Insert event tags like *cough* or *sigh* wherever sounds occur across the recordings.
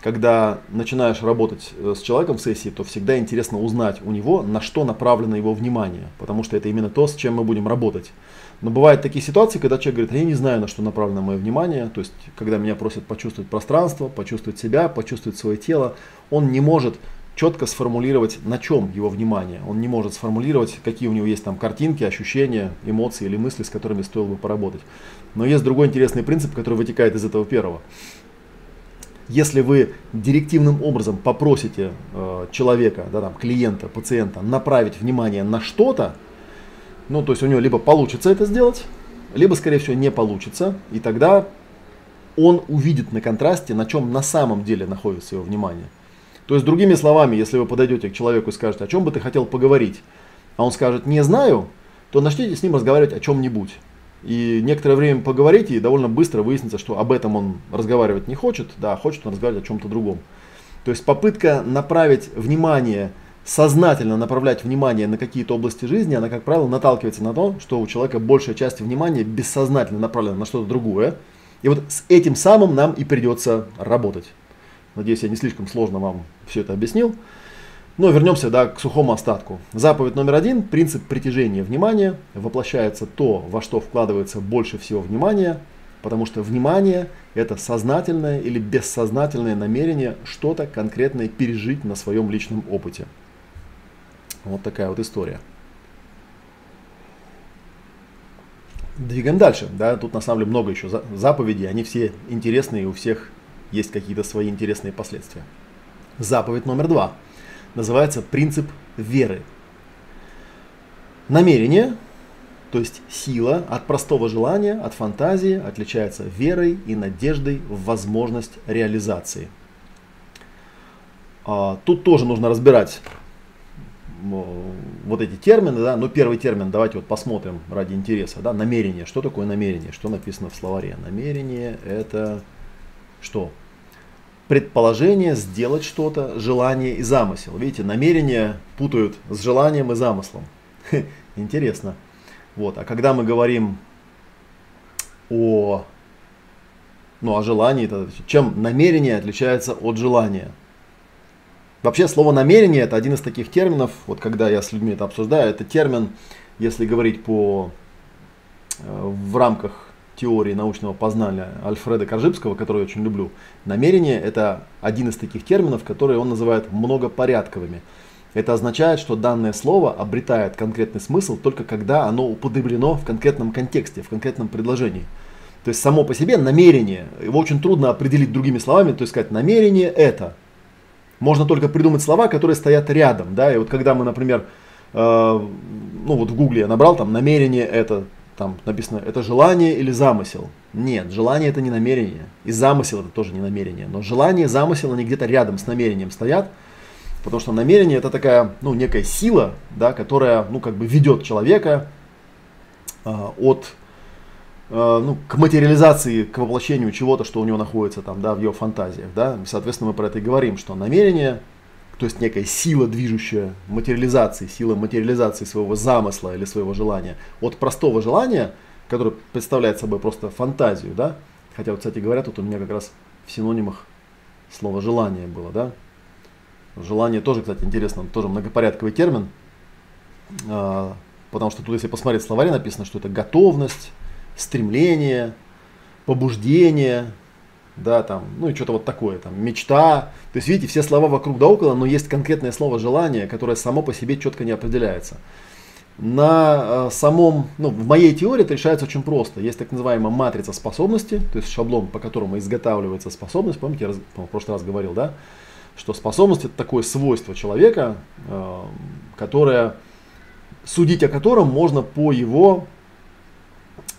когда начинаешь работать э, с человеком в сессии, то всегда интересно узнать у него, на что направлено его внимание, потому что это именно то, с чем мы будем работать. Но бывают такие ситуации, когда человек говорит, а я не знаю, на что направлено мое внимание, то есть когда меня просят почувствовать пространство, почувствовать себя, почувствовать свое тело, он не может четко сформулировать, на чем его внимание. Он не может сформулировать, какие у него есть там картинки, ощущения, эмоции или мысли, с которыми стоило бы поработать. Но есть другой интересный принцип, который вытекает из этого первого. Если вы директивным образом попросите э, человека, да, там, клиента, пациента направить внимание на что-то, ну, то есть у него либо получится это сделать, либо, скорее всего, не получится, и тогда он увидит на контрасте, на чем на самом деле находится его внимание. То есть, другими словами, если вы подойдете к человеку и скажете, о чем бы ты хотел поговорить, а он скажет, не знаю, то начните с ним разговаривать о чем-нибудь. И некоторое время поговорите, и довольно быстро выяснится, что об этом он разговаривать не хочет, да, хочет он разговаривать о чем-то другом. То есть попытка направить внимание, сознательно направлять внимание на какие-то области жизни, она, как правило, наталкивается на то, что у человека большая часть внимания бессознательно направлена на что-то другое. И вот с этим самым нам и придется работать. Надеюсь, я не слишком сложно вам все это объяснил. Но вернемся да, к сухому остатку. Заповедь номер один, принцип притяжения внимания, воплощается то, во что вкладывается больше всего внимания, потому что внимание – это сознательное или бессознательное намерение что-то конкретное пережить на своем личном опыте. Вот такая вот история. Двигаем дальше. Да, тут на самом деле много еще заповедей, они все интересные, и у всех есть какие-то свои интересные последствия. Заповедь номер два – называется принцип веры. Намерение, то есть сила от простого желания, от фантазии отличается верой и надеждой в возможность реализации. А, тут тоже нужно разбирать вот эти термины, да, но первый термин давайте вот посмотрим ради интереса, да, намерение. Что такое намерение? Что написано в словаре? Намерение это что? Предположение сделать что-то, желание и замысел. Видите, намерение путают с желанием и замыслом. Интересно. Вот. А когда мы говорим о, ну, о желании, то чем намерение отличается от желания? Вообще слово намерение это один из таких терминов, вот когда я с людьми это обсуждаю, это термин, если говорить по, э, в рамках теории научного познания Альфреда Коржибского, который я очень люблю, намерение – это один из таких терминов, которые он называет многопорядковыми. Это означает, что данное слово обретает конкретный смысл только когда оно уподоблено в конкретном контексте, в конкретном предложении. То есть само по себе намерение, его очень трудно определить другими словами, то есть сказать намерение это. Можно только придумать слова, которые стоят рядом. Да? И вот когда мы, например, э, ну вот в гугле я набрал там намерение это, там написано, это желание или замысел. Нет, желание это не намерение. И замысел это тоже не намерение. Но желание и замысел, они где-то рядом с намерением стоят. Потому что намерение это такая, ну, некая сила, да, которая, ну, как бы ведет человека э, от, э, ну, к материализации, к воплощению чего-то, что у него находится там, да, в его фантазиях, да. соответственно, мы про это и говорим, что намерение то есть некая сила, движущая материализации, сила материализации своего замысла или своего желания, от простого желания, которое представляет собой просто фантазию, да, хотя, вот, кстати говоря, тут у меня как раз в синонимах слово желание было, да, желание тоже, кстати, интересно, тоже многопорядковый термин, а, потому что тут, если посмотреть словари, написано, что это готовность, стремление, побуждение, да, там, ну и что-то вот такое, там, мечта. То есть, видите, все слова вокруг да около, но есть конкретное слово желание, которое само по себе четко не определяется. На э, самом, ну, в моей теории это решается очень просто. Есть так называемая матрица способности, то есть шаблон, по которому изготавливается способность. Помните, я раз, в прошлый раз говорил, да, что способность это такое свойство человека, э, которое, судить о котором можно по его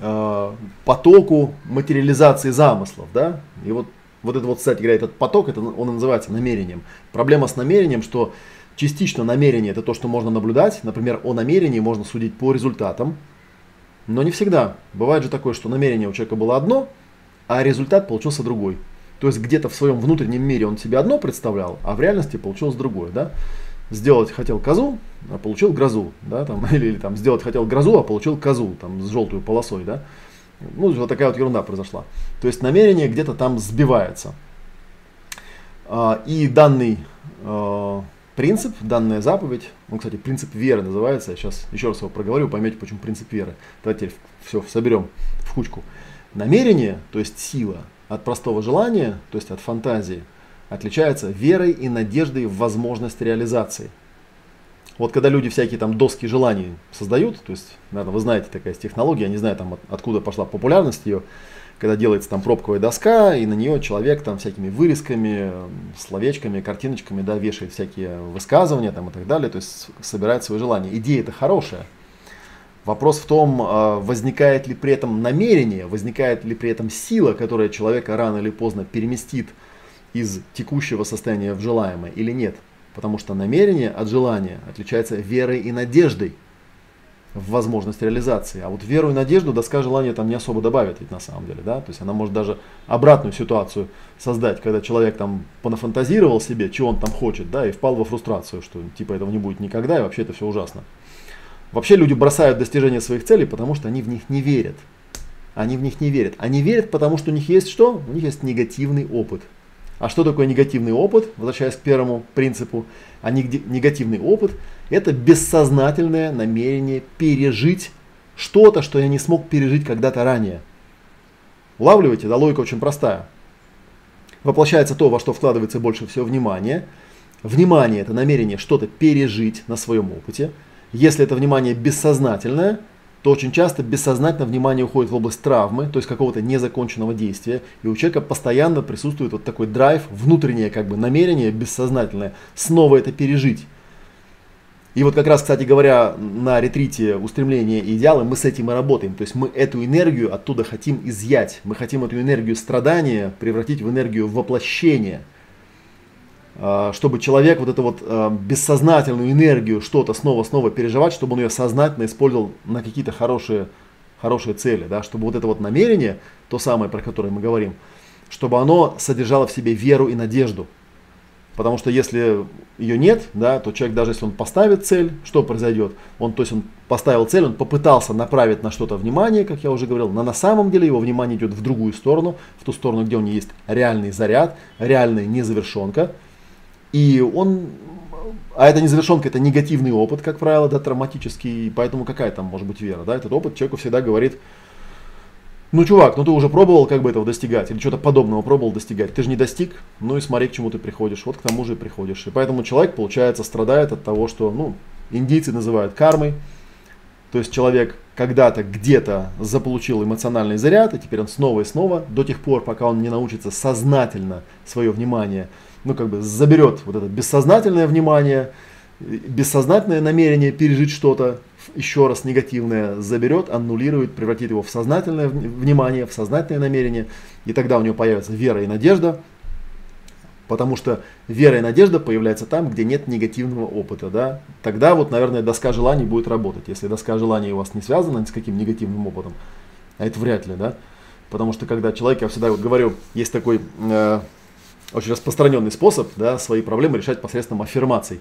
Э, потоку материализации замыслов, да, и вот, вот это вот, кстати говоря, этот поток, это он называется намерением. Проблема с намерением, что частично намерение это то, что можно наблюдать, например, о намерении можно судить по результатам, но не всегда. Бывает же такое, что намерение у человека было одно, а результат получился другой. То есть где-то в своем внутреннем мире он себе одно представлял, а в реальности получилось другое, да сделать хотел козу, а получил грозу, да, там, *laughs* или, или там сделать хотел грозу, а получил козу, там, с желтой полосой, да. Ну, вот такая вот ерунда произошла. То есть намерение где-то там сбивается. А, и данный а, принцип, данная заповедь, он, кстати, принцип веры называется, я сейчас еще раз его проговорю, поймете, почему принцип веры. Давайте все соберем в кучку. Намерение, то есть сила, от простого желания, то есть от фантазии, отличается верой и надеждой в возможность реализации. Вот когда люди всякие там доски желаний создают, то есть, наверное, вы знаете такая технология, я не знаю там откуда пошла популярность ее, когда делается там пробковая доска, и на нее человек там всякими вырезками, словечками, картиночками, да, вешает всякие высказывания там и так далее, то есть собирает свои желания. Идея это хорошая. Вопрос в том, а, возникает ли при этом намерение, возникает ли при этом сила, которая человека рано или поздно переместит из текущего состояния в желаемое или нет. Потому что намерение от желания отличается верой и надеждой в возможность реализации. А вот веру и надежду доска желания там не особо добавит ведь на самом деле, да, то есть она может даже обратную ситуацию создать, когда человек там понафантазировал себе, чего он там хочет, да, и впал во фрустрацию, что типа этого не будет никогда, и вообще это все ужасно. Вообще люди бросают достижение своих целей, потому что они в них не верят. Они в них не верят. Они верят, потому что у них есть что? У них есть негативный опыт. А что такое негативный опыт? Возвращаясь к первому принципу. А негативный опыт – это бессознательное намерение пережить что-то, что я не смог пережить когда-то ранее. Улавливаете? Да, логика очень простая. Воплощается то, во что вкладывается больше всего внимания. Внимание – это намерение что-то пережить на своем опыте. Если это внимание бессознательное – то очень часто бессознательно внимание уходит в область травмы, то есть какого-то незаконченного действия, и у человека постоянно присутствует вот такой драйв, внутреннее как бы намерение бессознательное, снова это пережить. И вот как раз, кстати говоря, на ретрите устремления и идеалы мы с этим и работаем. То есть мы эту энергию оттуда хотим изъять. Мы хотим эту энергию страдания превратить в энергию воплощения – чтобы человек вот эту вот а, бессознательную энергию что-то снова-снова переживать, чтобы он ее сознательно использовал на какие-то хорошие, хорошие цели, да, чтобы вот это вот намерение, то самое, про которое мы говорим, чтобы оно содержало в себе веру и надежду. Потому что если ее нет, да, то человек даже если он поставит цель, что произойдет? Он, то есть он поставил цель, он попытался направить на что-то внимание, как я уже говорил, но на самом деле его внимание идет в другую сторону, в ту сторону, где у него есть реальный заряд, реальная незавершенка, и он, а это незавершенка, это негативный опыт, как правило, да, травматический, поэтому какая там может быть вера, да, этот опыт человеку всегда говорит, ну, чувак, ну ты уже пробовал как бы этого достигать, или что-то подобного пробовал достигать, ты же не достиг, ну и смотри, к чему ты приходишь, вот к тому же и приходишь. И поэтому человек, получается, страдает от того, что, ну, индийцы называют кармой, то есть человек когда-то где-то заполучил эмоциональный заряд, и теперь он снова и снова, до тех пор, пока он не научится сознательно свое внимание ну, как бы заберет вот это бессознательное внимание, бессознательное намерение пережить что-то, еще раз негативное заберет, аннулирует, превратит его в сознательное внимание, в сознательное намерение, и тогда у него появится вера и надежда, потому что вера и надежда появляются там, где нет негативного опыта, да, тогда вот, наверное, доска желаний будет работать, если доска желаний у вас не связана ни с каким негативным опытом, а это вряд ли, да, потому что когда человек, я всегда говорю, есть такой э, очень распространенный способ да, свои проблемы решать посредством аффирмаций.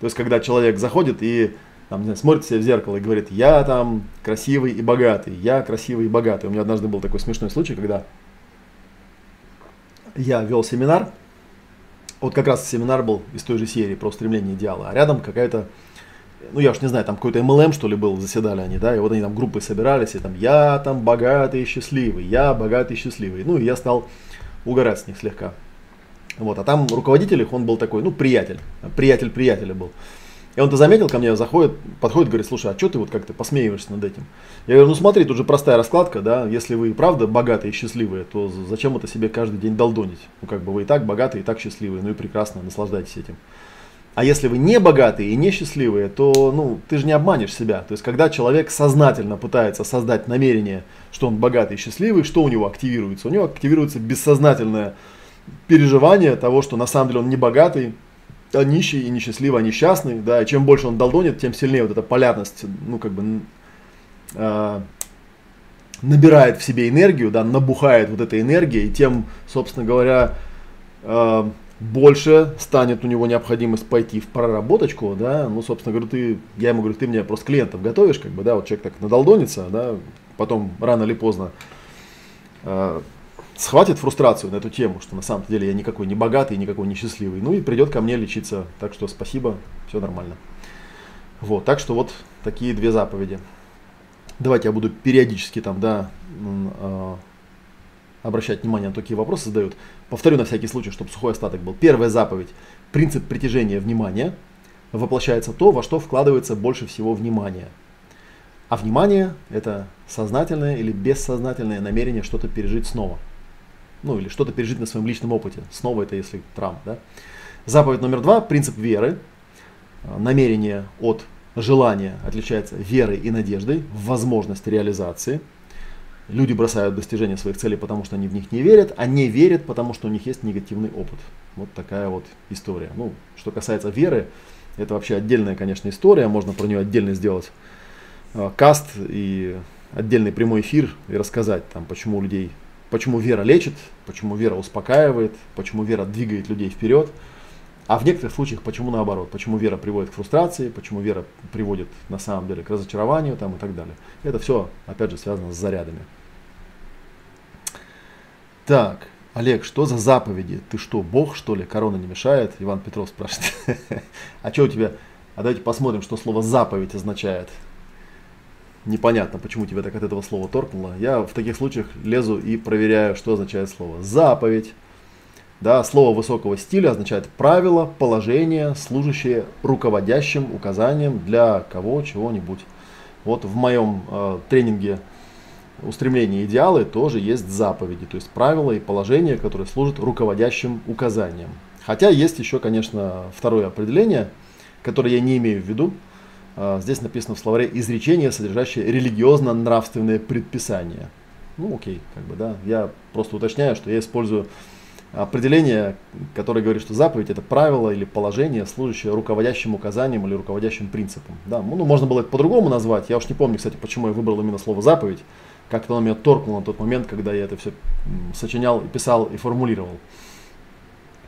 То есть, когда человек заходит и там, не знаю, смотрит себе в зеркало и говорит, я там красивый и богатый, я красивый и богатый. У меня однажды был такой смешной случай, когда я вел семинар, вот как раз семинар был из той же серии про стремление идеала, а рядом какая-то, ну я уж не знаю, там какой-то MLM что ли был, заседали они, да, и вот они там группой собирались, и там я там богатый и счастливый, я богатый и счастливый. Ну и я стал угорать с них слегка. Вот, а там руководитель их, он был такой, ну, приятель, приятель приятеля был. И он-то заметил ко мне, заходит, подходит, говорит, слушай, а что ты вот как-то посмеиваешься над этим? Я говорю, ну смотри, тут же простая раскладка, да, если вы правда богатые и счастливые, то зачем это себе каждый день долдонить? Ну как бы вы и так богатые, и так счастливые, ну и прекрасно, наслаждайтесь этим. А если вы не богатые и не счастливые, то ну, ты же не обманешь себя. То есть, когда человек сознательно пытается создать намерение, что он богатый и счастливый, что у него активируется? У него активируется бессознательное переживание того, что на самом деле он не богатый, а нищий и несчастливый, а несчастный, да, и чем больше он долдонит, тем сильнее вот эта полярность, ну, как бы, э, набирает в себе энергию, да, набухает вот эта энергия, и тем, собственно говоря, э, больше станет у него необходимость пойти в проработочку, да, ну, собственно говоря, ты, я ему говорю, ты мне просто клиентов готовишь, как бы, да, вот человек так надолдонится, да, потом рано или поздно э, схватит фрустрацию на эту тему, что на самом деле я никакой не богатый, никакой не счастливый, ну и придет ко мне лечиться. Так что спасибо, все нормально. Вот, так что вот такие две заповеди. Давайте я буду периодически там, да, э, обращать внимание на такие вопросы задают. Повторю на всякий случай, чтобы сухой остаток был. Первая заповедь. Принцип притяжения внимания. Воплощается то, во что вкладывается больше всего внимания. А внимание – это сознательное или бессознательное намерение что-то пережить снова. Ну или что-то пережить на своем личном опыте. Снова это если травма. Да? Заповедь номер два – принцип веры. Намерение от желания отличается верой и надеждой в возможность реализации – Люди бросают достижение своих целей, потому что они в них не верят, а не верят, потому что у них есть негативный опыт. Вот такая вот история. Ну, что касается веры, это вообще отдельная, конечно, история. Можно про нее отдельно сделать э, каст и отдельный прямой эфир и рассказать, там, почему людей, почему вера лечит, почему вера успокаивает, почему вера двигает людей вперед. А в некоторых случаях почему наоборот, почему вера приводит к фрустрации, почему вера приводит на самом деле к разочарованию там, и так далее. Это все, опять же, связано с зарядами. Так, Олег, что за заповеди? Ты что, Бог, что ли? Корона не мешает? Иван Петров спрашивает. *laughs* А что у тебя? А давайте посмотрим, что слово заповедь означает. Непонятно, почему тебя так от этого слова торкнуло. Я в таких случаях лезу и проверяю, что означает слово заповедь. Да, слово высокого стиля означает правило, положение, служащее руководящим указанием для кого чего-нибудь. Вот в моем э, тренинге устремления идеалы тоже есть заповеди, то есть правила и положения, которые служат руководящим указанием. Хотя есть еще, конечно, второе определение, которое я не имею в виду. Э, здесь написано в словаре изречение, содержащее религиозно-нравственные предписания. Ну окей, как бы, да. Я просто уточняю, что я использую определение, которое говорит, что заповедь это правило или положение, служащее руководящим указанием или руководящим принципом. Да, ну, можно было это по-другому назвать. Я уж не помню, кстати, почему я выбрал именно слово заповедь. Как-то оно меня торкнуло на тот момент, когда я это все сочинял, писал и формулировал.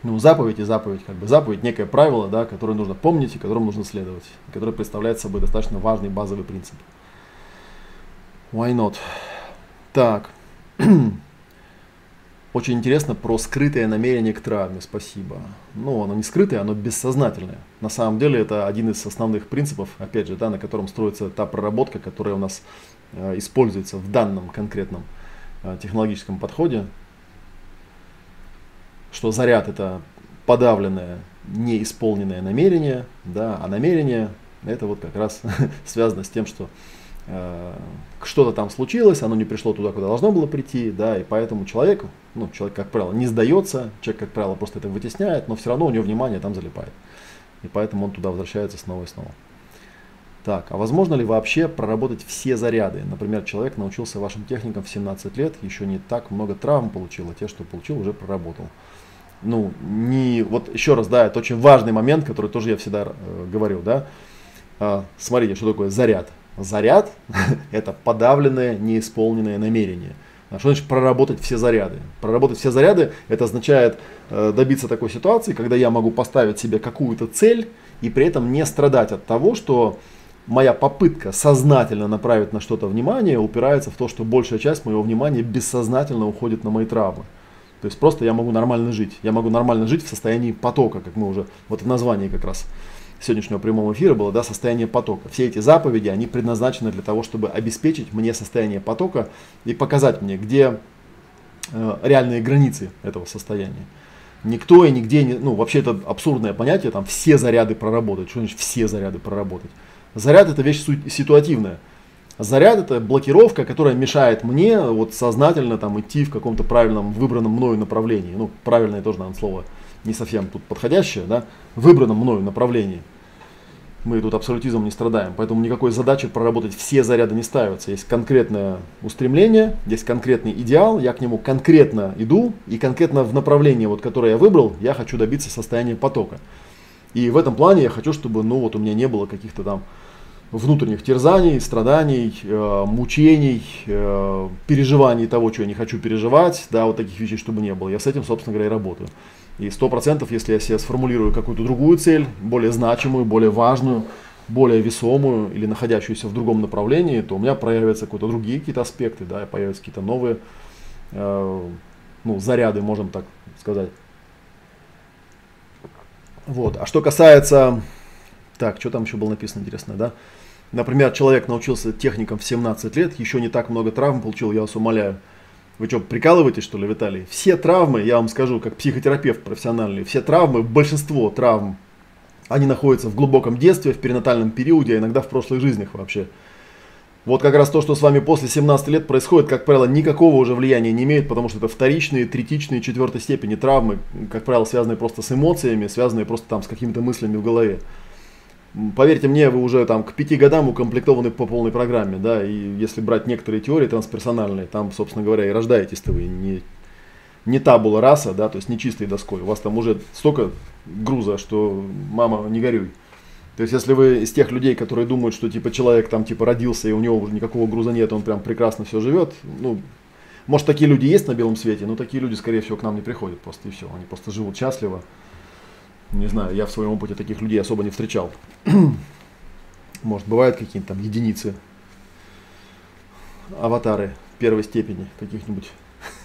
Ну, заповедь и заповедь, как бы заповедь, некое правило, да, которое нужно помнить и которому нужно следовать, которое представляет собой достаточно важный базовый принцип. Why not? Так. *clears throat* Очень интересно про скрытое намерение к травме, спасибо. Ну, оно не скрытое, оно бессознательное. На самом деле это один из основных принципов, опять же, да, на котором строится та проработка, которая у нас э, используется в данном конкретном э, технологическом подходе. Что заряд это подавленное, неисполненное намерение, да, а намерение это вот как раз *laughs* связано с тем, что Э, что-то там случилось, оно не пришло туда, куда должно было прийти, да, и поэтому человек, ну, человек, как правило, не сдается, человек, как правило, просто это вытесняет, но все равно у него внимание там залипает. И поэтому он туда возвращается снова и снова. Так, а возможно ли вообще проработать все заряды? Например, человек научился вашим техникам в 17 лет, еще не так много травм получил, а те, что получил, уже проработал. Ну, не, вот еще раз, да, это очень важный момент, который тоже я всегда э, говорил, да. А, смотрите, что такое заряд. Заряд *laughs* – это подавленное, неисполненное намерение. А что значит проработать все заряды? Проработать все заряды – это означает э, добиться такой ситуации, когда я могу поставить себе какую-то цель и при этом не страдать от того, что моя попытка сознательно направить на что-то внимание упирается в то, что большая часть моего внимания бессознательно уходит на мои травмы. То есть просто я могу нормально жить. Я могу нормально жить в состоянии потока, как мы уже, вот в названии как раз сегодняшнего прямого эфира было, да, состояние потока. Все эти заповеди, они предназначены для того, чтобы обеспечить мне состояние потока и показать мне, где э, реальные границы этого состояния. Никто и нигде не, ну вообще это абсурдное понятие, там все заряды проработать. Что значит все заряды проработать? Заряд это вещь ситуативная. Заряд это блокировка, которая мешает мне вот сознательно там идти в каком-то правильном выбранном мною направлении. Ну, правильное тоже, наверное, слово не совсем тут подходящее, да, выбранном мною направлении. Мы тут абсолютизмом не страдаем, поэтому никакой задачи проработать все заряды не ставится. Есть конкретное устремление, есть конкретный идеал, я к нему конкретно иду, и конкретно в направлении, вот, которое я выбрал, я хочу добиться состояния потока. И в этом плане я хочу, чтобы ну, вот, у меня не было каких-то там внутренних терзаний, страданий, э, мучений, э, переживаний того, чего я не хочу переживать, да, вот таких вещей, чтобы не было. Я с этим, собственно говоря, и работаю. И сто процентов, если я себе сформулирую какую-то другую цель, более значимую, более важную, более весомую или находящуюся в другом направлении, то у меня проявятся какие-то другие какие-то аспекты, да, появятся какие-то новые, э, ну, заряды, можем так сказать. Вот. А что касается... Так, что там еще было написано интересно, да? Например, человек научился техникам в 17 лет, еще не так много травм получил, я вас умоляю. Вы что, прикалываетесь, что ли, Виталий? Все травмы, я вам скажу, как психотерапевт профессиональный, все травмы, большинство травм, они находятся в глубоком детстве, в перинатальном периоде, а иногда в прошлых жизнях вообще. Вот как раз то, что с вами после 17 лет происходит, как правило, никакого уже влияния не имеет, потому что это вторичные, третичные, четвертой степени травмы, как правило, связанные просто с эмоциями, связанные просто там с какими-то мыслями в голове. Поверьте мне, вы уже там к пяти годам укомплектованы по полной программе, да, и если брать некоторые теории трансперсональные, там, собственно говоря, и рождаетесь-то вы не, не табула раса, да, то есть не чистой доской, у вас там уже столько груза, что мама, не горюй. То есть, если вы из тех людей, которые думают, что типа человек там типа родился и у него уже никакого груза нет, он прям прекрасно все живет, ну, может такие люди есть на белом свете, но такие люди, скорее всего, к нам не приходят просто и все. Они просто живут счастливо. Не знаю, я в своем опыте таких людей особо не встречал. *clears throat* Может, бывают какие-то там единицы, аватары первой степени каких-нибудь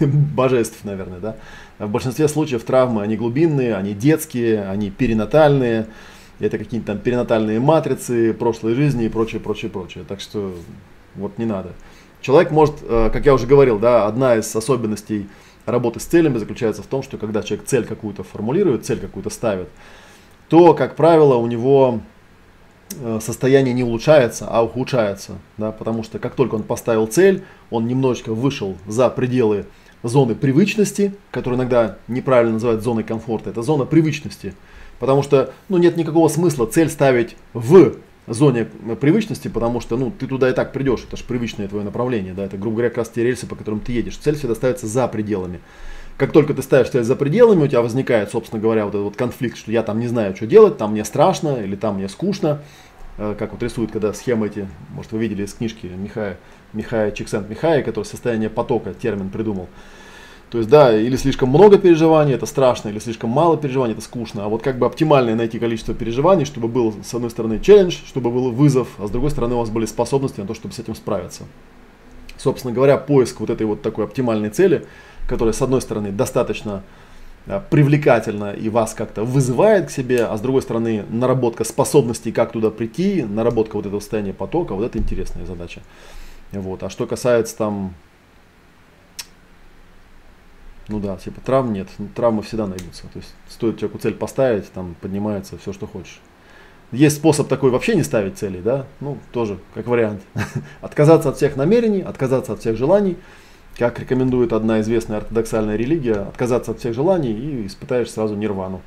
*laughs* божеств, наверное, да. А в большинстве случаев травмы, они глубинные, они детские, они перинатальные, это какие-то там перинатальные матрицы прошлой жизни и прочее, прочее, прочее. Так что вот не надо. Человек может, э, как я уже говорил, да, одна из особенностей работы с целями заключается в том, что когда человек цель какую-то формулирует, цель какую-то ставит, то, как правило, у него э, состояние не улучшается, а ухудшается. Да, потому что как только он поставил цель, он немножечко вышел за пределы зоны привычности, которую иногда неправильно называют зоной комфорта. Это зона привычности. Потому что ну, нет никакого смысла цель ставить в зоне привычности, потому что ну, ты туда и так придешь, это же привычное твое направление, да, это, грубо говоря, как раз те рельсы, по которым ты едешь. Цель всегда ставится за пределами. Как только ты ставишь цель за пределами, у тебя возникает, собственно говоря, вот этот вот конфликт, что я там не знаю, что делать, там мне страшно или там мне скучно, э, как вот рисуют, когда схемы эти, может вы видели из книжки Михая, Михая Чиксент Михая, который состояние потока термин придумал. То есть, да, или слишком много переживаний, это страшно, или слишком мало переживаний, это скучно. А вот как бы оптимальное найти количество переживаний, чтобы был, с одной стороны, челлендж, чтобы был вызов, а с другой стороны, у вас были способности на то, чтобы с этим справиться. Собственно говоря, поиск вот этой вот такой оптимальной цели, которая, с одной стороны, достаточно а, привлекательна и вас как-то вызывает к себе, а с другой стороны, наработка способностей, как туда прийти, наработка вот этого состояния потока, вот это интересная задача. Вот. А что касается там ну да, типа травм нет, ну, травмы всегда найдутся. То есть стоит человеку цель поставить, там поднимается все, что хочешь. Есть способ такой вообще не ставить цели, да, ну тоже как вариант. *laughs* отказаться от всех намерений, отказаться от всех желаний, как рекомендует одна известная ортодоксальная религия, отказаться от всех желаний и испытаешь сразу нирвану.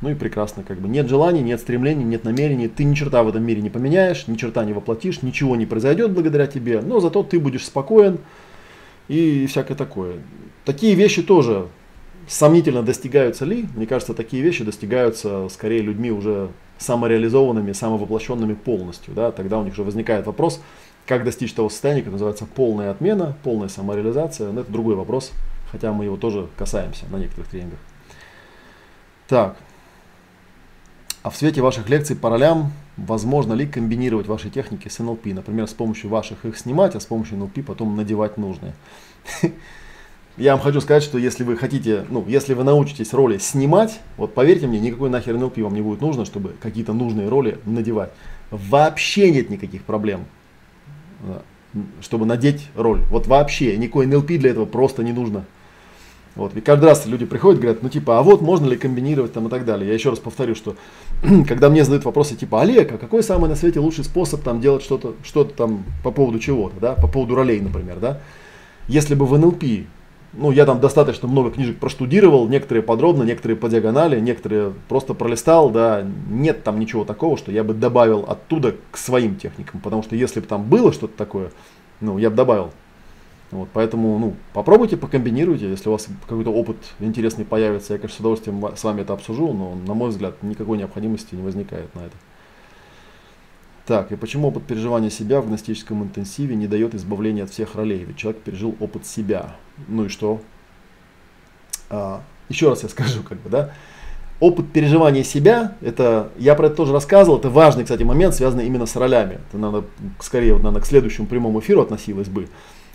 Ну и прекрасно, как бы нет желаний, нет стремлений, нет намерений, ты ни черта в этом мире не поменяешь, ни черта не воплотишь, ничего не произойдет благодаря тебе, но зато ты будешь спокоен и всякое такое. Такие вещи тоже сомнительно достигаются ли? Мне кажется, такие вещи достигаются скорее людьми уже самореализованными, самовоплощенными полностью. Да? Тогда у них же возникает вопрос, как достичь того состояния, которое называется полная отмена, полная самореализация. Но это другой вопрос, хотя мы его тоже касаемся на некоторых тренингах. Так. А в свете ваших лекций по ролям, возможно ли комбинировать ваши техники с НЛП? Например, с помощью ваших их снимать, а с помощью НЛП потом надевать нужные. *laughs* Я вам хочу сказать, что если вы хотите, ну, если вы научитесь роли снимать, вот поверьте мне, никакой нахер НЛП вам не будет нужно, чтобы какие-то нужные роли надевать. Вообще нет никаких проблем, чтобы надеть роль. Вот вообще, никакой НЛП для этого просто не нужно. Вот. И каждый раз люди приходят, говорят, ну типа, а вот можно ли комбинировать там и так далее. Я еще раз повторю, что *clears throat* когда мне задают вопросы типа, Олег, а какой самый на свете лучший способ там делать что-то, что-то там по поводу чего-то, да, по поводу ролей, например, да. Если бы в НЛП ну, я там достаточно много книжек проштудировал, некоторые подробно, некоторые по диагонали, некоторые просто пролистал, да, нет там ничего такого, что я бы добавил оттуда к своим техникам, потому что если бы там было что-то такое, ну, я бы добавил. Вот, поэтому, ну, попробуйте, покомбинируйте, если у вас какой-то опыт интересный появится, я, конечно, с удовольствием с вами это обсужу, но, на мой взгляд, никакой необходимости не возникает на это. Так, и почему опыт переживания себя в гностическом интенсиве не дает избавления от всех ролей? Ведь человек пережил опыт себя. Ну и что? А, еще раз я скажу, как бы, да. Опыт переживания себя, это, я про это тоже рассказывал, это важный, кстати, момент, связанный именно с ролями. Это надо, скорее, вот, надо к следующему прямому эфиру относилось бы.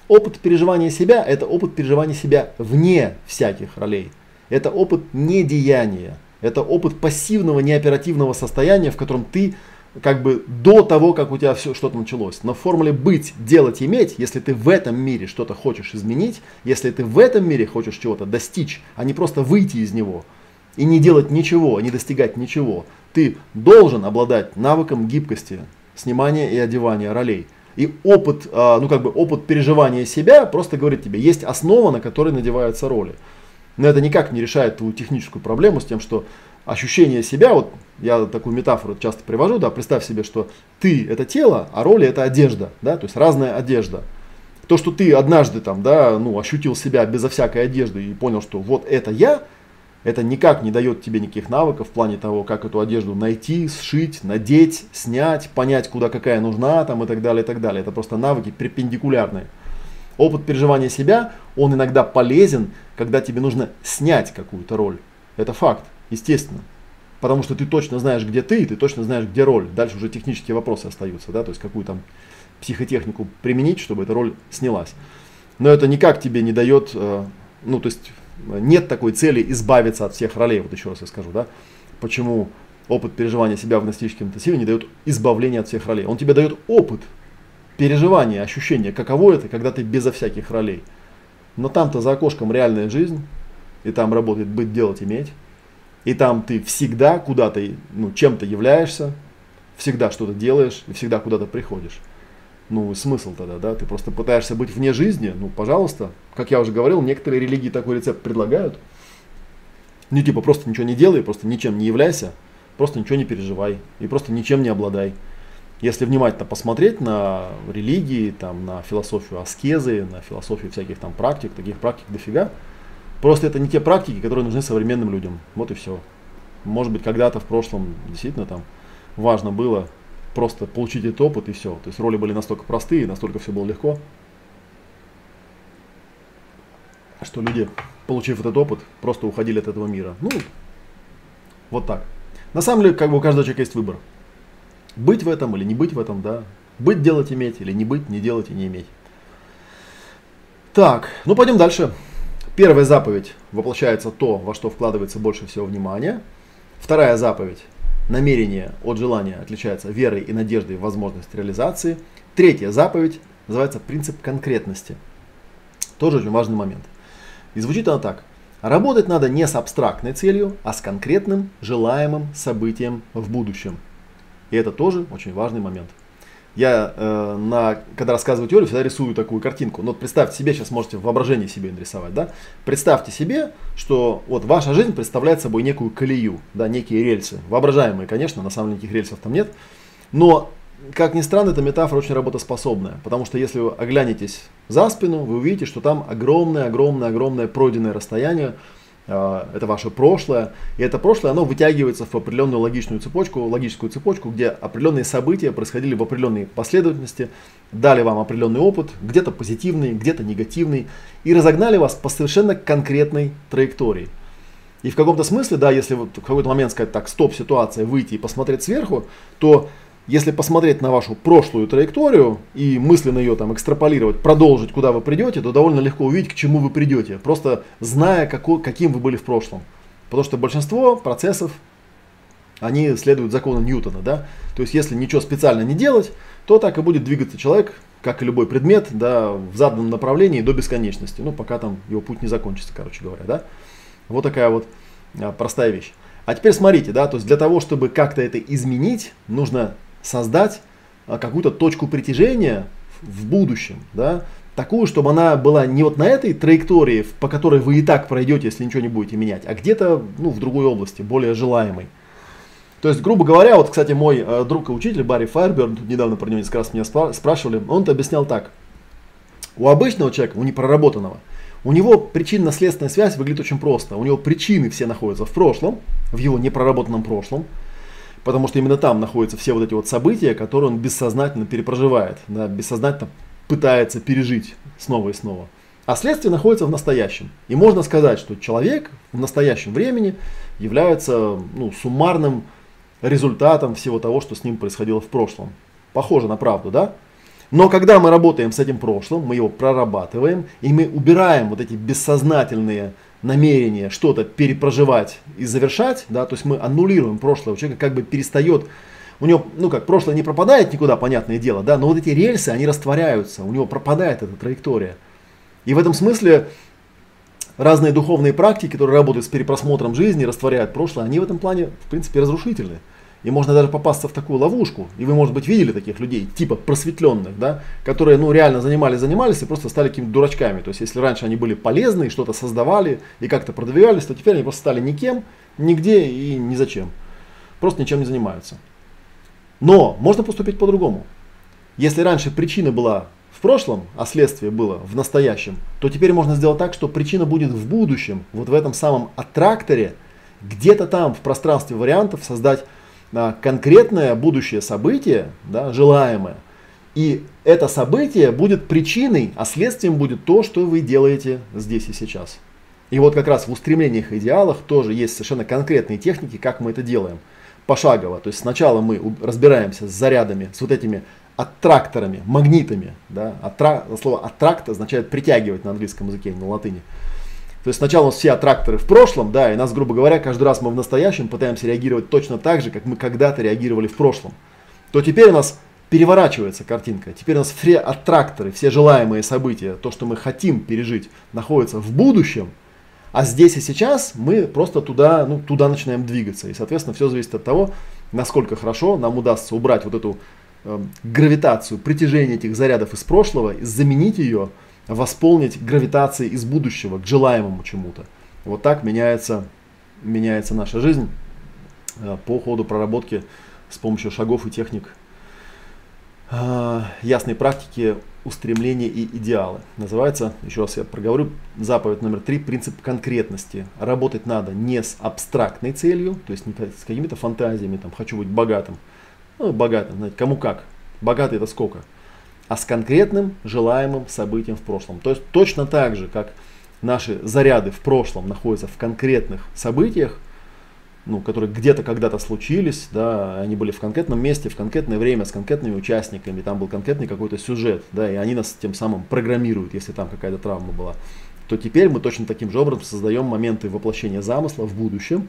Опыт переживания себя – это опыт переживания себя вне всяких ролей. Это опыт недеяния. Это опыт пассивного, неоперативного состояния, в котором ты как бы до того, как у тебя все что-то началось. Но в формуле быть, делать, иметь, если ты в этом мире что-то хочешь изменить, если ты в этом мире хочешь чего-то достичь, а не просто выйти из него и не делать ничего, не достигать ничего, ты должен обладать навыком гибкости, снимания и одевания ролей. И опыт, а, ну как бы опыт переживания себя просто говорит тебе, есть основа, на которой надеваются роли. Но это никак не решает твою техническую проблему с тем, что ощущение себя, вот я такую метафору часто привожу, да, представь себе, что ты это тело, а роли это одежда, да, то есть разная одежда. То, что ты однажды там, да, ну, ощутил себя безо всякой одежды и понял, что вот это я, это никак не дает тебе никаких навыков в плане того, как эту одежду найти, сшить, надеть, снять, понять, куда какая нужна там и так далее, и так далее. Это просто навыки перпендикулярные. Опыт переживания себя, он иногда полезен, когда тебе нужно снять какую-то роль. Это факт, естественно. Потому что ты точно знаешь, где ты, и ты точно знаешь, где роль. Дальше уже технические вопросы остаются, да, то есть какую там психотехнику применить, чтобы эта роль снялась. Но это никак тебе не дает, э, ну, то есть нет такой цели избавиться от всех ролей, вот еще раз я скажу, да, почему опыт переживания себя в гностическом интенсиве не дает избавления от всех ролей. Он тебе дает опыт переживания, ощущения, каково это, когда ты безо всяких ролей. Но там-то за окошком реальная жизнь, и там работает быть, делать, иметь. И там ты всегда куда-то, ну, чем-то являешься, всегда что-то делаешь и всегда куда-то приходишь ну, смысл тогда, да? Ты просто пытаешься быть вне жизни, ну, пожалуйста. Как я уже говорил, некоторые религии такой рецепт предлагают. Ну, типа просто ничего не делай, просто ничем не являйся, просто ничего не переживай и просто ничем не обладай. Если внимательно посмотреть на религии, там, на философию аскезы, на философию всяких там практик, таких практик дофига, просто это не те практики, которые нужны современным людям. Вот и все. Может быть, когда-то в прошлом действительно там важно было просто получить этот опыт и все. То есть роли были настолько простые, настолько все было легко, что люди, получив этот опыт, просто уходили от этого мира. Ну, вот так. На самом деле, как бы у каждого человека есть выбор. Быть в этом или не быть в этом, да. Быть, делать, иметь, или не быть, не делать и не иметь. Так, ну пойдем дальше. Первая заповедь воплощается то, во что вкладывается больше всего внимания. Вторая заповедь намерение от желания отличается верой и надеждой в возможность реализации. Третья заповедь называется принцип конкретности. Тоже очень важный момент. И звучит она так. Работать надо не с абстрактной целью, а с конкретным желаемым событием в будущем. И это тоже очень важный момент я, э, на, когда рассказываю теорию, всегда рисую такую картинку. Ну, вот представьте себе, сейчас можете в воображении себе нарисовать, да? Представьте себе, что вот ваша жизнь представляет собой некую колею, да, некие рельсы. Воображаемые, конечно, на самом деле никаких рельсов там нет. Но, как ни странно, эта метафора очень работоспособная. Потому что если вы оглянетесь за спину, вы увидите, что там огромное, огромное, огромное пройденное расстояние, это ваше прошлое, и это прошлое, оно вытягивается в определенную логичную цепочку, логическую цепочку, где определенные события происходили в определенной последовательности, дали вам определенный опыт, где-то позитивный, где-то негативный, и разогнали вас по совершенно конкретной траектории. И в каком-то смысле, да, если вот в какой-то момент сказать так, стоп, ситуация, выйти и посмотреть сверху, то если посмотреть на вашу прошлую траекторию и мысленно ее там экстраполировать, продолжить, куда вы придете, то довольно легко увидеть, к чему вы придете, просто зная, какой, каким вы были в прошлом. Потому что большинство процессов, они следуют закону Ньютона, да. То есть, если ничего специально не делать, то так и будет двигаться человек, как и любой предмет, да, в заданном направлении до бесконечности. Ну, пока там его путь не закончится, короче говоря, да. Вот такая вот а, простая вещь. А теперь смотрите, да, то есть для того, чтобы как-то это изменить, нужно создать а, какую-то точку притяжения в будущем, да, такую, чтобы она была не вот на этой траектории, по которой вы и так пройдете, если ничего не будете менять, а где-то ну, в другой области, более желаемой. То есть, грубо говоря, вот, кстати, мой э, друг и учитель Барри Файерберн, тут недавно про него несколько раз меня спрашивали, он-то объяснял так. У обычного человека, у непроработанного, у него причинно-следственная связь выглядит очень просто. У него причины все находятся в прошлом, в его непроработанном прошлом потому что именно там находятся все вот эти вот события, которые он бессознательно перепроживает, да, бессознательно пытается пережить снова и снова. А следствие находится в настоящем. И можно сказать, что человек в настоящем времени является ну, суммарным результатом всего того, что с ним происходило в прошлом. Похоже на правду, да? Но когда мы работаем с этим прошлым, мы его прорабатываем, и мы убираем вот эти бессознательные намерения что-то перепроживать и завершать, да, то есть мы аннулируем прошлое, у человека как бы перестает, у него, ну как, прошлое не пропадает никуда, понятное дело, да, но вот эти рельсы, они растворяются, у него пропадает эта траектория. И в этом смысле разные духовные практики, которые работают с перепросмотром жизни, растворяют прошлое, они в этом плане, в принципе, разрушительны. И можно даже попасться в такую ловушку. И вы, может быть, видели таких людей, типа просветленных, да, которые, ну, реально занимались, занимались и просто стали какими-то дурачками. То есть, если раньше они были полезны, что-то создавали и как-то продвигались, то теперь они просто стали никем, нигде и ни зачем. Просто ничем не занимаются. Но можно поступить по-другому. Если раньше причина была в прошлом, а следствие было в настоящем, то теперь можно сделать так, что причина будет в будущем, вот в этом самом аттракторе, где-то там в пространстве вариантов создать конкретное будущее событие, да, желаемое, и это событие будет причиной, а следствием будет то, что вы делаете здесь и сейчас. И вот как раз в устремлениях и идеалах тоже есть совершенно конкретные техники, как мы это делаем. Пошагово. То есть сначала мы разбираемся с зарядами, с вот этими аттракторами, магнитами. Да? Атра... Слово аттракт означает притягивать на английском языке, на латыни. То есть сначала у нас все аттракторы в прошлом, да, и нас, грубо говоря, каждый раз мы в настоящем пытаемся реагировать точно так же, как мы когда-то реагировали в прошлом. То теперь у нас переворачивается картинка. Теперь у нас все аттракторы, все желаемые события, то, что мы хотим пережить, находятся в будущем. А здесь и сейчас мы просто туда, ну, туда начинаем двигаться. И, соответственно, все зависит от того, насколько хорошо нам удастся убрать вот эту э, гравитацию, притяжение этих зарядов из прошлого, заменить ее восполнить гравитацией из будущего к желаемому чему-то. Вот так меняется, меняется наша жизнь э, по ходу проработки с помощью шагов и техник э, ясной практики устремления и идеалы. Называется, еще раз я проговорю, заповедь номер три, принцип конкретности. Работать надо не с абстрактной целью, то есть не с какими-то фантазиями, там, хочу быть богатым. Ну, богатым, знаете, кому как. Богатый это сколько? А с конкретным желаемым событием в прошлом. То есть точно так же, как наши заряды в прошлом находятся в конкретных событиях, ну, которые где-то когда-то случились, да, они были в конкретном месте, в конкретное время, с конкретными участниками, там был конкретный какой-то сюжет, да, и они нас тем самым программируют, если там какая-то травма была, то теперь мы точно таким же образом создаем моменты воплощения замысла в будущем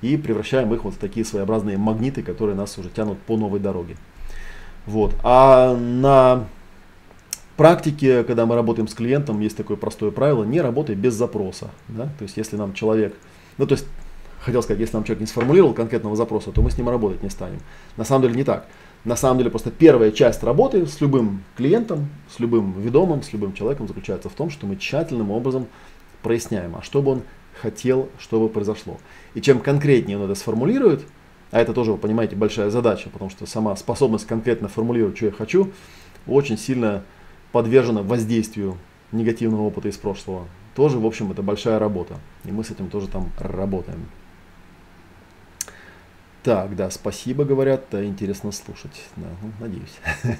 и превращаем их вот в такие своеобразные магниты, которые нас уже тянут по новой дороге. Вот. А на практике, когда мы работаем с клиентом, есть такое простое правило, не работай без запроса. Да? То есть если нам человек, ну то есть, хотел сказать, если нам человек не сформулировал конкретного запроса, то мы с ним работать не станем. На самом деле не так. На самом деле просто первая часть работы с любым клиентом, с любым ведомым, с любым человеком заключается в том, что мы тщательным образом проясняем, а что бы он хотел, чтобы произошло. И чем конкретнее он это сформулирует, а это тоже, вы понимаете, большая задача, потому что сама способность конкретно формулировать, что я хочу, очень сильно подвержена воздействию негативного опыта из прошлого. Тоже, в общем, это большая работа. И мы с этим тоже там работаем. Так, да, спасибо, говорят, да, интересно слушать. Да, ну, надеюсь. *laughs*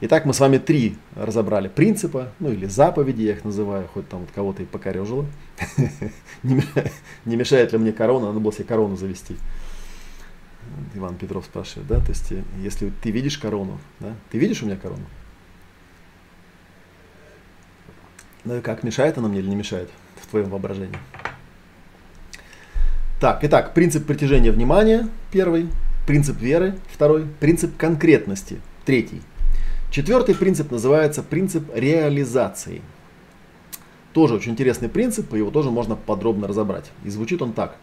Итак, мы с вами три разобрали принципа, ну или заповеди, я их называю, хоть там вот кого-то и покорежило. *laughs* Не мешает ли мне корона, надо было себе корону завести. Иван Петров спрашивает, да, то есть, если ты видишь корону, да, ты видишь у меня корону? Ну и как, мешает она мне или не мешает в твоем воображении? Так, итак, принцип притяжения внимания, первый, принцип веры, второй, принцип конкретности, третий. Четвертый принцип называется принцип реализации. Тоже очень интересный принцип, его тоже можно подробно разобрать. И звучит он так.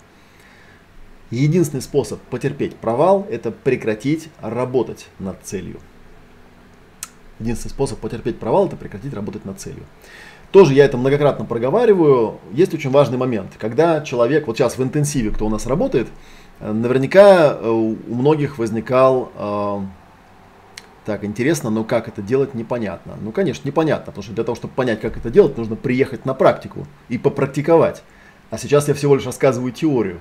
Единственный способ потерпеть провал – это прекратить работать над целью. Единственный способ потерпеть провал – это прекратить работать над целью. Тоже я это многократно проговариваю. Есть очень важный момент, когда человек, вот сейчас в интенсиве, кто у нас работает, э, наверняка э, у многих возникал, э, так, интересно, но как это делать, непонятно. Ну, конечно, непонятно, потому что для того, чтобы понять, как это делать, нужно приехать на практику и попрактиковать. А сейчас я всего лишь рассказываю теорию.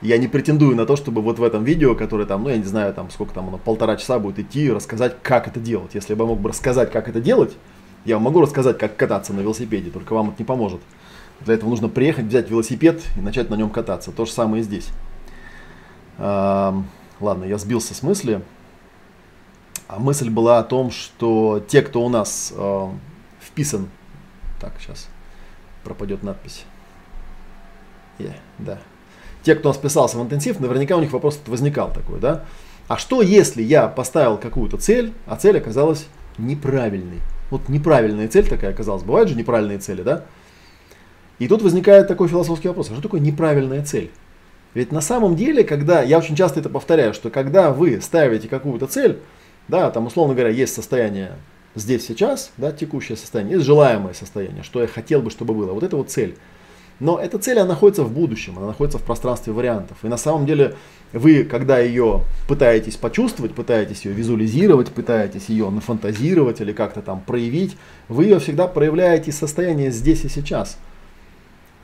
Я не претендую на то, чтобы вот в этом видео, которое там, ну я не знаю, там сколько там оно, полтора часа будет идти, рассказать, как это делать. Если бы я мог бы рассказать, как это делать, я вам могу рассказать, как кататься на велосипеде, только вам это не поможет. Для этого нужно приехать, взять велосипед и начать на нем кататься. То же самое и здесь. Ладно, я сбился с мысли. А мысль была о том, что те, кто у нас э, вписан, так, сейчас пропадет надпись. Yeah, да. Те, кто у нас вписался в интенсив, наверняка у них вопрос возникал такой, да? А что если я поставил какую-то цель, а цель оказалась неправильной? Вот неправильная цель такая оказалась. Бывают же неправильные цели, да? И тут возникает такой философский вопрос. А что такое неправильная цель? Ведь на самом деле, когда, я очень часто это повторяю, что когда вы ставите какую-то цель, да, там, условно говоря, есть состояние здесь, сейчас, да, текущее состояние, есть желаемое состояние, что я хотел бы, чтобы было. Вот это вот цель. Но эта цель, она находится в будущем, она находится в пространстве вариантов. И на самом деле вы, когда ее пытаетесь почувствовать, пытаетесь ее визуализировать, пытаетесь ее нафантазировать или как-то там проявить, вы ее всегда проявляете из состояния здесь и сейчас.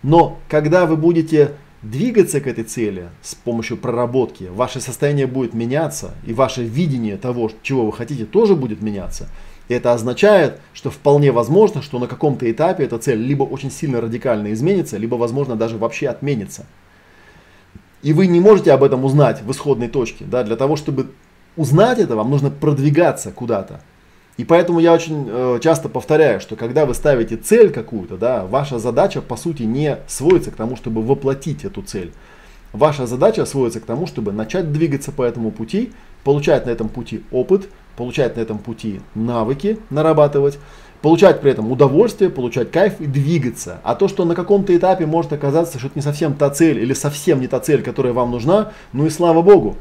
Но когда вы будете двигаться к этой цели с помощью проработки, ваше состояние будет меняться, и ваше видение того, чего вы хотите, тоже будет меняться. И это означает, что вполне возможно, что на каком-то этапе эта цель либо очень сильно радикально изменится, либо, возможно, даже вообще отменится. И вы не можете об этом узнать в исходной точке. Да? Для того, чтобы узнать это, вам нужно продвигаться куда-то. И поэтому я очень э, часто повторяю, что когда вы ставите цель какую-то, да, ваша задача по сути не сводится к тому, чтобы воплотить эту цель. Ваша задача сводится к тому, чтобы начать двигаться по этому пути, получать на этом пути опыт, получать на этом пути навыки, нарабатывать, получать при этом удовольствие, получать кайф и двигаться. А то, что на каком-то этапе может оказаться, что это не совсем та цель или совсем не та цель, которая вам нужна, ну и слава богу.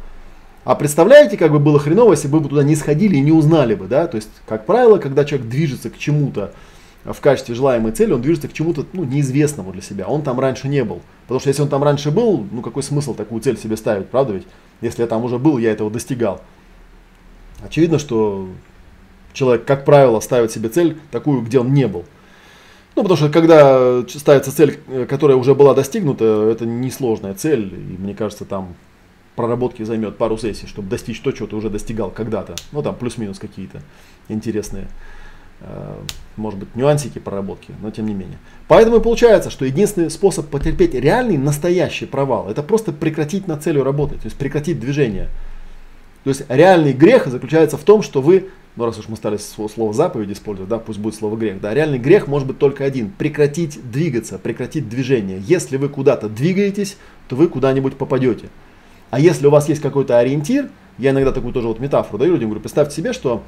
А представляете, как бы было хреново, если бы вы туда не сходили и не узнали бы, да? То есть, как правило, когда человек движется к чему-то в качестве желаемой цели, он движется к чему-то ну, неизвестному для себя. Он там раньше не был. Потому что если он там раньше был, ну какой смысл такую цель себе ставить, правда ведь? Если я там уже был, я этого достигал. Очевидно, что человек, как правило, ставит себе цель такую, где он не был. Ну, потому что когда ставится цель, которая уже была достигнута, это несложная цель. И мне кажется, там проработки займет пару сессий, чтобы достичь то, чего ты уже достигал когда-то. Ну, там плюс-минус какие-то интересные, э, может быть, нюансики проработки, но тем не менее. Поэтому и получается, что единственный способ потерпеть реальный, настоящий провал, это просто прекратить на целью работать, то есть прекратить движение. То есть реальный грех заключается в том, что вы, ну раз уж мы стали слово заповедь использовать, да, пусть будет слово грех, да, реальный грех может быть только один, прекратить двигаться, прекратить движение. Если вы куда-то двигаетесь, то вы куда-нибудь попадете. А если у вас есть какой-то ориентир, я иногда такую тоже вот метафору даю людям, говорю, представьте себе, что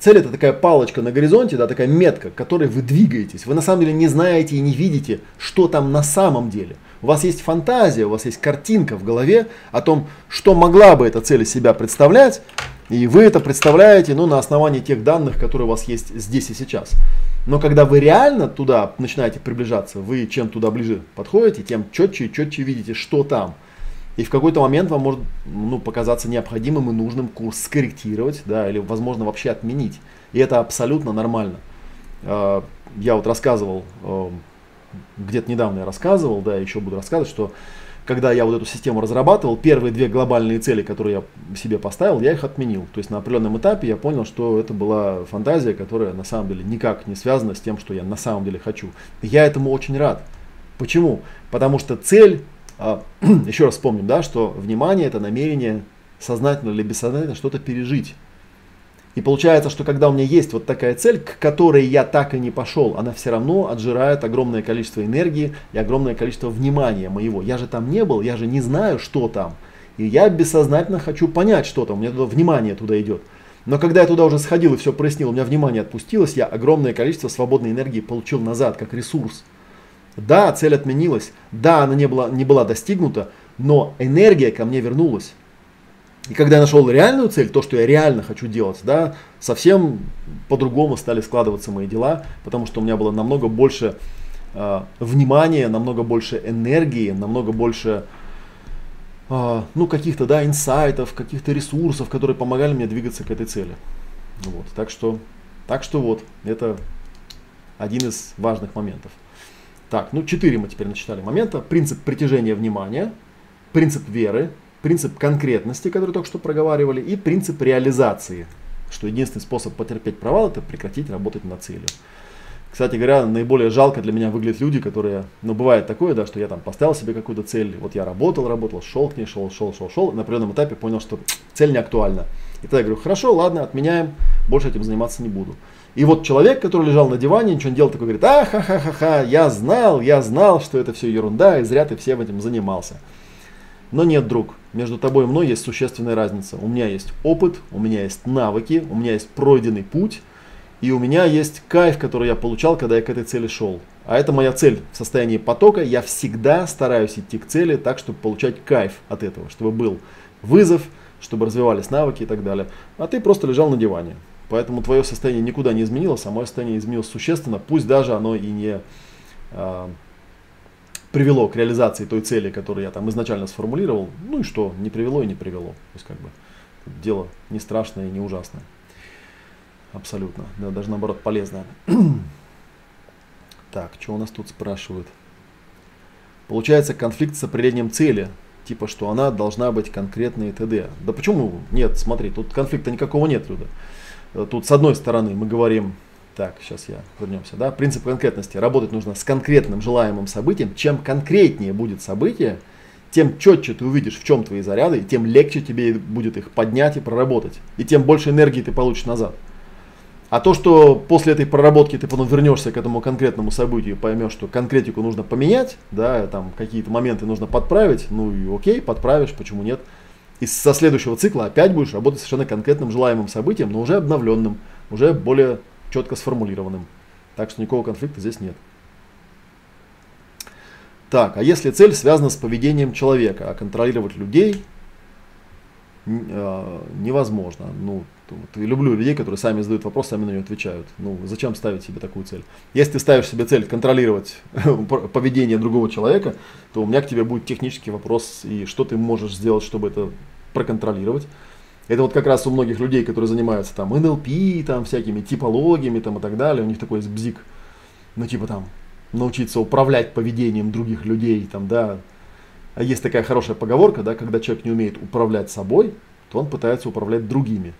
цель это такая палочка на горизонте, да, такая метка, к которой вы двигаетесь. Вы на самом деле не знаете и не видите, что там на самом деле. У вас есть фантазия, у вас есть картинка в голове о том, что могла бы эта цель из себя представлять, и вы это представляете ну, на основании тех данных, которые у вас есть здесь и сейчас. Но когда вы реально туда начинаете приближаться, вы чем туда ближе подходите, тем четче и четче видите, что там – и в какой-то момент вам может ну, показаться необходимым и нужным курс скорректировать, да, или, возможно, вообще отменить. И это абсолютно нормально. А, я вот рассказывал, а, где-то недавно я рассказывал, да, еще буду рассказывать, что когда я вот эту систему разрабатывал, первые две глобальные цели, которые я себе поставил, я их отменил. То есть на определенном этапе я понял, что это была фантазия, которая на самом деле никак не связана с тем, что я на самом деле хочу. Я этому очень рад. Почему? Потому что цель а, *clears throat* еще раз вспомним, да, что внимание это намерение сознательно или бессознательно что-то пережить. И получается, что когда у меня есть вот такая цель, к которой я так и не пошел, она все равно отжирает огромное количество энергии и огромное количество внимания моего. Я же там не был, я же не знаю, что там. И я бессознательно хочу понять, что там. У меня туда внимание туда идет. Но когда я туда уже сходил и все прояснил, у меня внимание отпустилось, я огромное количество свободной энергии получил назад, как ресурс. Да, цель отменилась, да, она не была, не была достигнута, но энергия ко мне вернулась. И когда я нашел реальную цель, то, что я реально хочу делать, да, совсем по-другому стали складываться мои дела, потому что у меня было намного больше э, внимания, намного больше энергии, намного больше э, ну, каких-то да, инсайтов, каких-то ресурсов, которые помогали мне двигаться к этой цели. Вот, так, что, так что вот, это один из важных моментов. Так, ну четыре мы теперь начитали момента. Принцип притяжения внимания, принцип веры, принцип конкретности, который только что проговаривали, и принцип реализации, что единственный способ потерпеть провал это прекратить работать над целью. Кстати говоря, наиболее жалко для меня выглядят люди, которые, ну, бывает такое, да, что я там поставил себе какую-то цель, вот я работал, работал, шел к ней, шел, шел, шел, шел, на определенном этапе понял, что цель не актуальна. И тогда я говорю, хорошо, ладно, отменяем, больше этим заниматься не буду. И вот человек, который лежал на диване, ничего не делал, такой говорит, а ха ха ха ха я знал, я знал, что это все ерунда, и зря ты всем этим занимался. Но нет, друг, между тобой и мной есть существенная разница. У меня есть опыт, у меня есть навыки, у меня есть пройденный путь, и у меня есть кайф, который я получал, когда я к этой цели шел. А это моя цель в состоянии потока. Я всегда стараюсь идти к цели так, чтобы получать кайф от этого, чтобы был вызов, чтобы развивались навыки и так далее. А ты просто лежал на диване. Поэтому твое состояние никуда не изменилось, а мое состояние изменилось существенно, пусть даже оно и не а, привело к реализации той цели, которую я там изначально сформулировал. Ну и что, не привело и не привело. То есть как бы дело не страшное и не ужасное. Абсолютно. Да, даже наоборот полезно. *clears throat* так, что у нас тут спрашивают? Получается конфликт с определением цели. Типа, что она должна быть конкретной и т.д. Да почему? Нет, смотри, тут конфликта никакого нет, Люда. Тут с одной стороны мы говорим, так, сейчас я вернемся, да, принцип конкретности. Работать нужно с конкретным желаемым событием. Чем конкретнее будет событие, тем четче ты увидишь, в чем твои заряды, и тем легче тебе будет их поднять и проработать. И тем больше энергии ты получишь назад. А то, что после этой проработки ты потом вернешься к этому конкретному событию и поймешь, что конкретику нужно поменять, да, там какие-то моменты нужно подправить, ну и окей, подправишь, почему нет. И со следующего цикла опять будешь работать совершенно конкретным желаемым событием, но уже обновленным, уже более четко сформулированным. Так что никакого конфликта здесь нет. Так, а если цель связана с поведением человека, а контролировать людей э, невозможно. Ну, вот, люблю людей, которые сами задают вопрос, сами на него отвечают. Ну, зачем ставить себе такую цель? Если ты ставишь себе цель контролировать *laughs* поведение другого человека, то у меня к тебе будет технический вопрос, и что ты можешь сделать, чтобы это проконтролировать. Это вот как раз у многих людей, которые занимаются там НЛП, там всякими типологиями там и так далее, у них такой бзик. Ну, типа там, научиться управлять поведением других людей, там, да. А есть такая хорошая поговорка, да, когда человек не умеет управлять собой, то он пытается управлять другими.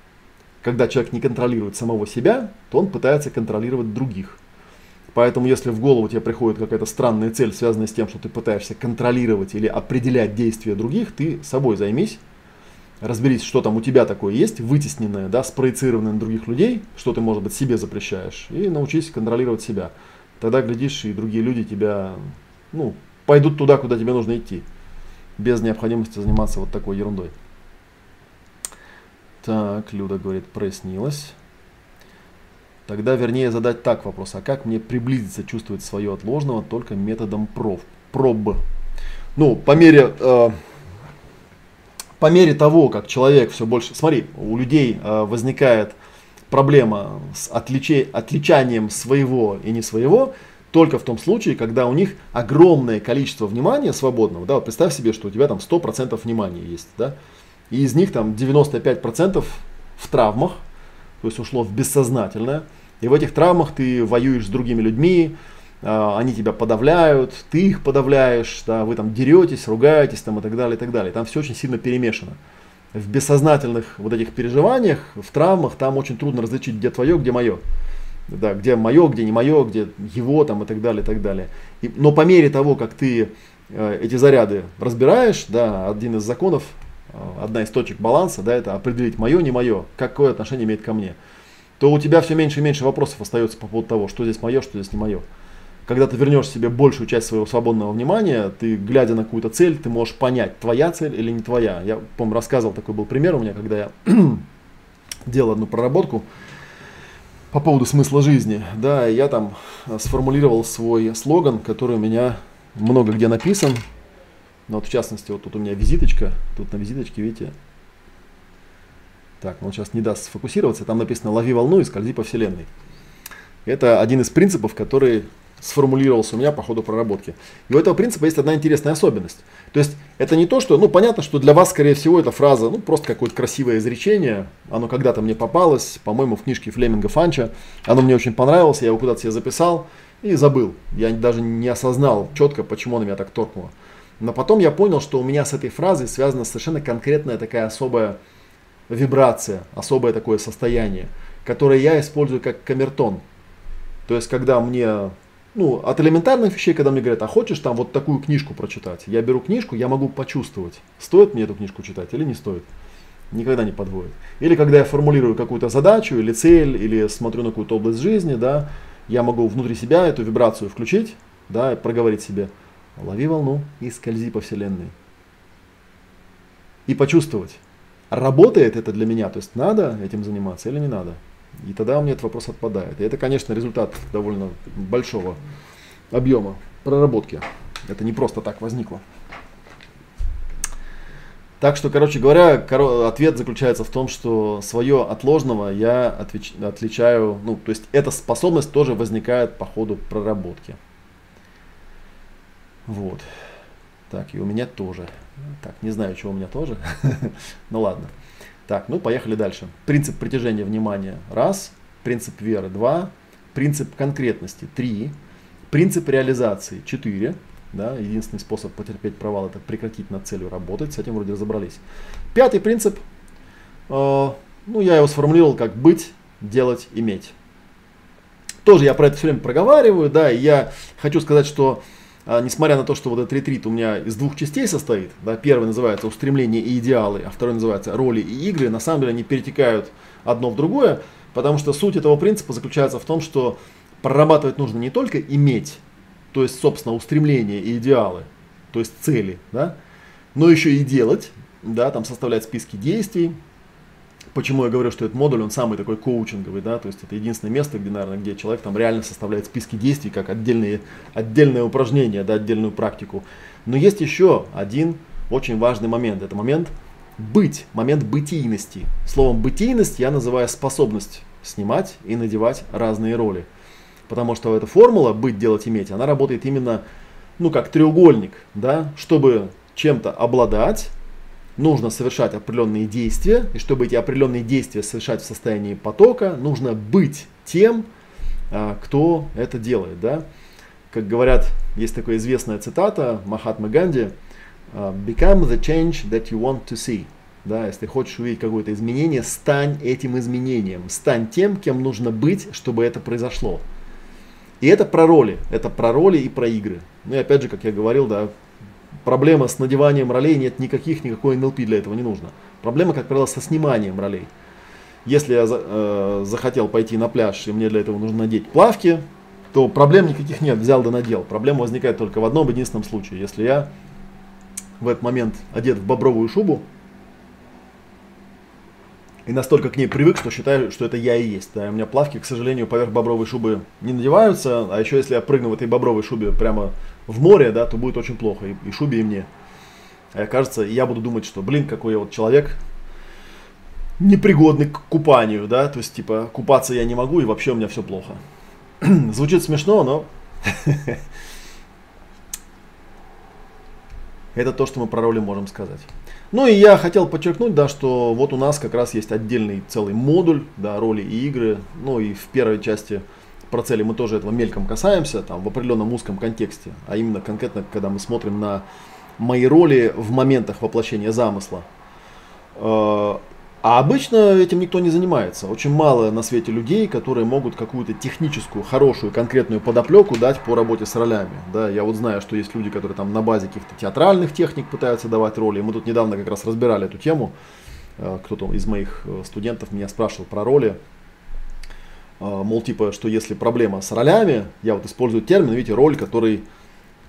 Когда человек не контролирует самого себя, то он пытается контролировать других. Поэтому, если в голову тебе приходит какая-то странная цель, связанная с тем, что ты пытаешься контролировать или определять действия других, ты собой займись, разберись, что там у тебя такое есть, вытесненное, да, спроецированное на других людей, что ты, может быть, себе запрещаешь, и научись контролировать себя. Тогда, глядишь, и другие люди тебя, ну, пойдут туда, куда тебе нужно идти, без необходимости заниматься вот такой ерундой. Так, Люда говорит, прояснилось. Тогда вернее задать так вопрос, а как мне приблизиться чувствовать свое отложного только методом проб? проб? Ну, по мере, э, по мере того, как человек все больше... Смотри, у людей э, возникает проблема с отличи, отличанием своего и не своего, только в том случае, когда у них огромное количество внимания свободного. Да, вот представь себе, что у тебя там 100% внимания есть. Да, и из них там 95% в травмах, то есть ушло в бессознательное. И в этих травмах ты воюешь с другими людьми, они тебя подавляют, ты их подавляешь, да, вы там деретесь, ругаетесь там, и так далее, и так далее. Там все очень сильно перемешано. В бессознательных вот этих переживаниях, в травмах, там очень трудно различить, где твое, где мое. Да, где мое, где не мое, где его там и так далее, и так далее. И, но по мере того, как ты э, эти заряды разбираешь, да, один из законов Э, одна из точек баланса, да, это определить мое, не мое, какое отношение имеет ко мне, то у тебя все меньше и меньше вопросов остается по поводу того, что здесь мое, что здесь не мое. Когда ты вернешь себе большую часть своего свободного внимания, ты, глядя на какую-то цель, ты можешь понять, твоя цель или не твоя. Я, помню, рассказывал, такой был пример у меня, когда я *clears throat* делал одну проработку по поводу смысла жизни. Да, я там сформулировал свой слоган, который у меня много где написан, ну вот в частности, вот тут у меня визиточка, тут на визиточке, видите, так, он сейчас не даст сфокусироваться, там написано «лови волну и скользи по вселенной». Это один из принципов, который сформулировался у меня по ходу проработки. И у этого принципа есть одна интересная особенность. То есть это не то, что, ну понятно, что для вас, скорее всего, эта фраза, ну просто какое-то красивое изречение, оно когда-то мне попалось, по-моему, в книжке Флеминга Фанча, оно мне очень понравилось, я его куда-то себе записал и забыл. Я даже не осознал четко, почему оно меня так торкнуло. Но потом я понял, что у меня с этой фразой связана совершенно конкретная такая особая вибрация, особое такое состояние, которое я использую как камертон. То есть, когда мне, ну, от элементарных вещей, когда мне говорят, а хочешь там вот такую книжку прочитать? Я беру книжку, я могу почувствовать, стоит мне эту книжку читать или не стоит. Никогда не подводит. Или когда я формулирую какую-то задачу или цель, или смотрю на какую-то область жизни, да, я могу внутри себя эту вибрацию включить, да, и проговорить себе, лови волну и скользи по вселенной. И почувствовать, работает это для меня, то есть надо этим заниматься или не надо. И тогда у меня этот вопрос отпадает. И это, конечно, результат довольно большого объема проработки. Это не просто так возникло. Так что, короче говоря, ответ заключается в том, что свое от ложного я отвеч... отличаю, ну, то есть эта способность тоже возникает по ходу проработки. Вот. Так, и у меня тоже. Так, не знаю, что у меня тоже. *laughs* ну ладно. Так, ну поехали дальше. Принцип притяжения внимания. Раз. Принцип веры. Два. Принцип конкретности. Три. Принцип реализации. Четыре. Да, единственный способ потерпеть провал это прекратить над целью работать. С этим вроде разобрались. Пятый принцип. Э, ну, я его сформулировал как быть, делать, иметь. Тоже я про это все время проговариваю, да, и я хочу сказать, что э, несмотря на то, что вот этот ретрит у меня из двух частей состоит, да, первый называется устремление и идеалы, а второй называется роли и игры, на самом деле они перетекают одно в другое, потому что суть этого принципа заключается в том, что прорабатывать нужно не только иметь то есть, собственно, устремления и идеалы, то есть цели, да, но еще и делать, да, там составлять списки действий. Почему я говорю, что этот модуль, он самый такой коучинговый, да, то есть это единственное место, где, наверное, где человек там реально составляет списки действий, как отдельные, отдельное упражнение, да, отдельную практику. Но есть еще один очень важный момент, это момент быть, момент бытийности. Словом бытийность я называю способность снимать и надевать разные роли. Потому что эта формула быть, делать, иметь, она работает именно, ну, как треугольник, да, чтобы чем-то обладать, нужно совершать определенные действия, и чтобы эти определенные действия совершать в состоянии потока, нужно быть тем, а, кто это делает, да. Как говорят, есть такая известная цитата Махатмы Ганди, а, «Become the change that you want to see». Да, если хочешь увидеть какое-то изменение, стань этим изменением, стань тем, кем нужно быть, чтобы это произошло. И это про роли, это про роли и про игры. Ну и опять же, как я говорил, да, проблема с надеванием ролей нет никаких, никакой НЛП для этого не нужно. Проблема, как правило, со сниманием ролей. Если я э, захотел пойти на пляж и мне для этого нужно надеть плавки, то проблем никаких нет, взял да надел. Проблема возникает только в одном единственном случае. Если я в этот момент одет в бобровую шубу, и настолько к ней привык, что считаю, что это я и есть. Да. У меня плавки, к сожалению, поверх бобровой шубы не надеваются, а еще если я прыгну в этой бобровой шубе прямо в море, да, то будет очень плохо и, и шубе, и мне. А кажется, я буду думать, что, блин, какой я вот человек, непригодный к купанию, да, то есть, типа, купаться я не могу, и вообще у меня все плохо. *clears throat* Звучит смешно, но *laughs* это то, что мы про роли можем сказать. Ну и я хотел подчеркнуть, да, что вот у нас как раз есть отдельный целый модуль, да, роли и игры. Ну и в первой части про цели мы тоже этого мельком касаемся, там в определенном узком контексте, а именно конкретно, когда мы смотрим на мои роли в моментах воплощения замысла. Э, а обычно этим никто не занимается. Очень мало на свете людей, которые могут какую-то техническую, хорошую, конкретную подоплеку дать по работе с ролями. Да, я вот знаю, что есть люди, которые там на базе каких-то театральных техник пытаются давать роли. Мы тут недавно как раз разбирали эту тему. Э, кто-то из моих э, студентов меня спрашивал про роли. Э, мол, типа, что если проблема с ролями, я вот использую термин, видите, роль, который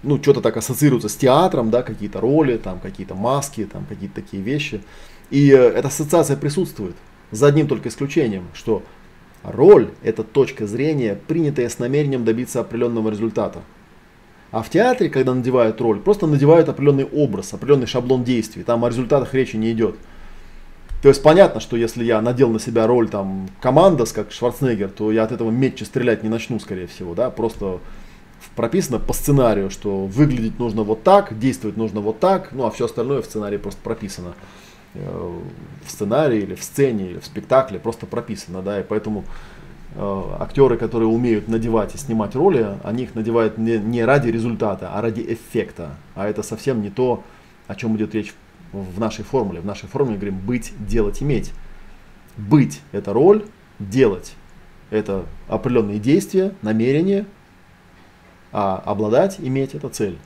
ну, что-то так ассоциируется с театром, да, какие-то роли, там, какие-то маски, там, какие-то такие вещи. И э, эта ассоциация присутствует, за одним только исключением, что роль – это точка зрения, принятая с намерением добиться определенного результата. А в театре, когда надевают роль, просто надевают определенный образ, определенный шаблон действий. Там о результатах речи не идет. То есть понятно, что если я надел на себя роль там командос, как Шварценеггер, то я от этого метче стрелять не начну, скорее всего, да, просто прописано по сценарию, что выглядеть нужно вот так, действовать нужно вот так, ну а все остальное в сценарии просто прописано. Э, в сценарии или в сцене или в спектакле просто прописано, да, и поэтому э, актеры, которые умеют надевать и снимать роли, они их надевают не, не ради результата, а ради эффекта, а это совсем не то, о чем идет речь нашей формуле. В нашей формуле говорим быть, делать, иметь. Быть – это роль, делать это определенные действия, намерения, а обладать, иметь это цель.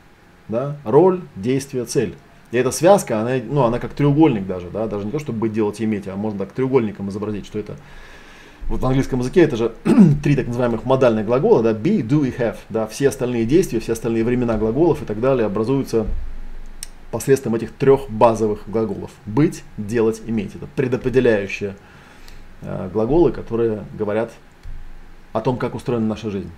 Да? Роль, действие, цель. И эта связка, она, ну, она как треугольник даже, да, даже не то, чтобы быть, делать, иметь, а можно так треугольником изобразить, что это вот в английском языке это же *clears throat* три так называемых модальных глагола, да, be, do и have, да, все остальные действия, все остальные времена глаголов и так далее образуются посредством этих трех базовых глаголов. Быть, делать, иметь. Это предопределяющие э, глаголы, которые говорят о том, как устроена наша жизнь.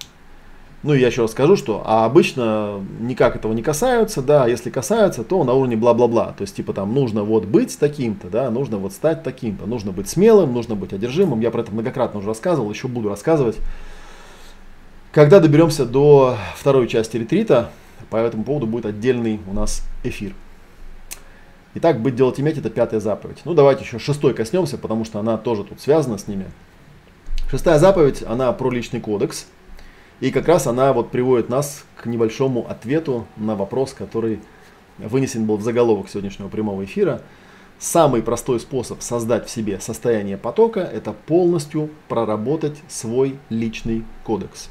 Ну и я еще раз скажу, что а обычно никак этого не касаются, да, если касаются, то на уровне бла-бла-бла. То есть типа там нужно вот быть таким-то, да, нужно вот стать таким-то, нужно быть смелым, нужно быть одержимым. Я про это многократно уже рассказывал, еще буду рассказывать. Когда доберемся до второй части ретрита, по этому поводу будет отдельный у нас эфир. Итак, быть, делать, иметь это пятая заповедь. Ну давайте еще шестой коснемся, потому что она тоже тут связана с ними. Шестая заповедь, она про личный кодекс. И как раз она вот приводит нас к небольшому ответу на вопрос, который вынесен был в заголовок сегодняшнего прямого эфира. Самый простой способ создать в себе состояние потока – это полностью проработать свой личный кодекс.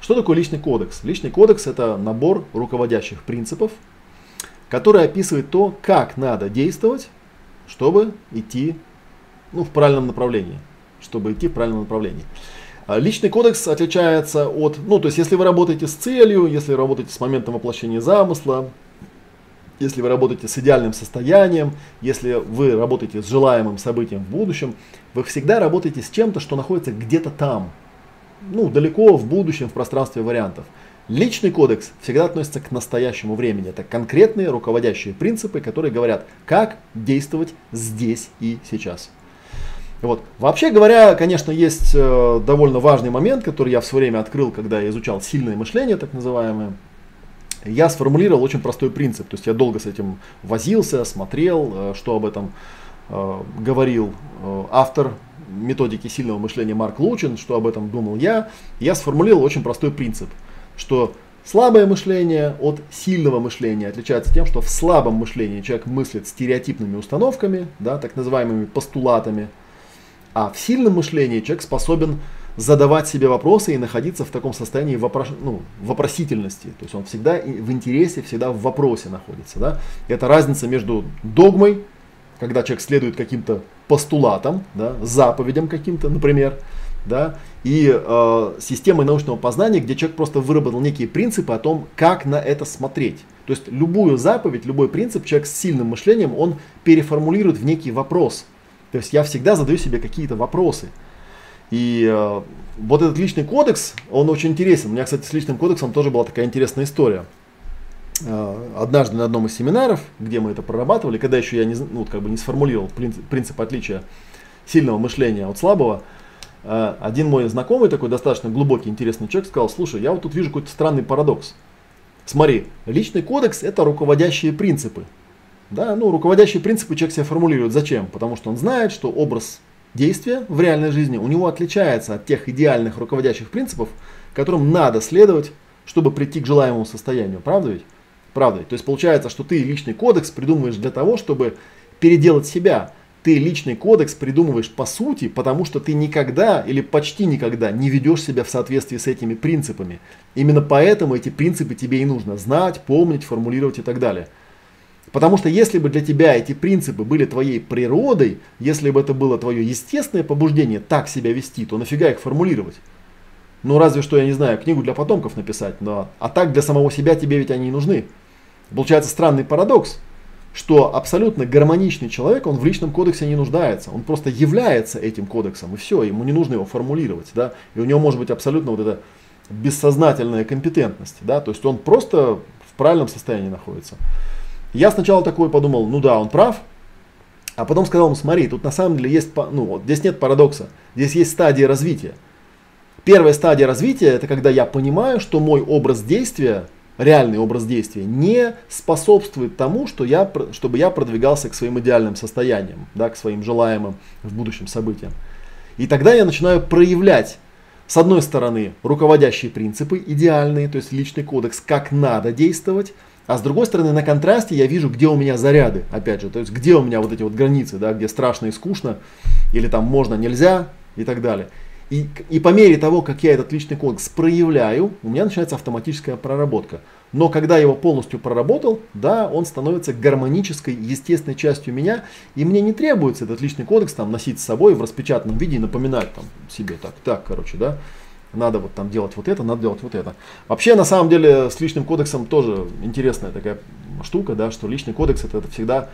Что такое личный кодекс? Личный кодекс – это набор руководящих принципов, который описывает то, как надо действовать, чтобы идти ну, в правильном направлении. Чтобы идти в правильном направлении. А личный кодекс отличается от, ну, то есть, если вы работаете с целью, если вы работаете с моментом воплощения замысла, если вы работаете с идеальным состоянием, если вы работаете с желаемым событием в будущем, вы всегда работаете с чем-то, что находится где-то там, ну, далеко в будущем, в пространстве вариантов. Личный кодекс всегда относится к настоящему времени. Это конкретные руководящие принципы, которые говорят, как действовать здесь и сейчас. Вот. Вообще говоря, конечно, есть э, довольно важный момент, который я в свое время открыл, когда я изучал сильное мышление, так называемое. Я сформулировал очень простой принцип. То есть я долго с этим возился, смотрел, э, что об этом э, говорил автор методики сильного мышления Марк Лучин, что об этом думал я. Я сформулировал очень простой принцип, что Слабое мышление от сильного мышления отличается тем, что в слабом мышлении человек мыслит стереотипными установками, да, так называемыми постулатами, а в сильном мышлении человек способен задавать себе вопросы и находиться в таком состоянии вопро... ну, вопросительности. То есть он всегда в интересе, всегда в вопросе находится. Да? Это разница между догмой, когда человек следует каким-то постулатам, да, заповедям каким-то, например, да, и э, системой научного познания, где человек просто выработал некие принципы о том, как на это смотреть. То есть любую заповедь, любой принцип человек с сильным мышлением, он переформулирует в некий вопрос – то есть я всегда задаю себе какие-то вопросы. И э, вот этот личный кодекс, он очень интересен. У меня, кстати, с личным кодексом тоже была такая интересная история. Э, однажды на одном из семинаров, где мы это прорабатывали, когда еще я не, ну, как бы не сформулировал принцип, принцип отличия сильного мышления от слабого, э, один мой знакомый, такой достаточно глубокий, интересный человек, сказал, слушай, я вот тут вижу какой-то странный парадокс. Смотри, личный кодекс это руководящие принципы. Да, ну, руководящие принципы человек себе формулирует. Зачем? Потому что он знает, что образ действия в реальной жизни у него отличается от тех идеальных руководящих принципов, которым надо следовать, чтобы прийти к желаемому состоянию. Правда ведь? Правда? То есть получается, что ты личный кодекс придумываешь для того, чтобы переделать себя. Ты личный кодекс придумываешь по сути, потому что ты никогда или почти никогда не ведешь себя в соответствии с этими принципами. Именно поэтому эти принципы тебе и нужно знать, помнить, формулировать и так далее. Потому что если бы для тебя эти принципы были твоей природой, если бы это было твое естественное побуждение так себя вести, то нафига их формулировать? Ну разве что, я не знаю, книгу для потомков написать, но а так для самого себя тебе ведь они не нужны. Получается странный парадокс, что абсолютно гармоничный человек, он в личном кодексе не нуждается. Он просто является этим кодексом, и все, ему не нужно его формулировать. Да? И у него может быть абсолютно вот эта бессознательная компетентность. Да? То есть он просто в правильном состоянии находится. Я сначала такой подумал, ну да, он прав, а потом сказал ему, смотри, тут на самом деле есть, ну вот здесь нет парадокса, здесь есть стадия развития. Первая стадия развития это когда я понимаю, что мой образ действия, реальный образ действия, не способствует тому, что я, чтобы я продвигался к своим идеальным состояниям, да, к своим желаемым в будущем событиям. И тогда я начинаю проявлять, с одной стороны, руководящие принципы идеальные, то есть личный кодекс, как надо действовать, а с другой стороны, на контрасте я вижу, где у меня заряды, опять же, то есть где у меня вот эти вот границы, да, где страшно и скучно, или там можно, нельзя и так далее. И, и по мере того, как я этот личный кодекс проявляю, у меня начинается автоматическая проработка. Но когда я его полностью проработал, да, он становится гармонической, естественной частью меня, и мне не требуется этот личный кодекс там носить с собой в распечатанном виде и напоминать там себе так, так, короче, да, надо вот там делать вот это, надо делать вот это. Вообще, на самом деле, с личным кодексом тоже интересная такая штука, да, что личный кодекс это, это всегда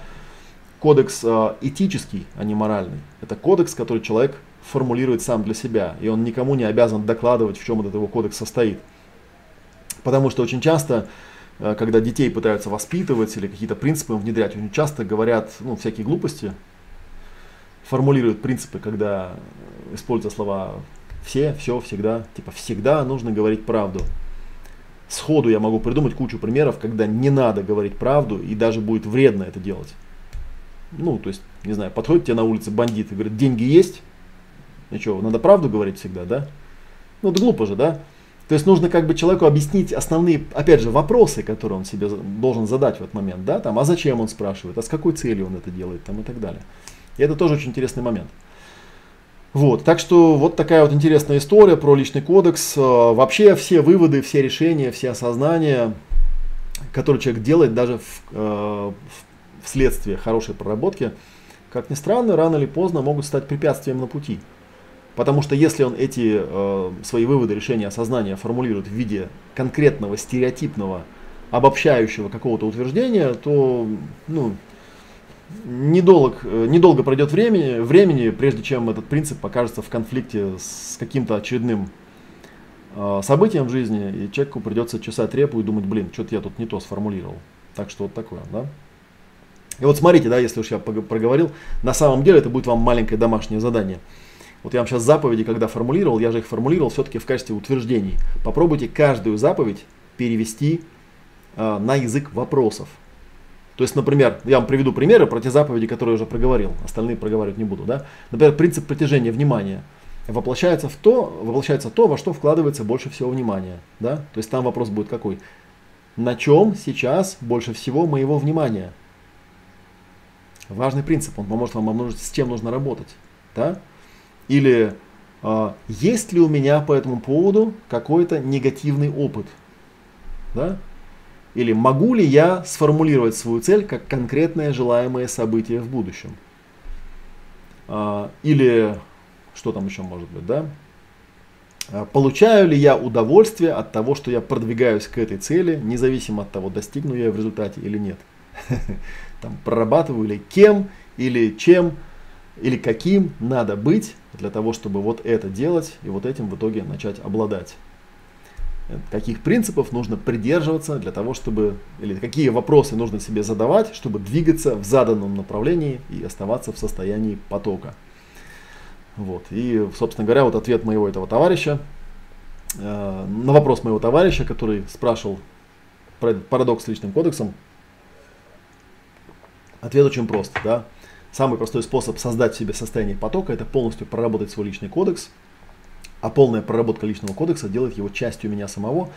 кодекс э, этический, а не моральный. Это кодекс, который человек формулирует сам для себя, и он никому не обязан докладывать, в чем этот его кодекс состоит. Потому что очень часто, э, когда детей пытаются воспитывать или какие-то принципы внедрять, очень часто говорят ну, всякие глупости, формулируют принципы, когда используя слова все, все, всегда. Типа всегда нужно говорить правду. Сходу я могу придумать кучу примеров, когда не надо говорить правду и даже будет вредно это делать. Ну, то есть, не знаю, подходит тебе на улице бандит и говорит, деньги есть? И что, надо правду говорить всегда, да? Ну, это глупо же, да? То есть нужно как бы человеку объяснить основные, опять же, вопросы, которые он себе должен задать в этот момент, да, там, а зачем он спрашивает, а с какой целью он это делает, там и так далее. И это тоже очень интересный момент. Вот, так что вот такая вот интересная история про личный кодекс. Э, вообще все выводы, все решения, все осознания, которые человек делает даже в, э, вследствие хорошей проработки, как ни странно, рано или поздно могут стать препятствием на пути. Потому что если он эти э, свои выводы, решения, осознания формулирует в виде конкретного, стереотипного, обобщающего какого-то утверждения, то ну, недолг, э, недолго пройдет времени, времени, прежде чем этот принцип покажется в конфликте с каким-то очередным э, событием в жизни, и человеку придется чесать репу и думать, блин, что-то я тут не то сформулировал. Так что вот такое, да. И вот смотрите, да, если уж я проговорил, на самом деле это будет вам маленькое домашнее задание. Вот я вам сейчас заповеди, когда формулировал, я же их формулировал все-таки в качестве утверждений. Попробуйте каждую заповедь перевести э, на язык вопросов. То есть, например, я вам приведу примеры про те заповеди, которые я уже проговорил, остальные проговаривать не буду. Да? Например, принцип притяжения внимания воплощается в то, воплощается то, во что вкладывается больше всего внимания. Да? То есть там вопрос будет какой? На чем сейчас больше всего моего внимания? Важный принцип, он поможет вам обнаружить, с чем нужно работать. Да? Или э, есть ли у меня по этому поводу какой-то негативный опыт? Да? Или могу ли я сформулировать свою цель как конкретное желаемое событие в будущем? А, или что там еще может быть, да? А, получаю ли я удовольствие от того, что я продвигаюсь к этой цели, независимо от того, достигну я в результате или нет? *laughs* Там прорабатываю ли кем или чем или каким надо быть для того, чтобы вот это делать и вот этим в итоге начать обладать каких принципов нужно придерживаться для того, чтобы, или какие вопросы нужно себе задавать, чтобы двигаться в заданном направлении и оставаться в состоянии потока. Вот. И, собственно говоря, вот ответ моего этого товарища, э, на вопрос моего товарища, который спрашивал про парадокс с личным кодексом, ответ очень прост. Да? Самый простой способ создать в себе состояние потока – это полностью проработать свой личный кодекс – а полная проработка личного кодекса делает его частью меня самого,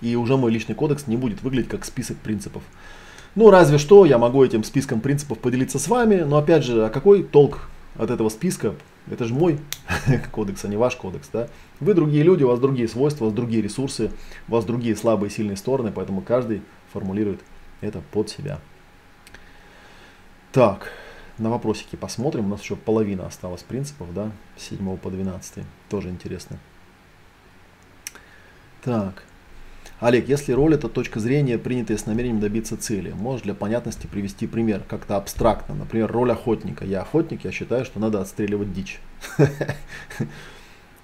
и уже мой личный кодекс не будет выглядеть как список принципов. Ну, разве что я могу этим списком принципов поделиться с вами, но опять же, а какой толк от этого списка? Это же мой *laughs* кодекс, а не ваш кодекс, да? Вы другие люди, у вас другие свойства, у вас другие ресурсы, у вас другие слабые и сильные стороны, поэтому каждый формулирует это под себя. Так, на вопросики посмотрим. У нас еще половина осталось принципов, да, с 7 по 12. Тоже интересно. Так. Олег, если роль это точка зрения, принятая с намерением добиться цели, можешь для понятности привести пример, как-то абстрактно. Например, роль охотника. Я охотник, я считаю, что надо отстреливать дичь. *laughs*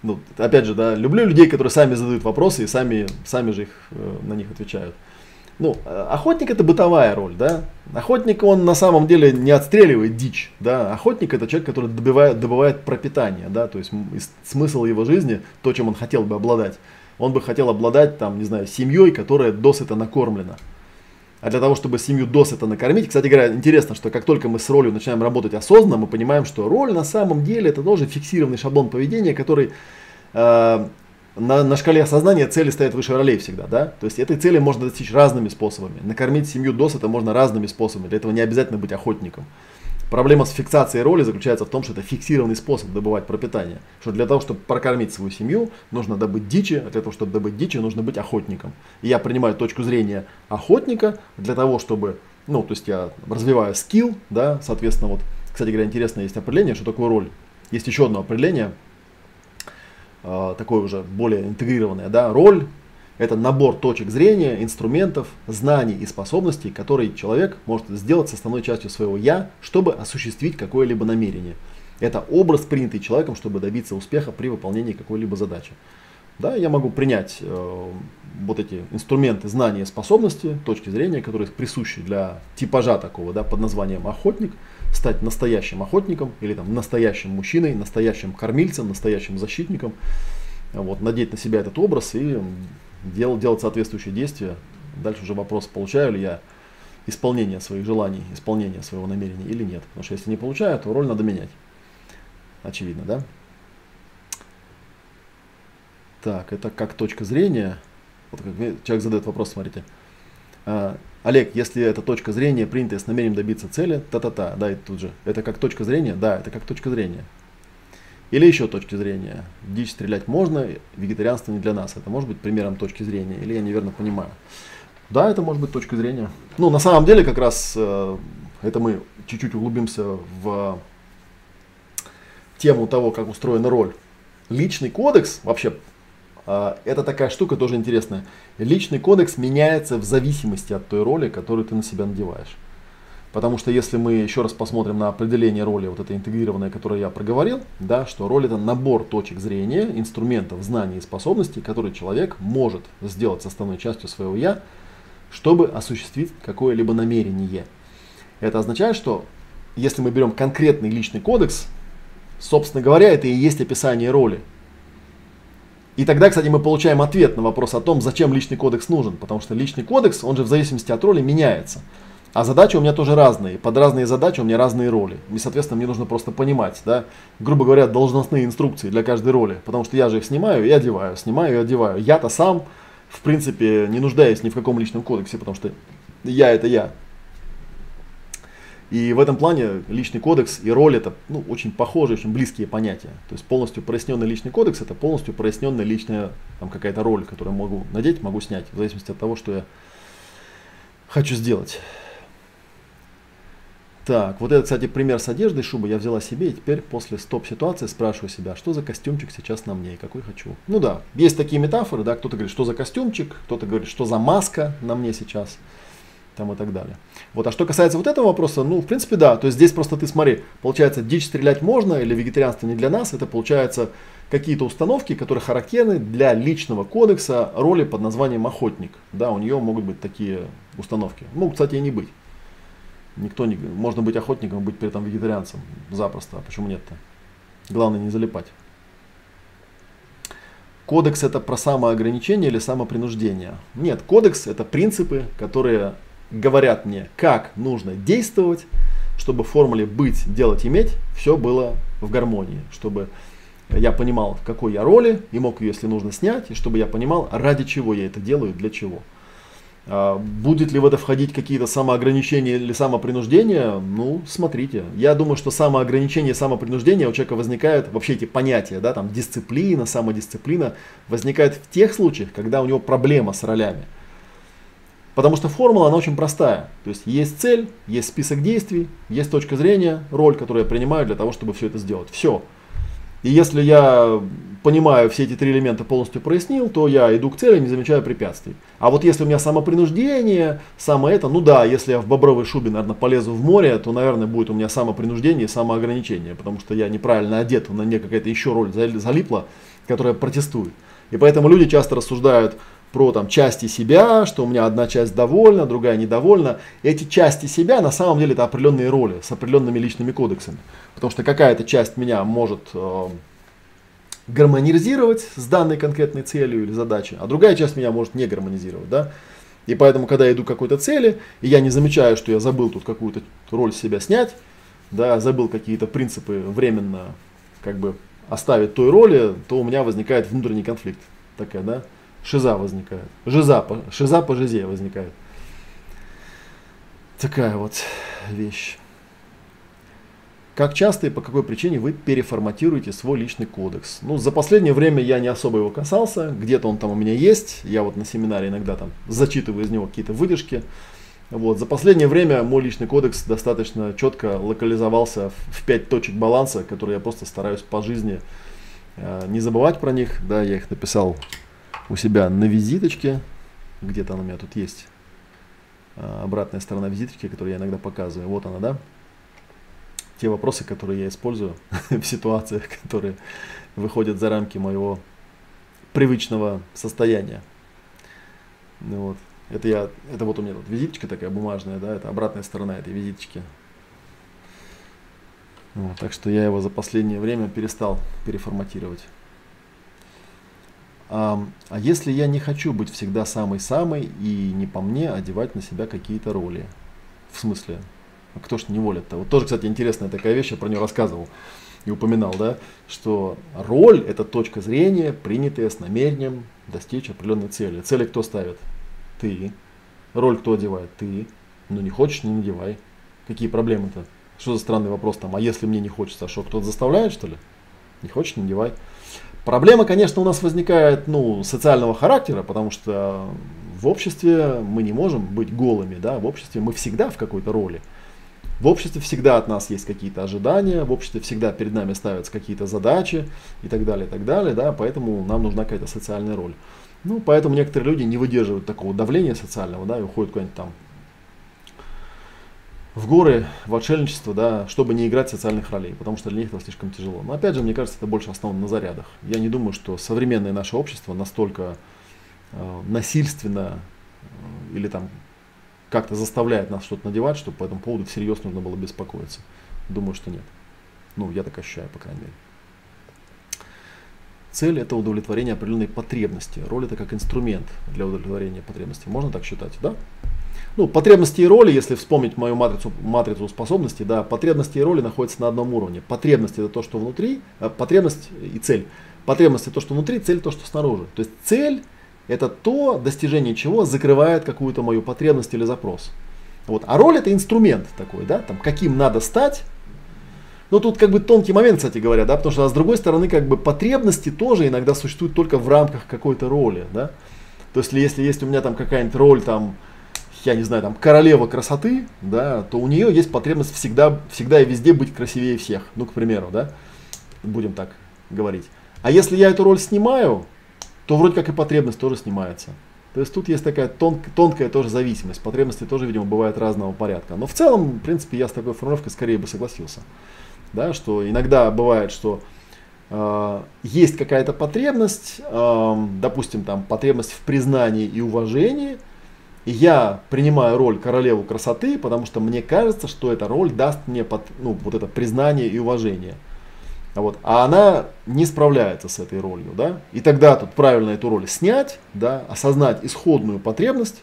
Ну, опять же, да, люблю людей, которые сами задают вопросы и сами, сами же их, э, на них отвечают. Ну, э, охотник это бытовая роль, да. Охотник, он на самом деле не отстреливает дичь, да. Охотник это человек, который добывает, добывает пропитание, да. То есть смысл его жизни, то, чем он хотел бы обладать. Он бы хотел обладать, там, не знаю, семьей, которая досыта накормлена. А для того, чтобы семью досыта накормить, кстати говоря, интересно, что как только мы с ролью начинаем работать осознанно, мы понимаем, что роль на самом деле это тоже фиксированный шаблон поведения, который э, на, на шкале осознания цели стоят выше ролей всегда, да? То есть этой цели можно достичь разными способами. Накормить семью дос это можно разными способами. Для этого не обязательно быть охотником. Проблема с фиксацией роли заключается в том, что это фиксированный способ добывать пропитание. Что для того, чтобы прокормить свою семью, нужно добыть дичи, а для того, чтобы добыть дичи, нужно быть охотником. И я принимаю точку зрения охотника для того, чтобы, ну, то есть я развиваю скилл, да, соответственно, вот, кстати говоря, интересно, есть определение, что такое роль. Есть еще одно определение, э, такое уже более интегрированное, да, роль это набор точек зрения, инструментов, знаний и способностей, которые человек может сделать составной частью своего «я», чтобы осуществить какое-либо намерение. Это образ, принятый человеком, чтобы добиться успеха при выполнении какой-либо задачи. Да, я могу принять э, вот эти инструменты, знания, способности, точки зрения, которые присущи для типажа такого, да, под названием охотник, стать настоящим охотником или там настоящим мужчиной, настоящим кормильцем, настоящим защитником, вот, надеть на себя этот образ и дел, делать соответствующие действия. Дальше уже вопрос, получаю ли я исполнение своих желаний, исполнение своего намерения или нет. Потому что если не получаю, то роль надо менять. Очевидно, да? Так, это как точка зрения. Вот как человек задает вопрос, смотрите. Олег, если это точка зрения, принятая с намерением добиться цели, та-та-та, да, и тут же. Это как точка зрения? Да, это как точка зрения. Или еще точки зрения. Дичь стрелять можно, вегетарианство не для нас. Это может быть примером точки зрения, или я неверно понимаю. Да, это может быть точка зрения. Ну, на самом деле, как раз э, это мы чуть-чуть углубимся в тему того, как устроена роль. Личный кодекс, вообще, э, это такая штука тоже интересная. Личный кодекс меняется в зависимости от той роли, которую ты на себя надеваешь. Потому что если мы еще раз посмотрим на определение роли, вот это интегрированное, которое я проговорил, да, что роль это набор точек зрения, инструментов, знаний и способностей, которые человек может сделать составной частью своего «я», чтобы осуществить какое-либо намерение. Это означает, что если мы берем конкретный личный кодекс, собственно говоря, это и есть описание роли. И тогда, кстати, мы получаем ответ на вопрос о том, зачем личный кодекс нужен. Потому что личный кодекс, он же в зависимости от роли меняется. А задачи у меня тоже разные. Под разные задачи у меня разные роли. И, соответственно, мне нужно просто понимать, да, грубо говоря, должностные инструкции для каждой роли. Потому что я же их снимаю и одеваю, снимаю и одеваю. Я-то сам, в принципе, не нуждаюсь ни в каком личном кодексе, потому что я это я. И в этом плане личный кодекс и роль это ну, очень похожие, очень близкие понятия. То есть полностью проясненный личный кодекс это полностью проясненная личная там, какая-то роль, которую могу надеть, могу снять, в зависимости от того, что я хочу сделать. Так, вот это, кстати, пример с одеждой, шубы я взяла себе, и теперь после стоп-ситуации спрашиваю себя, что за костюмчик сейчас на мне и какой хочу. Ну да, есть такие метафоры, да, кто-то говорит, что за костюмчик, кто-то говорит, что за маска на мне сейчас, там и так далее. Вот, а что касается вот этого вопроса, ну, в принципе, да, то есть здесь просто ты смотри, получается, дичь стрелять можно или вегетарианство не для нас, это получается какие-то установки, которые характерны для личного кодекса роли под названием охотник. Да, у нее могут быть такие установки. Могут, кстати, и не быть. Никто не... Можно быть охотником, быть при этом вегетарианцем. Запросто. А почему нет-то? Главное не залипать. Кодекс это про самоограничение или самопринуждение? Нет, кодекс это принципы, которые говорят мне, как нужно действовать, чтобы в формуле быть, делать, иметь все было в гармонии, чтобы я понимал, в какой я роли и мог ее, если нужно, снять, и чтобы я понимал, ради чего я это делаю, для чего. А, будет ли в это входить какие-то самоограничения или самопринуждения? Ну, смотрите. Я думаю, что самоограничение и самопринуждение у человека возникают, вообще эти понятия, да, там дисциплина, самодисциплина, возникает в тех случаях, когда у него проблема с ролями. Потому что формула, она очень простая. То есть есть цель, есть список действий, есть точка зрения, роль, которую я принимаю для того, чтобы все это сделать. Все. И если я понимаю, все эти три элемента полностью прояснил, то я иду к цели, не замечаю препятствий. А вот если у меня самопринуждение, само это, ну да, если я в бобровой шубе, наверное, полезу в море, то, наверное, будет у меня самопринуждение и самоограничение, потому что я неправильно одет, на мне какая-то еще роль залипла, которая протестует. И поэтому люди часто рассуждают про там, части себя, что у меня одна часть довольна, другая недовольна. Эти части себя на самом деле это определенные роли с определенными личными кодексами. Потому что какая-то часть меня может э, гармонизировать с данной конкретной целью или задачей, а другая часть меня может не гармонизировать. Да? И поэтому, когда я иду к какой-то цели, и я не замечаю, что я забыл тут какую-то роль себя снять, да, забыл какие-то принципы временно как бы оставить той роли, то у меня возникает внутренний конфликт. Такая, да, шиза возникает. Жиза, шиза по жизе возникает. Такая вот вещь. Как часто и по какой причине вы переформатируете свой личный кодекс? Ну, за последнее время я не особо его касался, где-то он там у меня есть, я вот на семинаре иногда там зачитываю из него какие-то выдержки. Вот. За последнее время мой личный кодекс достаточно четко локализовался в 5 точек баланса, которые я просто стараюсь по жизни э, не забывать про них. Да, я их написал у себя на визиточке, где-то она у меня тут есть. Э, обратная сторона визиточки, которую я иногда показываю. Вот она, да? те вопросы, которые я использую *laughs* в ситуациях, которые выходят за рамки моего привычного состояния. Ну вот. Это я, это вот у меня тут визиточка такая бумажная, да, это обратная сторона этой визиточки. Вот, так что я его за последнее время перестал переформатировать. А, если я не хочу быть всегда самый-самый и не по мне одевать на себя какие-то роли? В смысле, а кто ж не волит-то? Вот тоже, кстати, интересная такая вещь, я про нее рассказывал и упоминал, да, что роль – это точка зрения, принятая с намерением достичь определенной цели. Цели кто ставит? Ты. Роль кто одевает? Ты. Ну не хочешь, не надевай. Какие проблемы-то? Что за странный вопрос там? А если мне не хочется, а что, кто-то заставляет, что ли? Не хочешь, не надевай. Проблема, конечно, у нас возникает ну, социального характера, потому что в обществе мы не можем быть голыми, да, в обществе мы всегда в какой-то роли. В обществе всегда от нас есть какие-то ожидания, в обществе всегда перед нами ставятся какие-то задачи и так далее, и так далее, да, поэтому нам нужна какая-то социальная роль. Ну, поэтому некоторые люди не выдерживают такого давления социального, да, и уходят куда-нибудь там в горы, в отшельничество, да, чтобы не играть социальных ролей, потому что для них это слишком тяжело. Но опять же, мне кажется, это больше основано на зарядах. Я не думаю, что современное наше общество настолько э, насильственно э, или там как-то заставляет нас что-то надевать, чтобы по этому поводу всерьез нужно было беспокоиться. Думаю, что нет. Ну, я так ощущаю, по крайней мере. Цель – это удовлетворение определенной потребности. Роль – это как инструмент для удовлетворения потребностей. Можно так считать, да? Ну, потребности и роли, если вспомнить мою матрицу, матрицу способностей, да, потребности и роли находятся на одном уровне. Потребность – это то, что внутри, а потребность и цель. Потребность – это то, что внутри, цель – то, что снаружи. То есть цель это то, достижение чего закрывает какую-то мою потребность или запрос. Вот. А роль это инструмент такой, да, там, каким надо стать. Но тут как бы тонкий момент, кстати говоря, да, потому что а с другой стороны, как бы потребности тоже иногда существуют только в рамках какой-то роли, да. То есть, если есть у меня там какая-нибудь роль, там, я не знаю, там, королева красоты, да, то у нее есть потребность всегда, всегда и везде быть красивее всех, ну, к примеру, да, будем так говорить. А если я эту роль снимаю, то вроде как и потребность тоже снимается. То есть тут есть такая тон, тонкая тоже зависимость. Потребности тоже, видимо, бывают разного порядка. Но в целом, в принципе, я с такой формулировкой скорее бы согласился. Да, что иногда бывает, что э, есть какая-то потребность, э, допустим, там потребность в признании и уважении, я принимаю роль королеву красоты, потому что мне кажется, что эта роль даст мне под, ну, вот это признание и уважение. Вот. А она не справляется с этой ролью. Да? И тогда тут правильно эту роль снять, да, осознать исходную потребность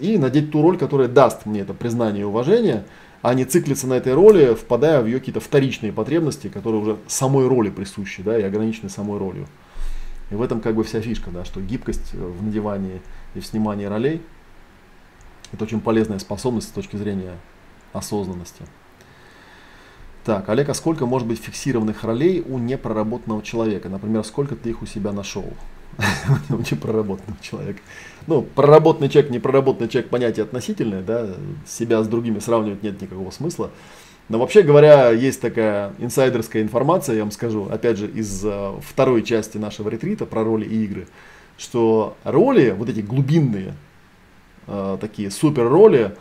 и надеть ту роль, которая даст мне это признание и уважение, а не циклиться на этой роли, впадая в ее какие-то вторичные потребности, которые уже самой роли присущи да, и ограничены самой ролью. И в этом как бы вся фишка, да, что гибкость в надевании и в снимании ролей – это очень полезная способность с точки зрения осознанности. Так, Олег, а сколько может быть фиксированных ролей у непроработанного человека? Например, сколько ты их у себя нашел? *laughs* у непроработанного человека. Ну, проработанный человек, непроработанный человек понятие относительное, да, себя с другими сравнивать нет никакого смысла. Но вообще говоря, есть такая инсайдерская информация, я вам скажу, опять же, из uh, второй части нашего ретрита про роли и игры, что роли, вот эти глубинные, uh, такие супер роли,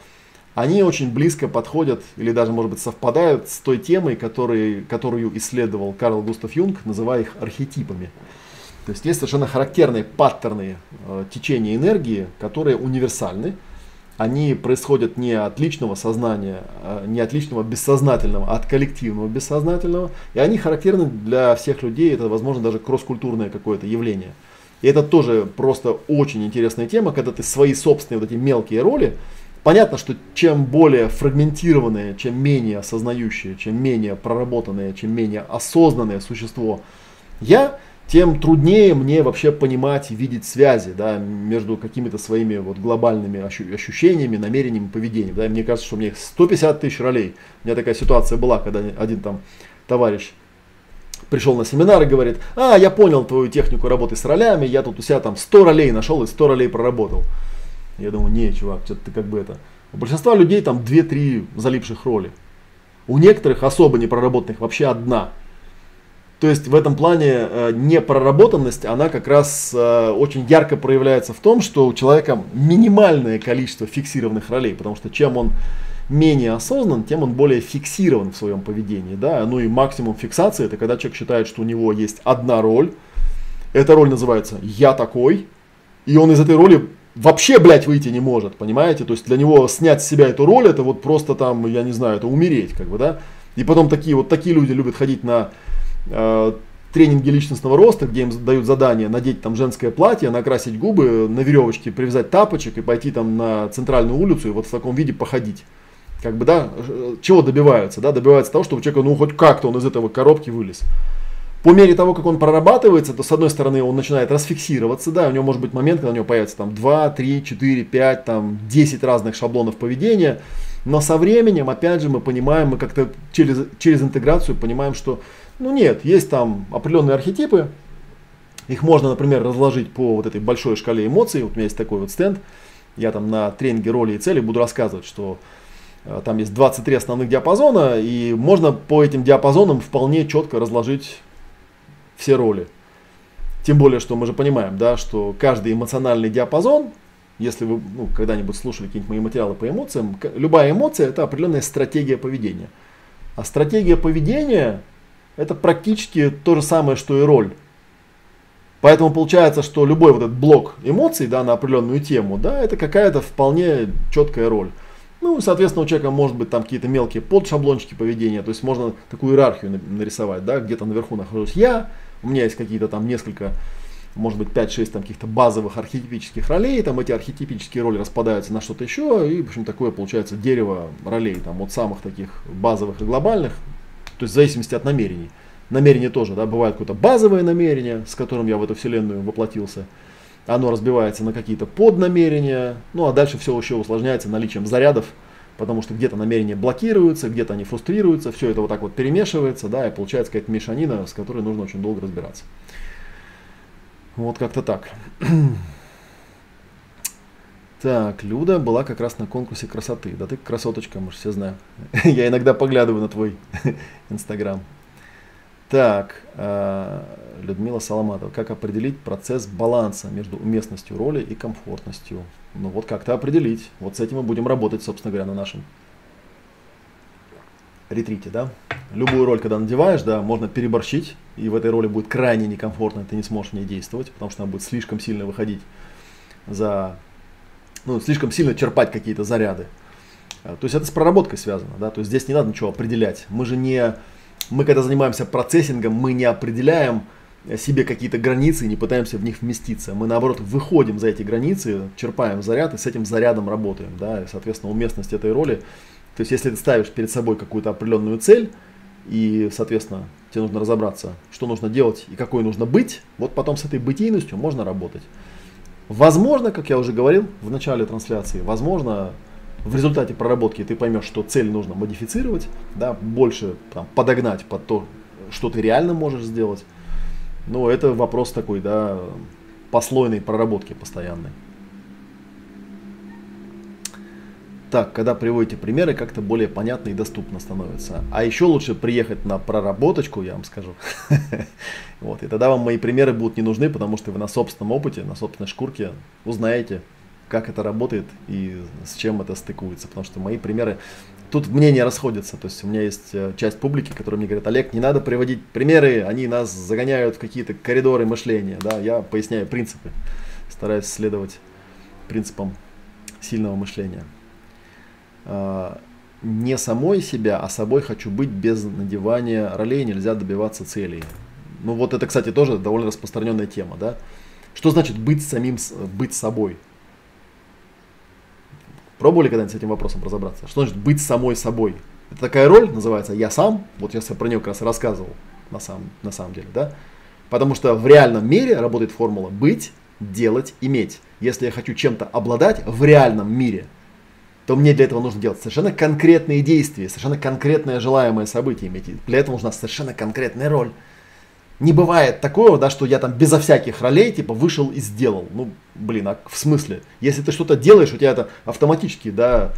они очень близко подходят или даже, может быть, совпадают с той темой, который, которую исследовал Карл Густав Юнг, называя их архетипами. То есть есть совершенно характерные паттерны э, течения энергии, которые универсальны. Они происходят не от личного сознания, э, не от личного бессознательного, а от коллективного бессознательного. И они характерны для всех людей. Это, возможно, даже кросс-культурное какое-то явление. И это тоже просто очень интересная тема, когда ты свои собственные вот эти мелкие роли Понятно, что чем более фрагментированное, чем менее осознающее, чем менее проработанное, чем менее осознанное существо я, тем труднее мне вообще понимать и видеть связи да, между какими-то своими вот глобальными ощущениями, намерениями, поведением. Да. Мне кажется, что у меня 150 тысяч ролей. У меня такая ситуация была, когда один там товарищ пришел на семинар и говорит, а, я понял твою технику работы с ролями, я тут у себя там 100 ролей нашел и 100 ролей проработал. Я думаю, не, чувак, что-то ты как бы это... У большинства людей там 2-3 залипших роли. У некоторых особо непроработанных вообще одна. То есть в этом плане э, непроработанность, она как раз э, очень ярко проявляется в том, что у человека минимальное количество фиксированных ролей, потому что чем он менее осознан, тем он более фиксирован в своем поведении. Да? Ну и максимум фиксации это когда человек считает, что у него есть одна роль. Эта роль называется «я такой», и он из этой роли вообще, блядь, выйти не может, понимаете? То есть для него снять с себя эту роль, это вот просто там, я не знаю, это умереть, как бы, да? И потом такие вот такие люди любят ходить на э, тренинги личностного роста, где им дают задание надеть там женское платье, накрасить губы, на веревочке привязать тапочек и пойти там на центральную улицу и вот в таком виде походить. Как бы, да, чего добиваются? Да, добиваются того, чтобы у человека, ну, хоть как-то он из этого коробки вылез. По мере того, как он прорабатывается, то с одной стороны он начинает расфиксироваться, да, у него может быть момент, когда у него появится там 2, 3, 4, 5, там 10 разных шаблонов поведения, но со временем, опять же, мы понимаем, мы как-то через, через интеграцию понимаем, что, ну нет, есть там определенные архетипы, их можно, например, разложить по вот этой большой шкале эмоций, вот у меня есть такой вот стенд, я там на тренинге роли и цели буду рассказывать, что э, там есть 23 основных диапазона, и можно по этим диапазонам вполне четко разложить все роли. Тем более, что мы же понимаем, да, что каждый эмоциональный диапазон, если вы ну, когда-нибудь слушали какие-нибудь мои материалы по эмоциям, любая эмоция это определенная стратегия поведения. А стратегия поведения это практически то же самое, что и роль. Поэтому получается, что любой вот этот блок эмоций да, на определенную тему, да, это какая-то вполне четкая роль. Ну, соответственно, у человека может быть там какие-то мелкие подшаблончики поведения, то есть можно такую иерархию нарисовать, да, где-то наверху нахожусь я, у меня есть какие-то там несколько, может быть, 5-6 там каких-то базовых архетипических ролей, там эти архетипические роли распадаются на что-то еще, и, в общем, такое получается дерево ролей, там, от самых таких базовых и глобальных, то есть в зависимости от намерений. Намерение тоже, да, бывает какое-то базовое намерение, с которым я в эту вселенную воплотился, оно разбивается на какие-то поднамерения, ну а дальше все еще усложняется наличием зарядов, потому что где-то намерения блокируются, где-то они фрустрируются, все это вот так вот перемешивается, да, и получается какая-то мешанина, с которой нужно очень долго разбираться. Вот как-то так. *clears throat* Так, Люда была как раз на конкурсе красоты. Да ты красоточка, мы же все знаем. *laughs* Я иногда поглядываю на твой *laughs* инстаграм. Так, э, Людмила Соломатова. Как определить процесс баланса между уместностью роли и комфортностью? Ну вот как-то определить. Вот с этим мы будем работать, собственно говоря, на нашем ретрите, да. Любую роль, когда надеваешь, да, можно переборщить, и в этой роли будет крайне некомфортно, ты не сможешь в ней действовать, потому что она будет слишком сильно выходить за, ну, слишком сильно черпать какие-то заряды. А, то есть это с проработкой связано, да, то есть здесь не надо ничего определять. Мы же не, мы когда занимаемся процессингом, мы не определяем, себе какие-то границы и не пытаемся в них вместиться. Мы наоборот выходим за эти границы, черпаем заряд и с этим зарядом работаем. Да? И, соответственно, уместность этой роли. То есть, если ты ставишь перед собой какую-то определенную цель, и, соответственно, тебе нужно разобраться, что нужно делать и какой нужно быть, вот потом с этой бытийностью можно работать. Возможно, как я уже говорил в начале трансляции, возможно, в результате проработки ты поймешь, что цель нужно модифицировать, да, больше там, подогнать под то, что ты реально можешь сделать. Ну, это вопрос такой, да, послойной проработки постоянной. Так, когда приводите примеры, как-то более понятно и доступно становится. А еще лучше приехать на проработочку, я вам скажу. *laughs* Вот, и тогда вам мои примеры будут не нужны, потому что вы на собственном опыте, на собственной шкурке узнаете, как это работает и с чем это стыкуется. Потому что мои примеры тут мнения расходятся. То есть у меня есть э, часть публики, которая мне говорит, Олег, не надо приводить примеры, они нас загоняют в какие-то коридоры мышления. Да, я поясняю принципы, стараюсь следовать принципам сильного мышления. А, не самой себя, а собой хочу быть без надевания ролей, нельзя добиваться целей. Ну вот это, кстати, тоже довольно распространенная тема, да. Что значит быть самим, быть собой? Пробовали когда-нибудь с этим вопросом разобраться? Что значит быть самой собой? Это такая роль называется «я сам». Вот я про нее как раз рассказывал на самом, на самом деле, да? Потому что в реальном мире работает формула быть, делать, иметь. Если я хочу чем-то обладать в реальном мире, то мне для этого нужно делать совершенно конкретные действия, совершенно конкретное желаемое событие иметь. Для этого нужна совершенно конкретная роль. Не бывает такого, да, что я там безо всяких ролей, типа, вышел и сделал. Ну, блин, а в смысле? Если ты что-то делаешь, у тебя это автоматически, да,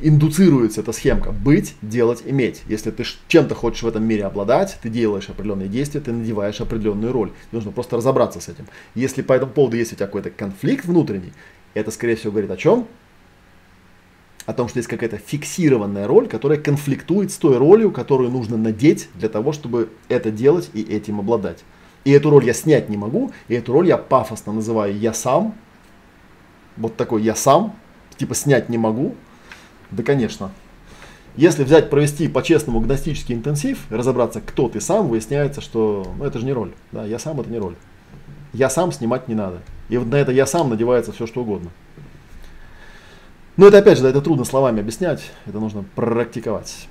индуцируется эта схемка. Быть, делать, иметь. Если ты чем-то хочешь в этом мире обладать, ты делаешь определенные действия, ты надеваешь определенную роль. Нужно просто разобраться с этим. Если по этому поводу есть у тебя какой-то конфликт внутренний, это, скорее всего, говорит о чем? О том, что есть какая-то фиксированная роль, которая конфликтует с той ролью, которую нужно надеть для того, чтобы это делать и этим обладать. И эту роль я снять не могу, и эту роль я пафосно называю «я сам». Вот такой «я сам», типа снять не могу, да, конечно. Если взять, провести по-честному гностический интенсив, разобраться, кто ты сам, выясняется, что ну, это же не роль. Да, я сам это не роль. Я сам снимать не надо. И вот на это я сам надевается все, что угодно. Но это опять же, да, это трудно словами объяснять, это нужно практиковать.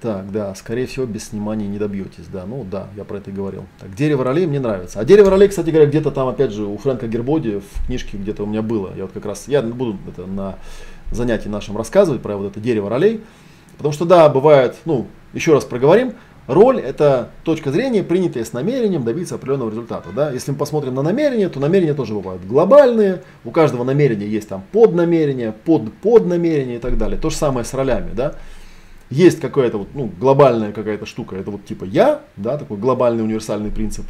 Так, да, скорее всего, без снимания не добьетесь. Да, ну да, я про это и говорил. Так, дерево ролей мне нравится. А дерево ролей, кстати говоря, где-то там, опять же, у Фрэнка Гербоди в книжке где-то у меня было. Я вот как раз, я буду это на занятии нашем рассказывать про вот это дерево ролей. Потому что, да, бывает, ну, еще раз проговорим, роль это точка зрения, принятая с намерением добиться определенного результата. Да? Если мы посмотрим на намерения, то намерения тоже бывают глобальные, у каждого намерения есть там поднамерение, под поднамерение и так далее. То же самое с ролями. Да? есть какая-то вот, ну, глобальная какая-то штука, это вот типа я, да, такой глобальный универсальный принцип.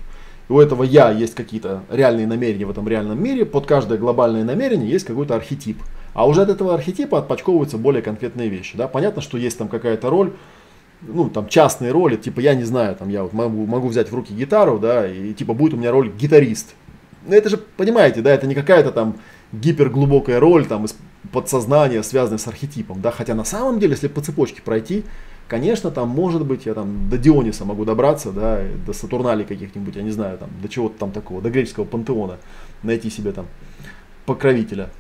У этого я есть какие-то реальные намерения в этом реальном мире, под каждое глобальное намерение есть какой-то архетип. А уже от этого архетипа отпочковываются более конкретные вещи. Да? Понятно, что есть там какая-то роль, ну, там, частные роли, типа, я не знаю, там, я вот могу, могу взять в руки гитару, да, и, типа, будет у меня роль гитарист. Но это же, понимаете, да, это не какая-то там гиперглубокая роль, там, из подсознания, связанное с архетипом, да, хотя на самом деле, если по цепочке пройти, конечно, там может быть, я там до Диониса могу добраться, да, до Сатурналей каких-нибудь, я не знаю, там, до чего-то там такого, до греческого пантеона, найти себе там покровителя.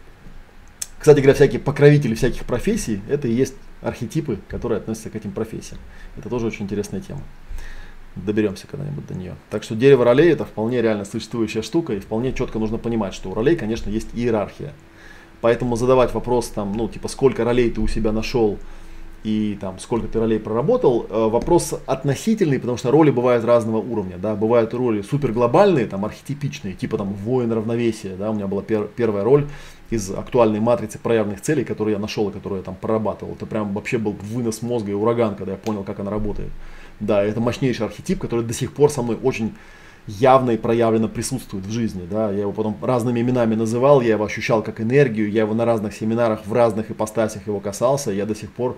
Кстати говоря, всякие покровители всяких профессий, это и есть архетипы, которые относятся к этим профессиям. Это тоже очень интересная тема. Доберемся когда-нибудь до нее. Так что дерево ролей это вполне реально существующая штука, и вполне четко нужно понимать, что у ролей, конечно, есть иерархия. Поэтому задавать вопрос, там, ну, типа, сколько ролей ты у себя нашел и там, сколько ты ролей проработал, э, вопрос относительный, потому что роли бывают разного уровня. Да? Бывают роли супер глобальные, там, архетипичные, типа там воин равновесия. Да? У меня была пер- первая роль из актуальной матрицы проявленных целей, которую я нашел и которую я там прорабатывал. Это прям вообще был вынос мозга и ураган, когда я понял, как она работает. Да, это мощнейший архетип, который до сих пор со мной очень явно и проявленно присутствует в жизни. Да? Я его потом разными именами называл, я его ощущал как энергию, я его на разных семинарах в разных ипостасях его касался, я до сих пор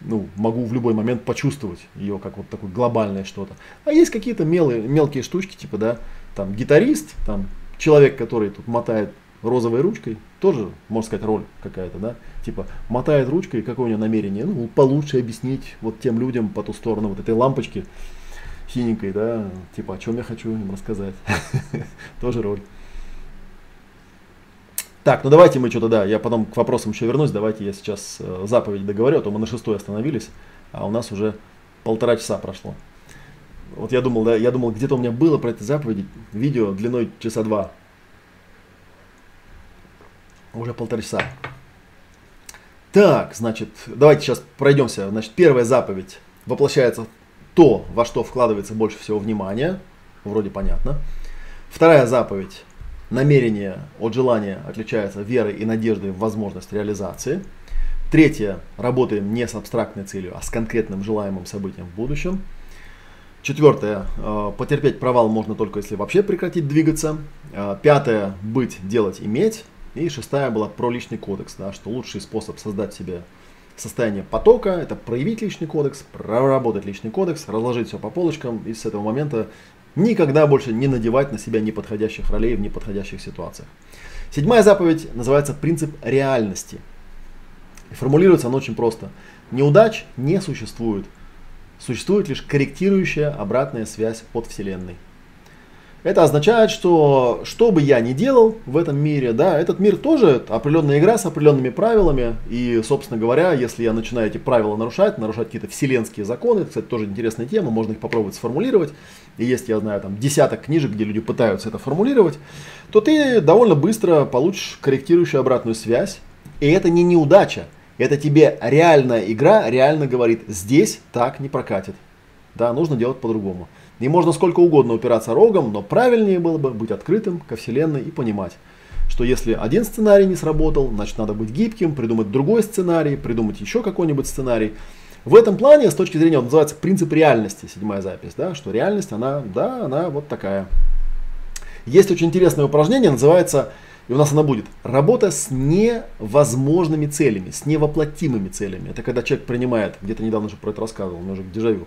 ну, могу в любой момент почувствовать ее как вот такое глобальное что-то. А есть какие-то мелые, мелкие штучки, типа, да, там гитарист, там человек, который тут мотает розовой ручкой, тоже, можно сказать, роль какая-то, да, типа, мотает ручкой, какое у него намерение, ну, получше объяснить вот тем людям по ту сторону вот этой лампочки, синенькой, да, типа, о чем я хочу им рассказать. *laughs* Тоже роль. Так, ну давайте мы что-то, да, я потом к вопросам еще вернусь, давайте я сейчас э, заповедь договорю, а то мы на шестой остановились, а у нас уже полтора часа прошло. Вот я думал, да, я думал, где-то у меня было про эти заповеди видео длиной часа два. Уже полтора часа. Так, значит, давайте сейчас пройдемся. Значит, первая заповедь воплощается то, во что вкладывается больше всего внимания, вроде понятно. Вторая заповедь. Намерение от желания отличается верой и надеждой в возможность реализации. Третье. Работаем не с абстрактной целью, а с конкретным желаемым событием в будущем. Четвертое. Э, потерпеть провал можно только если вообще прекратить двигаться. Э, пятое. Быть, делать, иметь. И шестая была про личный кодекс, да, что лучший способ создать себе состояние потока, это проявить личный кодекс, проработать личный кодекс, разложить все по полочкам и с этого момента никогда больше не надевать на себя неподходящих ролей в неподходящих ситуациях. Седьмая заповедь называется принцип реальности. И формулируется она очень просто. Неудач не существует. Существует лишь корректирующая обратная связь от Вселенной. Это означает, что что бы я ни делал в этом мире, да, этот мир тоже определенная игра с определенными правилами. И, собственно говоря, если я начинаю эти правила нарушать, нарушать какие-то вселенские законы, это, кстати, тоже интересная тема, можно их попробовать сформулировать. И есть, я знаю, там десяток книжек, где люди пытаются это формулировать, то ты довольно быстро получишь корректирующую обратную связь. И это не неудача, это тебе реальная игра реально говорит, здесь так не прокатит. Да, нужно делать по-другому. И можно сколько угодно упираться рогом, но правильнее было бы быть открытым ко Вселенной и понимать, что если один сценарий не сработал, значит надо быть гибким, придумать другой сценарий, придумать еще какой-нибудь сценарий. В этом плане, с точки зрения, вот называется принцип реальности, седьмая запись, да, что реальность, она, да, она вот такая. Есть очень интересное упражнение, называется, и у нас она будет, работа с невозможными целями, с невоплотимыми целями. Это когда человек принимает, где-то недавно же про это рассказывал, у меня уже дежавю,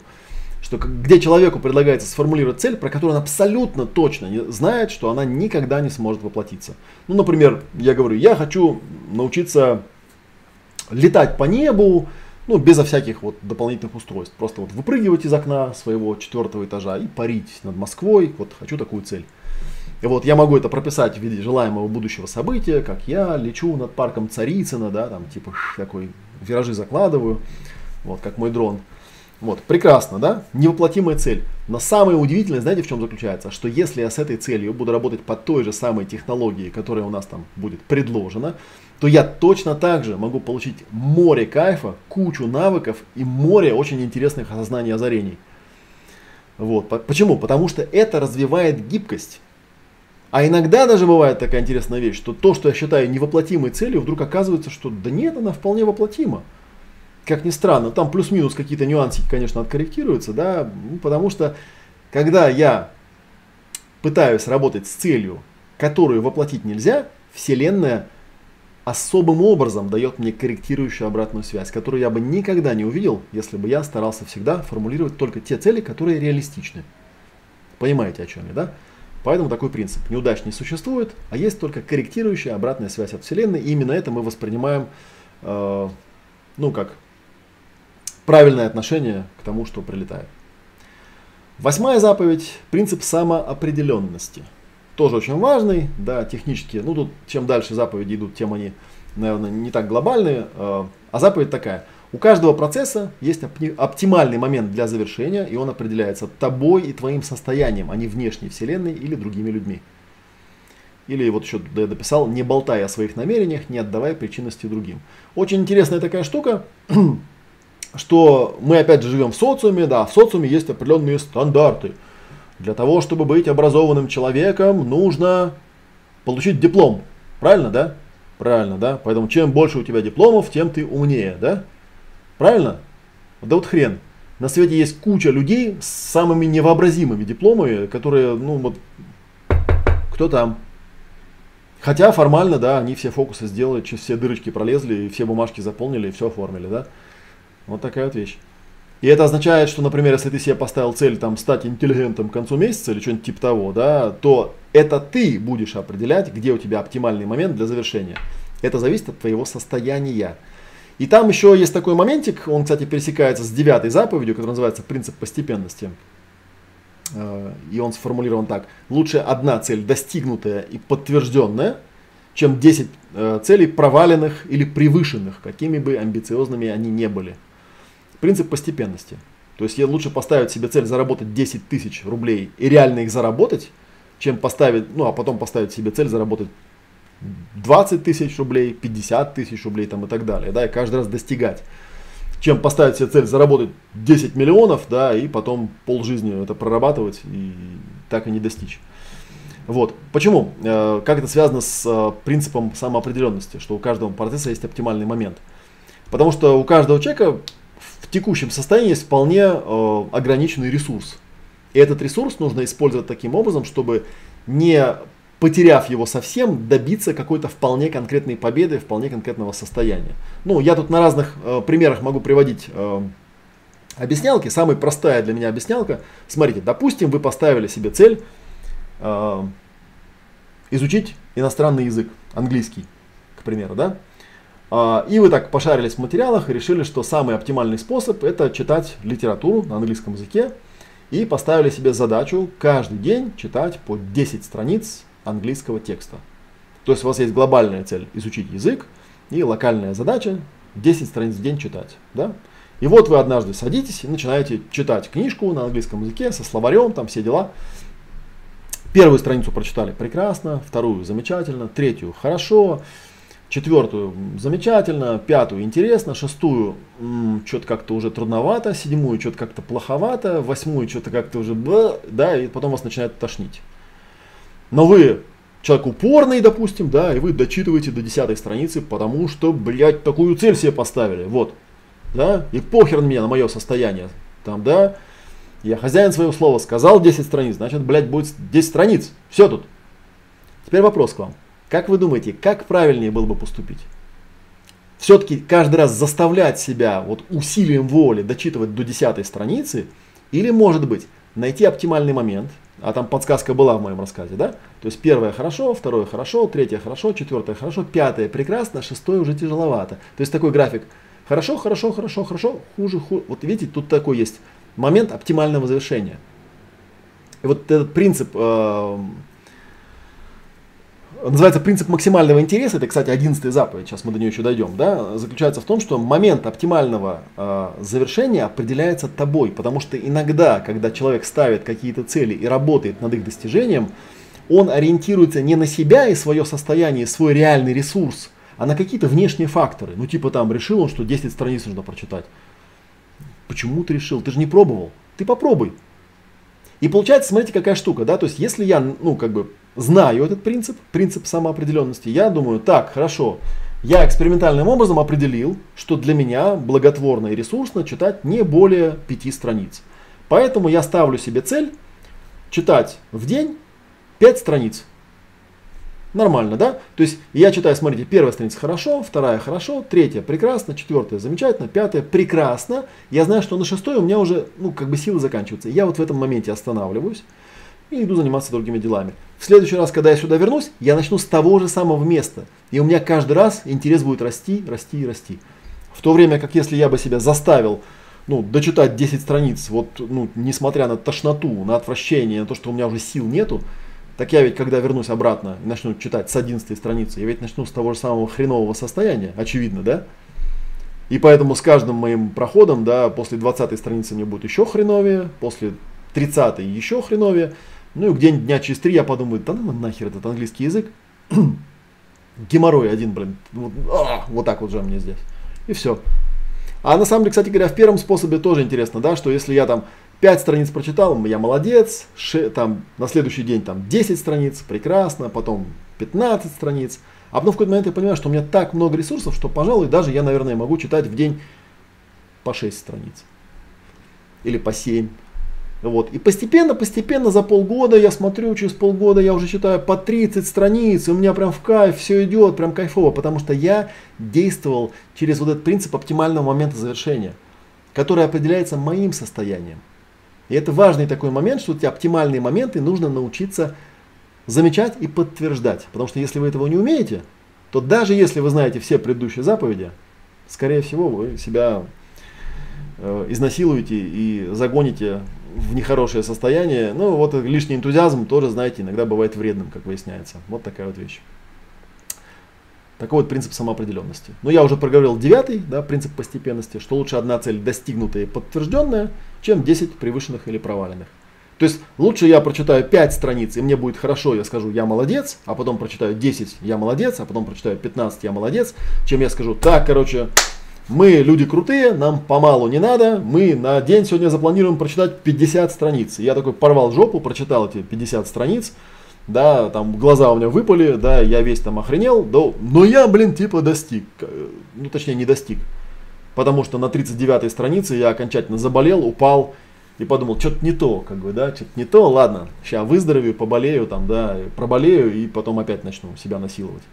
что где человеку предлагается сформулировать цель, про которую он абсолютно точно не знает, что она никогда не сможет воплотиться. Ну, например, я говорю, я хочу научиться летать по небу, ну, безо всяких вот дополнительных устройств. Просто вот выпрыгивать из окна своего четвертого этажа и парить над Москвой. Вот хочу такую цель. И вот я могу это прописать в виде желаемого будущего события, как я лечу над парком Царицына, да, там типа такой виражи закладываю, вот как мой дрон. Вот, прекрасно, да? Невоплотимая цель. Но самое удивительное, знаете, в чем заключается? Что если я с этой целью буду работать по той же самой технологии, которая у нас там будет предложена, то я точно так же могу получить море кайфа, кучу навыков и море очень интересных осознаний и озарений. Вот. Почему? Потому что это развивает гибкость. А иногда даже бывает такая интересная вещь, что то, что я считаю невоплотимой целью, вдруг оказывается, что да нет, она вполне воплотима как ни странно, там плюс-минус какие-то нюансы, конечно, откорректируются, да, ну, потому что когда я пытаюсь работать с целью, которую воплотить нельзя, Вселенная особым образом дает мне корректирующую обратную связь, которую я бы никогда не увидел, если бы я старался всегда формулировать только те цели, которые реалистичны. Понимаете, о чем я, да? Поэтому такой принцип. Неудач не существует, а есть только корректирующая обратная связь от Вселенной. И именно это мы воспринимаем, э, ну как, правильное отношение к тому, что прилетает. Восьмая заповедь – принцип самоопределенности. Тоже очень важный, да, технически. Ну, тут чем дальше заповеди идут, тем они, наверное, не так глобальные. А, а заповедь такая. У каждого процесса есть оптимальный момент для завершения, и он определяется тобой и твоим состоянием, а не внешней вселенной или другими людьми. Или вот еще я дописал, не болтай о своих намерениях, не отдавай причинности другим. Очень интересная такая штука. *clears throat* что мы опять же живем в социуме, да, в социуме есть определенные стандарты. Для того, чтобы быть образованным человеком, нужно получить диплом. Правильно, да? Правильно, да? Поэтому чем больше у тебя дипломов, тем ты умнее, да? Правильно? Да вот хрен. На свете есть куча людей с самыми невообразимыми дипломами, которые, ну вот, кто там? Хотя формально, да, они все фокусы сделали, все дырочки пролезли, все бумажки заполнили, все оформили, да? Вот такая вот вещь. И это означает, что, например, если ты себе поставил цель там, стать интеллигентом к концу месяца или что-нибудь типа того, да, то это ты будешь определять, где у тебя оптимальный момент для завершения. Это зависит от твоего состояния. И там еще есть такой моментик, он, кстати, пересекается с девятой заповедью, которая называется принцип постепенности. Э, и он сформулирован так. Лучше одна цель достигнутая и подтвержденная, чем 10 э, целей проваленных или превышенных, какими бы амбициозными они не были. Принцип постепенности. То есть лучше поставить себе цель заработать 10 тысяч рублей и реально их заработать, чем поставить, ну а потом поставить себе цель заработать 20 тысяч рублей, 50 тысяч рублей там, и так далее, да, и каждый раз достигать. Чем поставить себе цель заработать 10 миллионов, да, и потом полжизни это прорабатывать и так и не достичь. Вот. Почему? Э, как это связано с э, принципом самоопределенности, что у каждого процесса есть оптимальный момент? Потому что у каждого человека в текущем состоянии есть вполне э, ограниченный ресурс. И этот ресурс нужно использовать таким образом, чтобы не потеряв его совсем, добиться какой-то вполне конкретной победы, вполне конкретного состояния. Ну, я тут на разных э, примерах могу приводить э, объяснялки. Самая простая для меня объяснялка. Смотрите, допустим, вы поставили себе цель э, изучить иностранный язык, английский, к примеру, да? А, и вы так пошарились в материалах и решили, что самый оптимальный способ это читать литературу на английском языке. и поставили себе задачу каждый день читать по 10 страниц английского текста. То есть у вас есть глобальная цель изучить язык и локальная задача 10 страниц в день читать. Да? И вот вы однажды садитесь и начинаете читать книжку на английском языке со словарем, там все дела. Первую страницу прочитали прекрасно, вторую замечательно, третью хорошо, четвертую замечательно, пятую интересно, шестую что-то как-то уже трудновато, седьмую что-то как-то плоховато, восьмую что-то как-то уже, да, и потом вас начинает тошнить. Но вы человек упорный, допустим, да, и вы дочитываете до десятой страницы, потому что, блядь, такую цель себе поставили, вот, да, и похер мне на мое состояние, там, да, я хозяин своего слова, сказал 10 страниц, значит, блядь, будет 10 страниц, все тут. Теперь вопрос к вам. Как вы думаете, как правильнее было бы поступить? Все-таки каждый раз заставлять себя вот усилием воли дочитывать до 10 страницы, или, может быть, найти оптимальный момент, а там подсказка была в моем рассказе, да? То есть первое хорошо, второе хорошо, третье хорошо, четвертое хорошо, пятое прекрасно, шестое уже тяжеловато. То есть такой график хорошо, хорошо, хорошо, хорошо, хуже, хуже. Вот видите, тут такой есть момент оптимального завершения. И вот этот принцип э, называется принцип максимального интереса, это, кстати, одиннадцатая заповедь, сейчас мы до нее еще дойдем, да, заключается в том, что момент оптимального э, завершения определяется тобой, потому что иногда, когда человек ставит какие-то цели и работает над их достижением, он ориентируется не на себя и свое состояние, свой реальный ресурс, а на какие-то внешние факторы. Ну, типа там, решил он, что 10 страниц нужно прочитать. Почему ты решил? Ты же не пробовал. Ты попробуй. И получается, смотрите, какая штука, да, то есть если я, ну, как бы знаю этот принцип, принцип самоопределенности, я думаю, так, хорошо, я экспериментальным образом определил, что для меня благотворно и ресурсно читать не более пяти страниц. Поэтому я ставлю себе цель читать в день 5 страниц. Нормально, да? То есть я читаю, смотрите, первая страница хорошо, вторая хорошо, третья прекрасно, четвертая замечательно, пятая прекрасно. Я знаю, что на шестой у меня уже, ну, как бы силы заканчиваются. Я вот в этом моменте останавливаюсь и иду заниматься другими делами. В следующий раз, когда я сюда вернусь, я начну с того же самого места. И у меня каждый раз интерес будет расти, расти и расти. В то время как если я бы себя заставил ну, дочитать 10 страниц, вот, ну, несмотря на тошноту, на отвращение, на то, что у меня уже сил нету, так я ведь, когда вернусь обратно и начну читать с 11 страницы, я ведь начну с того же самого хренового состояния, очевидно, да? И поэтому с каждым моим проходом, да, после 20 страницы мне будет еще хреновее, после 30 еще хреновее. Ну и где-нибудь дня через три я подумаю, да ну нахер этот английский язык. *clears throat* Геморрой один, блин, вот, а, вот так вот же мне здесь. И все. А на самом деле, кстати говоря, в первом способе тоже интересно, да, что если я там 5 страниц прочитал, я молодец, ше, там, на следующий день там 10 страниц, прекрасно, потом 15 страниц. А потом в какой-то момент я понимаю, что у меня так много ресурсов, что, пожалуй, даже я, наверное, могу читать в день по 6 страниц. Или по 7. Вот. И постепенно, постепенно за полгода я смотрю, через полгода я уже читаю по 30 страниц, и у меня прям в кайф все идет, прям кайфово, потому что я действовал через вот этот принцип оптимального момента завершения, который определяется моим состоянием. И это важный такой момент, что эти оптимальные моменты нужно научиться замечать и подтверждать. Потому что если вы этого не умеете, то даже если вы знаете все предыдущие заповеди, скорее всего вы себя э, изнасилуете и загоните в нехорошее состояние. Ну вот лишний энтузиазм тоже, знаете, иногда бывает вредным, как выясняется. Вот такая вот вещь. Такой вот принцип самоопределенности. Но я уже проговорил девятый, да, принцип постепенности, что лучше одна цель достигнутая и подтвержденная, чем 10 превышенных или проваленных. То есть лучше я прочитаю 5 страниц, и мне будет хорошо, я скажу, я молодец, а потом прочитаю 10, я молодец, а потом прочитаю 15, я молодец, чем я скажу, так, короче, мы люди крутые, нам помалу не надо, мы на день сегодня запланируем прочитать 50 страниц. я такой порвал жопу, прочитал эти 50 страниц, да, там глаза у меня выпали, да, я весь там охренел, да, но я, блин, типа достиг, ну точнее не достиг, потому что на 39 странице я окончательно заболел, упал и подумал, что-то не то, как бы, да, что-то не то, ладно, сейчас выздоровею, поболею там, да, проболею и потом опять начну себя насиловать.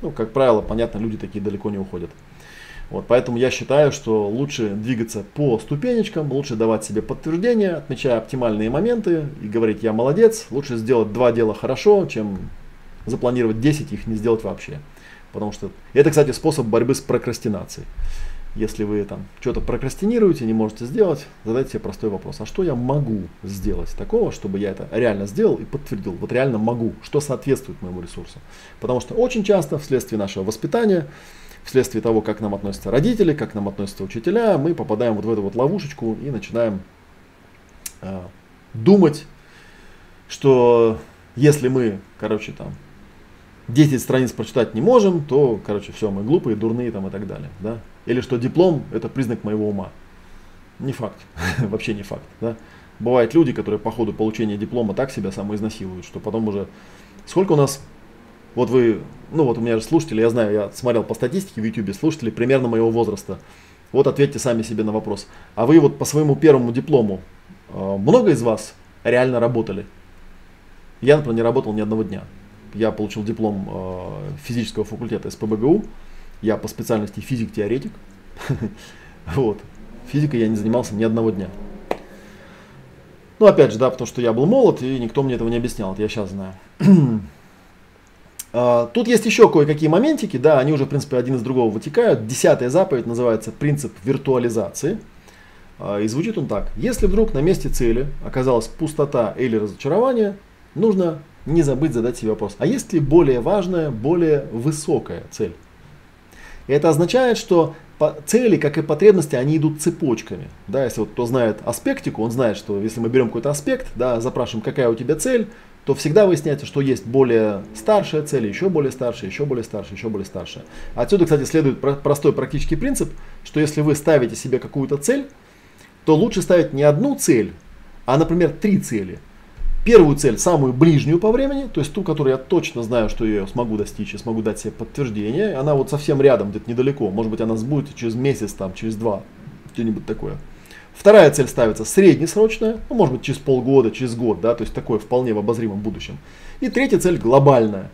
Ну, как правило, понятно, люди такие далеко не уходят. Вот, поэтому я считаю, что лучше двигаться по ступенечкам, лучше давать себе подтверждение, отмечая оптимальные моменты и говорить «я молодец». Лучше сделать два дела хорошо, чем запланировать 10 их не сделать вообще. Потому что это, кстати, способ борьбы с прокрастинацией. Если вы там что-то прокрастинируете, не можете сделать, задайте себе простой вопрос. А что я могу сделать такого, чтобы я это реально сделал и подтвердил? Вот реально могу. Что соответствует моему ресурсу? Потому что очень часто вследствие нашего воспитания, вследствие того, как нам относятся родители, как нам относятся учителя, мы попадаем вот в эту вот ловушечку и начинаем э, думать, что если мы, короче, там 10 страниц прочитать не можем, то, короче, все, мы глупые, дурные там и так далее. Да? Или что диплом это признак моего ума. Не факт, *laughs* вообще не факт. Да? Бывают люди, которые по ходу получения диплома так себя самоизнасилуют, что потом уже... Сколько у нас, вот вы, ну вот у меня же слушатели, я знаю, я смотрел по статистике в YouTube, слушатели примерно моего возраста. Вот ответьте сами себе на вопрос. А вы вот по своему первому диплому, э, много из вас реально работали? Я, например, не работал ни одного дня я получил диплом э, физического факультета СПБГУ. Я по специальности физик-теоретик. *laughs* вот. Физикой я не занимался ни одного дня. Ну, опять же, да, потому что я был молод, и никто мне этого не объяснял, это я сейчас знаю. *clears throat* А, тут есть еще кое-какие моментики, да, они уже, в принципе, один из другого вытекают. Десятая заповедь называется принцип виртуализации. А, и звучит он так. Если вдруг на месте цели оказалась пустота или разочарование, нужно не забыть задать себе вопрос, а есть ли более важная, более высокая цель? И это означает, что цели, как и потребности, они идут цепочками. Да, если вот кто знает аспектику, он знает, что если мы берем какой-то аспект, да, запрашиваем, какая у тебя цель, то всегда выясняется, что есть более старшая цель, еще более старшая, еще более старшая, еще более старшая. Отсюда, кстати, следует простой практический принцип, что если вы ставите себе какую-то цель, то лучше ставить не одну цель, а, например, три цели – первую цель, самую ближнюю по времени, то есть ту, которую я точно знаю, что я смогу достичь и смогу дать себе подтверждение, она вот совсем рядом, где-то недалеко, может быть она сбудется через месяц, там, через два, что-нибудь такое. Вторая цель ставится среднесрочная, ну, может быть через полгода, через год, да, то есть такое вполне в обозримом будущем. И третья цель глобальная.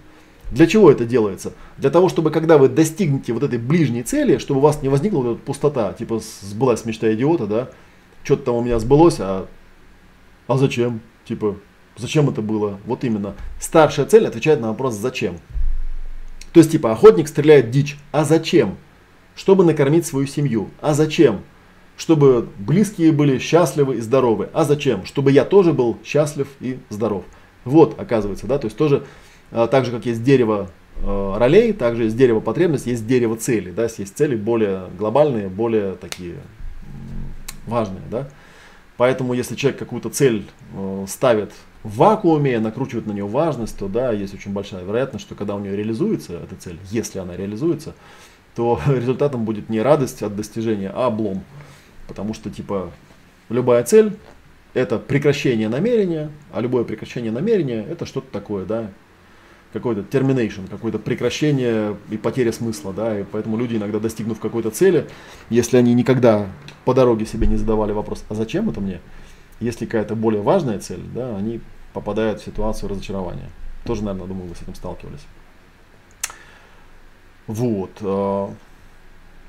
Для чего это делается? Для того, чтобы когда вы достигнете вот этой ближней цели, чтобы у вас не возникла вот эта пустота, типа сбылась мечта идиота, да, что-то там у меня сбылось, а, а зачем? Типа, Зачем это было? Вот именно. Старшая цель отвечает на вопрос «зачем?». То есть, типа, охотник стреляет дичь. А зачем? Чтобы накормить свою семью. А зачем? Чтобы близкие были счастливы и здоровы. А зачем? Чтобы я тоже был счастлив и здоров. Вот, оказывается, да, то есть тоже, а, так же, как есть дерево э, ролей, также есть дерево потребностей, есть дерево цели, да, есть цели более глобальные, более такие важные, да. Поэтому, если человек какую-то цель э, ставит в вакууме, накручивает на нее важность, то да, есть очень большая вероятность, что когда у нее реализуется эта цель, если она реализуется, то *laughs* результатом будет не радость от достижения, а облом. Потому что, типа, любая цель это прекращение намерения, а любое прекращение намерения это что-то такое, да, какой-то termination, какое-то прекращение и потеря смысла, да, и поэтому люди иногда достигнув какой-то цели, если они никогда по дороге себе не задавали вопрос, а зачем это мне, если какая-то более важная цель, да, они попадают в ситуацию разочарования. Тоже, наверное, думаю, вы с этим сталкивались. Вот.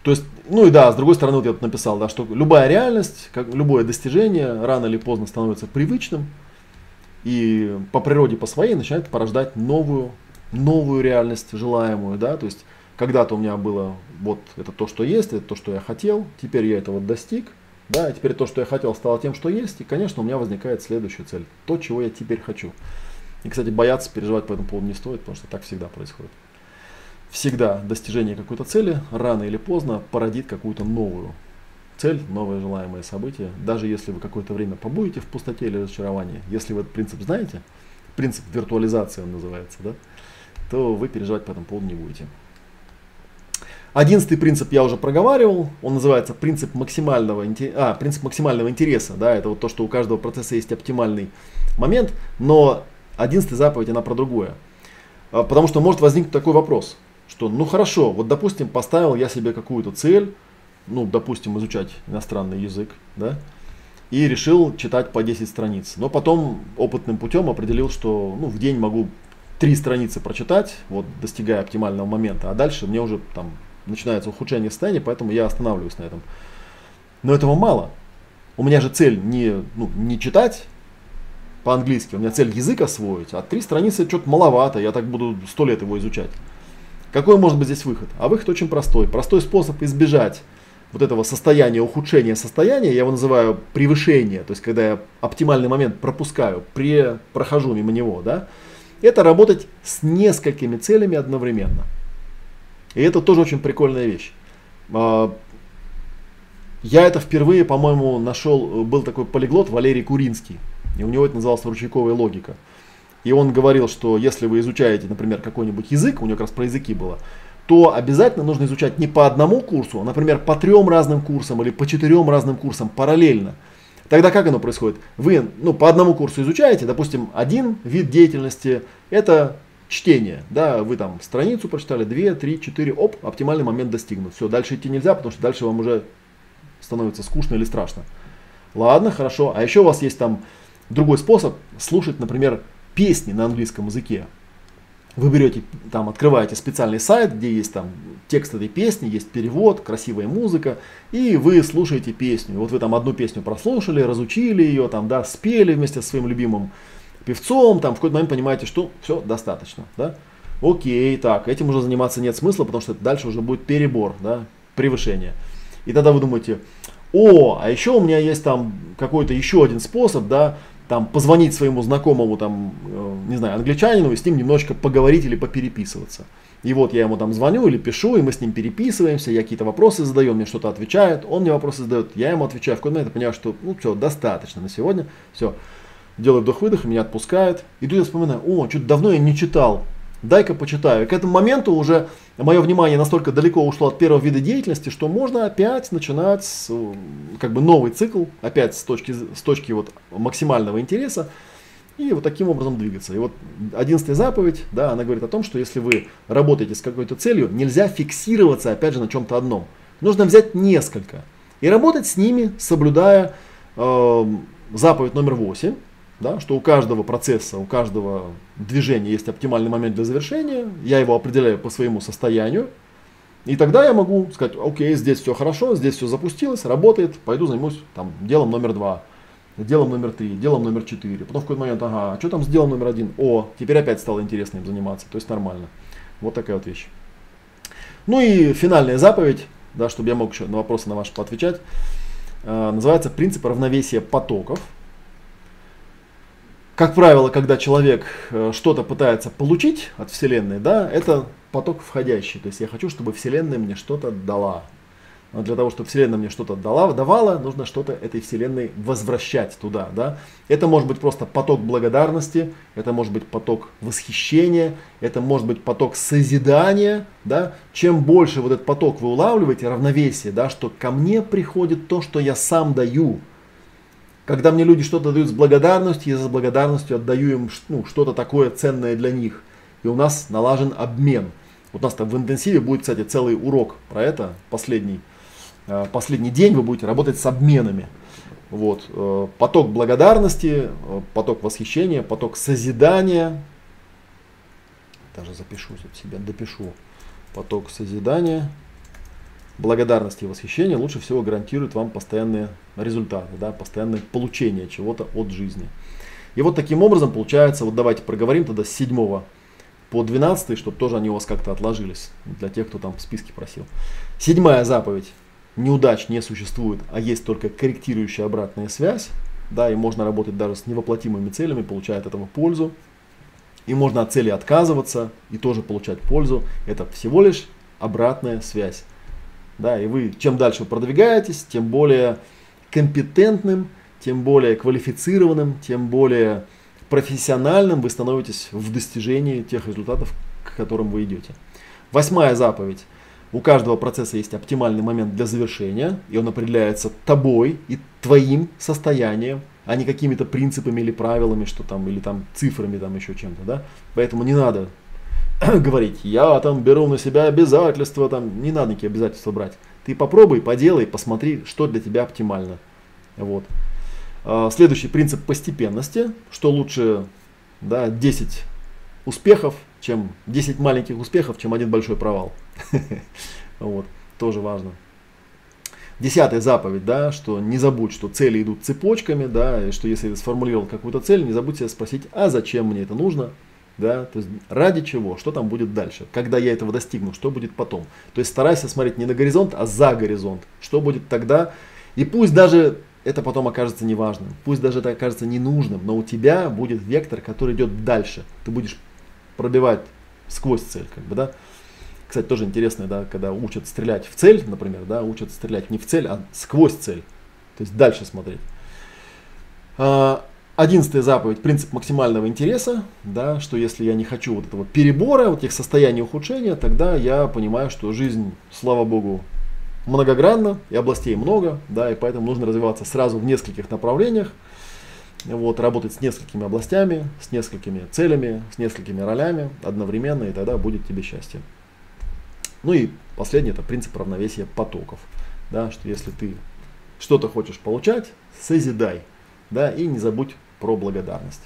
То есть, ну и да, с другой стороны, вот я тут написал, да, что любая реальность, как любое достижение рано или поздно становится привычным и по природе, по своей начинает порождать новую, новую реальность желаемую, да, то есть когда-то у меня было вот это то, что есть, это то, что я хотел, теперь я этого достиг, да, и теперь то, что я хотел, стало тем, что есть. И, конечно, у меня возникает следующая цель. То, чего я теперь хочу. И, кстати, бояться, переживать по этому поводу не стоит, потому что так всегда происходит. Всегда достижение какой-то цели рано или поздно породит какую-то новую цель, новое желаемое событие. Даже если вы какое-то время побудете в пустоте или разочаровании, если вы этот принцип знаете, принцип виртуализации он называется, да, то вы переживать по этому поводу не будете. Одиннадцатый принцип я уже проговаривал, он называется принцип максимального, а, принцип максимального интереса, да, это вот то, что у каждого процесса есть оптимальный момент, но одиннадцатая заповедь, она про другое. А, потому что может возникнуть такой вопрос, что ну хорошо, вот допустим поставил я себе какую-то цель, ну допустим изучать иностранный язык, да, и решил читать по 10 страниц. Но потом опытным путем определил, что ну, в день могу три страницы прочитать, вот достигая оптимального момента, а дальше мне уже там начинается ухудшение состояния, поэтому я останавливаюсь на этом. Но этого мало. У меня же цель не, ну, не читать по-английски, у меня цель язык освоить, а три страницы что-то маловато, я так буду сто лет его изучать. Какой может быть здесь выход? А выход очень простой. Простой способ избежать вот этого состояния, ухудшения состояния, я его называю превышение, то есть когда я оптимальный момент пропускаю, при, прохожу мимо него, да, это работать с несколькими целями одновременно. И это тоже очень прикольная вещь. А, я это впервые, по-моему, нашел, был такой полиглот Валерий Куринский, и у него это называлось ручейковая логика. И он говорил, что если вы изучаете, например, какой-нибудь язык, у него как раз про языки было, то обязательно нужно изучать не по одному курсу, а, например, по трем разным курсам или по четырем разным курсам параллельно. Тогда как оно происходит? Вы ну, по одному курсу изучаете, допустим, один вид деятельности – это чтение. Да, вы там страницу прочитали, две, три, четыре, оп, оптимальный момент достигнут. Все, дальше идти нельзя, потому что дальше вам уже становится скучно или страшно. Ладно, хорошо. А еще у вас есть там другой способ слушать, например, песни на английском языке. Вы берете, там, открываете специальный сайт, где есть там текст этой песни, есть перевод, красивая музыка, и вы слушаете песню. Вот вы там одну песню прослушали, разучили ее, там, да, спели вместе со своим любимым певцом, там, в какой-то момент понимаете, что все, достаточно, да. Окей, так, этим уже заниматься нет смысла, потому что дальше уже будет перебор, да, превышение. И тогда вы думаете, о, а еще у меня есть там какой-то еще один способ, да, там позвонить своему знакомому, там, э, не знаю, англичанину и с ним немножечко поговорить или попереписываться. И вот я ему там звоню или пишу, и мы с ним переписываемся, я какие-то вопросы задаю, он мне что-то отвечает, он мне вопросы задает, я ему отвечаю. В какой-то момент я понимаю, что ну все, достаточно на сегодня, все. Делаю вдох-выдох, меня отпускает. И тут я вспоминаю, о, что-то давно я не читал, дай-ка почитаю. К этому моменту уже мое внимание настолько далеко ушло от первого вида деятельности, что можно опять начинать с, как бы новый цикл, опять с точки, с точки вот максимального интереса, и вот таким образом двигаться. И вот одиннадцатая заповедь, да, она говорит о том, что если вы работаете с какой-то целью, нельзя фиксироваться опять же на чем-то одном. Нужно взять несколько и работать с ними, соблюдая э, заповедь номер восемь да, что у каждого процесса, у каждого движения есть оптимальный момент для завершения, я его определяю по своему состоянию, и тогда я могу сказать, окей, здесь все хорошо, здесь все запустилось, работает, пойду займусь там, делом номер два, делом номер три, делом номер четыре. Потом в какой-то момент, ага, а что там с делом номер один? О, теперь опять стало интересно им заниматься, то есть нормально. Вот такая вот вещь. Ну и финальная заповедь, да, чтобы я мог еще на вопросы на ваши поотвечать, э, называется принцип равновесия потоков – как правило, когда человек э, что-то пытается получить от Вселенной, да, это поток входящий. То есть я хочу, чтобы Вселенная мне что-то дала. Но для того, чтобы Вселенная мне что-то дала, давала, нужно что-то этой Вселенной возвращать туда. Да? Это может быть просто поток благодарности, это может быть поток восхищения, это может быть поток созидания. Да? Чем больше вот этот поток вы улавливаете, равновесие, да, что ко мне приходит то, что я сам даю, когда мне люди что-то дают с благодарностью, я за благодарностью отдаю им ну, что-то такое ценное для них. И у нас налажен обмен. Вот у нас там в интенсиве будет, кстати, целый урок про это, последний, э, последний день вы будете работать с обменами. Вот. Э, поток благодарности, э, поток восхищения, поток созидания. Даже запишу себя, допишу. Поток созидания благодарности и восхищения лучше всего гарантирует вам постоянные результаты, да, постоянное получение чего-то от жизни. И вот таким образом получается, вот давайте проговорим тогда с 7 по 12, чтобы тоже они у вас как-то отложились, для тех, кто там в списке просил. Седьмая заповедь. Неудач не существует, а есть только корректирующая обратная связь. Да, и можно работать даже с невоплотимыми целями, получая от этого пользу. И можно от цели отказываться и тоже получать пользу. Это всего лишь обратная связь. Да, и вы чем дальше вы продвигаетесь, тем более компетентным, тем более квалифицированным, тем более профессиональным вы становитесь в достижении тех результатов, к которым вы идете. Восьмая заповедь. У каждого процесса есть оптимальный момент для завершения, и он определяется тобой и твоим состоянием, а не какими-то принципами или правилами, что там, или там цифрами, там еще чем-то. Да? Поэтому не надо *clears throat* говорить, я там беру на себя обязательства, там не надо никакие обязательства брать. Ты попробуй, поделай, посмотри, что для тебя оптимально. Вот. А, следующий принцип постепенности, что лучше да, 10 успехов, чем 10 маленьких успехов, чем один большой провал. *laughs* Вот, тоже важно. Десятая заповедь, да, что не забудь, что цели идут цепочками, да, и что если ты сформулировал какую-то цель, не забудь себя спросить, а зачем мне это нужно, Да? То есть ради чего, что там будет дальше, когда я этого достигну, что будет потом. То есть старайся смотреть не на горизонт, а за горизонт, что будет тогда. И пусть даже это потом окажется неважным, пусть даже это окажется ненужным, но у тебя будет вектор, который идет дальше. Ты будешь пробивать сквозь цель, как бы, да. Кстати, тоже интересно, да, когда учат стрелять в цель, например, да, учат стрелять не в цель, а сквозь цель. То есть дальше смотреть. Одиннадцатая заповедь, принцип максимального интереса, да, что если я не хочу вот этого перебора, вот этих состояний ухудшения, тогда я понимаю, что жизнь, слава богу, многогранна, и областей много, да, и поэтому нужно развиваться сразу в нескольких направлениях, вот, работать с несколькими областями, с несколькими целями, с несколькими ролями одновременно, и тогда будет тебе счастье. Ну и последний это принцип равновесия потоков. Да, что если ты что-то хочешь получать, созидай. Да, и не забудь про благодарность.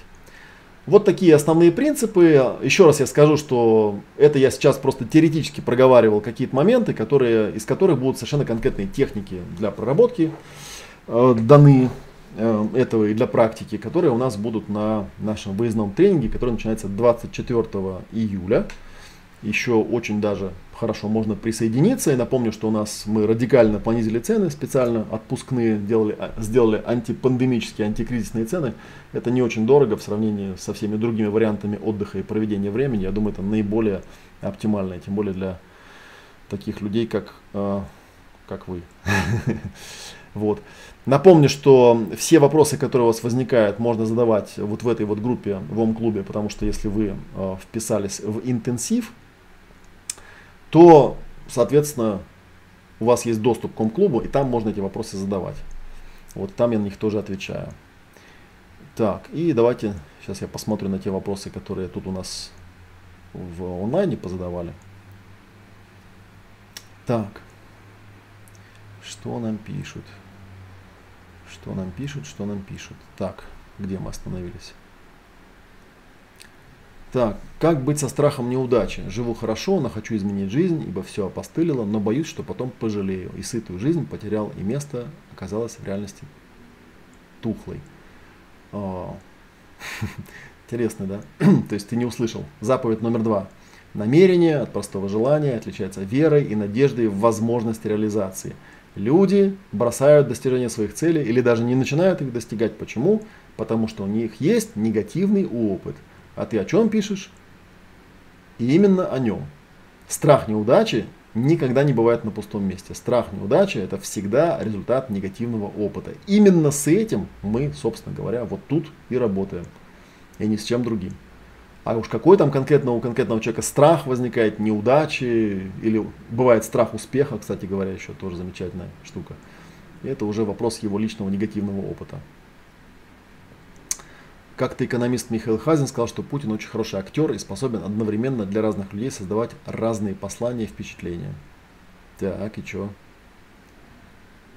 Вот такие основные принципы. Еще раз я скажу, что это я сейчас просто теоретически проговаривал какие-то моменты, которые, из которых будут совершенно конкретные техники для проработки э, даны э, этого и для практики, которые у нас будут на нашем выездном тренинге, который начинается 24 июля. Еще очень даже хорошо, можно присоединиться. И напомню, что у нас мы радикально понизили цены, специально отпускные делали, а, сделали антипандемические, антикризисные цены. Это не очень дорого в сравнении со всеми другими вариантами отдыха и проведения времени. Я думаю, это наиболее оптимальное, тем более для таких людей, как, э, как вы. *laughs* Вот. Напомню, что все вопросы, которые у вас возникают, можно задавать вот в этой вот группе в ОМ-клубе, потому что если вы э, вписались в интенсив, то, соответственно, у вас есть доступ к ком-клубу, и там можно эти вопросы задавать. Вот там я на них тоже отвечаю. Так, и давайте, сейчас я посмотрю на те вопросы, которые тут у нас в онлайне позадавали. Так, что нам пишут? Что нам пишут, что нам пишут? Так, где мы остановились? Так, как быть со страхом неудачи? Живу хорошо, но хочу изменить жизнь, ибо все опостылило, но боюсь, что потом пожалею. И сытую жизнь потерял, и место оказалось в реальности тухлой. О, *laughs* интересно, да? *clears throat* То есть ты не услышал. Заповедь номер два. Намерение от простого желания отличается верой и надеждой в возможность реализации. Люди бросают достижение своих целей или даже не начинают их достигать. Почему? Потому что у них есть негативный опыт – а ты о чем пишешь? И именно о нем. Страх неудачи никогда не бывает на пустом месте. Страх неудачи это всегда результат негативного опыта. Именно с этим мы, собственно говоря, вот тут и работаем. И ни с чем другим. А уж какой там конкретно у конкретного человека страх возникает, неудачи, или бывает страх успеха, кстати говоря, еще тоже замечательная штука. И это уже вопрос его личного негативного опыта. Как-то экономист Михаил Хазин сказал, что Путин очень хороший актер и способен одновременно для разных людей создавать разные послания и впечатления. Так, и чё?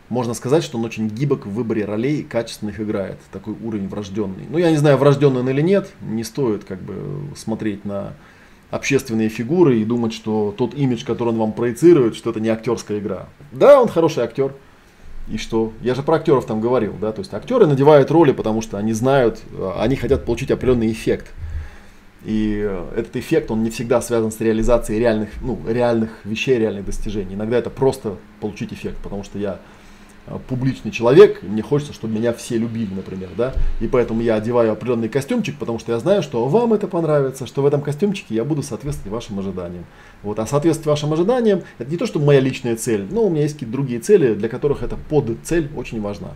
Можно сказать, что он очень гибок в выборе ролей и качественно их играет. Такой уровень врожденный. Ну, я не знаю, врожденный он или нет. Не стоит как бы смотреть на общественные фигуры и думать, что тот имидж, который он вам проецирует, что это не актерская игра. Да, он хороший актер. И что? Я же про актеров там говорил, да, то есть актеры надевают роли, потому что они знают, э, они хотят получить определенный эффект. И э, этот эффект, он не всегда связан с реализацией реальных, ну, реальных вещей, реальных достижений. Иногда это просто получить эффект, потому что я публичный человек, мне хочется, чтобы меня все любили, например, да, и поэтому я одеваю определенный костюмчик, потому что я знаю, что вам это понравится, что в этом костюмчике я буду соответствовать вашим ожиданиям. Вот, а соответствовать вашим ожиданиям, это не то, что моя личная цель, но у меня есть какие-то другие цели, для которых эта подцель очень важна.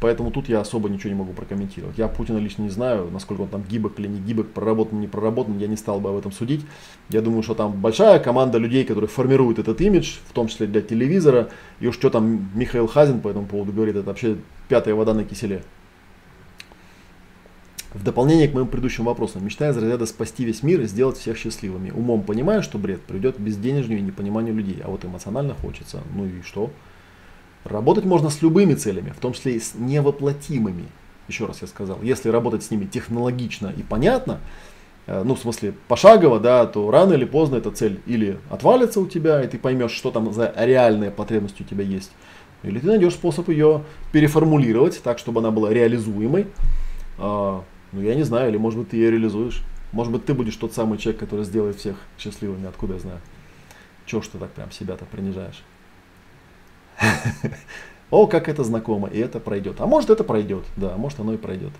Поэтому тут я особо ничего не могу прокомментировать. Я Путина лично не знаю, насколько он там гибок или не гибок, проработан, не проработан, я не стал бы об этом судить. Я думаю, что там большая команда людей, которые формируют этот имидж, в том числе для телевизора. И уж что там Михаил Хазин по этому поводу говорит, это вообще пятая вода на киселе. В дополнение к моим предыдущим вопросам, мечтая из разряда спасти весь мир и сделать всех счастливыми. Умом понимаю, что бред приведет к безденежью и непониманию людей, а вот эмоционально хочется. Ну и что? Работать можно с любыми целями, в том числе и с невоплотимыми. Еще раз я сказал, если работать с ними технологично и понятно, э, ну, в смысле, пошагово, да, то рано или поздно эта цель или отвалится у тебя, и ты поймешь, что там за реальная потребность у тебя есть, или ты найдешь способ ее переформулировать так, чтобы она была реализуемой. А, ну, я не знаю, или может быть ты ее реализуешь. Может быть, ты будешь тот самый человек, который сделает всех счастливыми, откуда я знаю. Чего ж ты так прям себя-то принижаешь? *laughs* О, как это знакомо, и это пройдет. А может это пройдет, да, может оно и пройдет.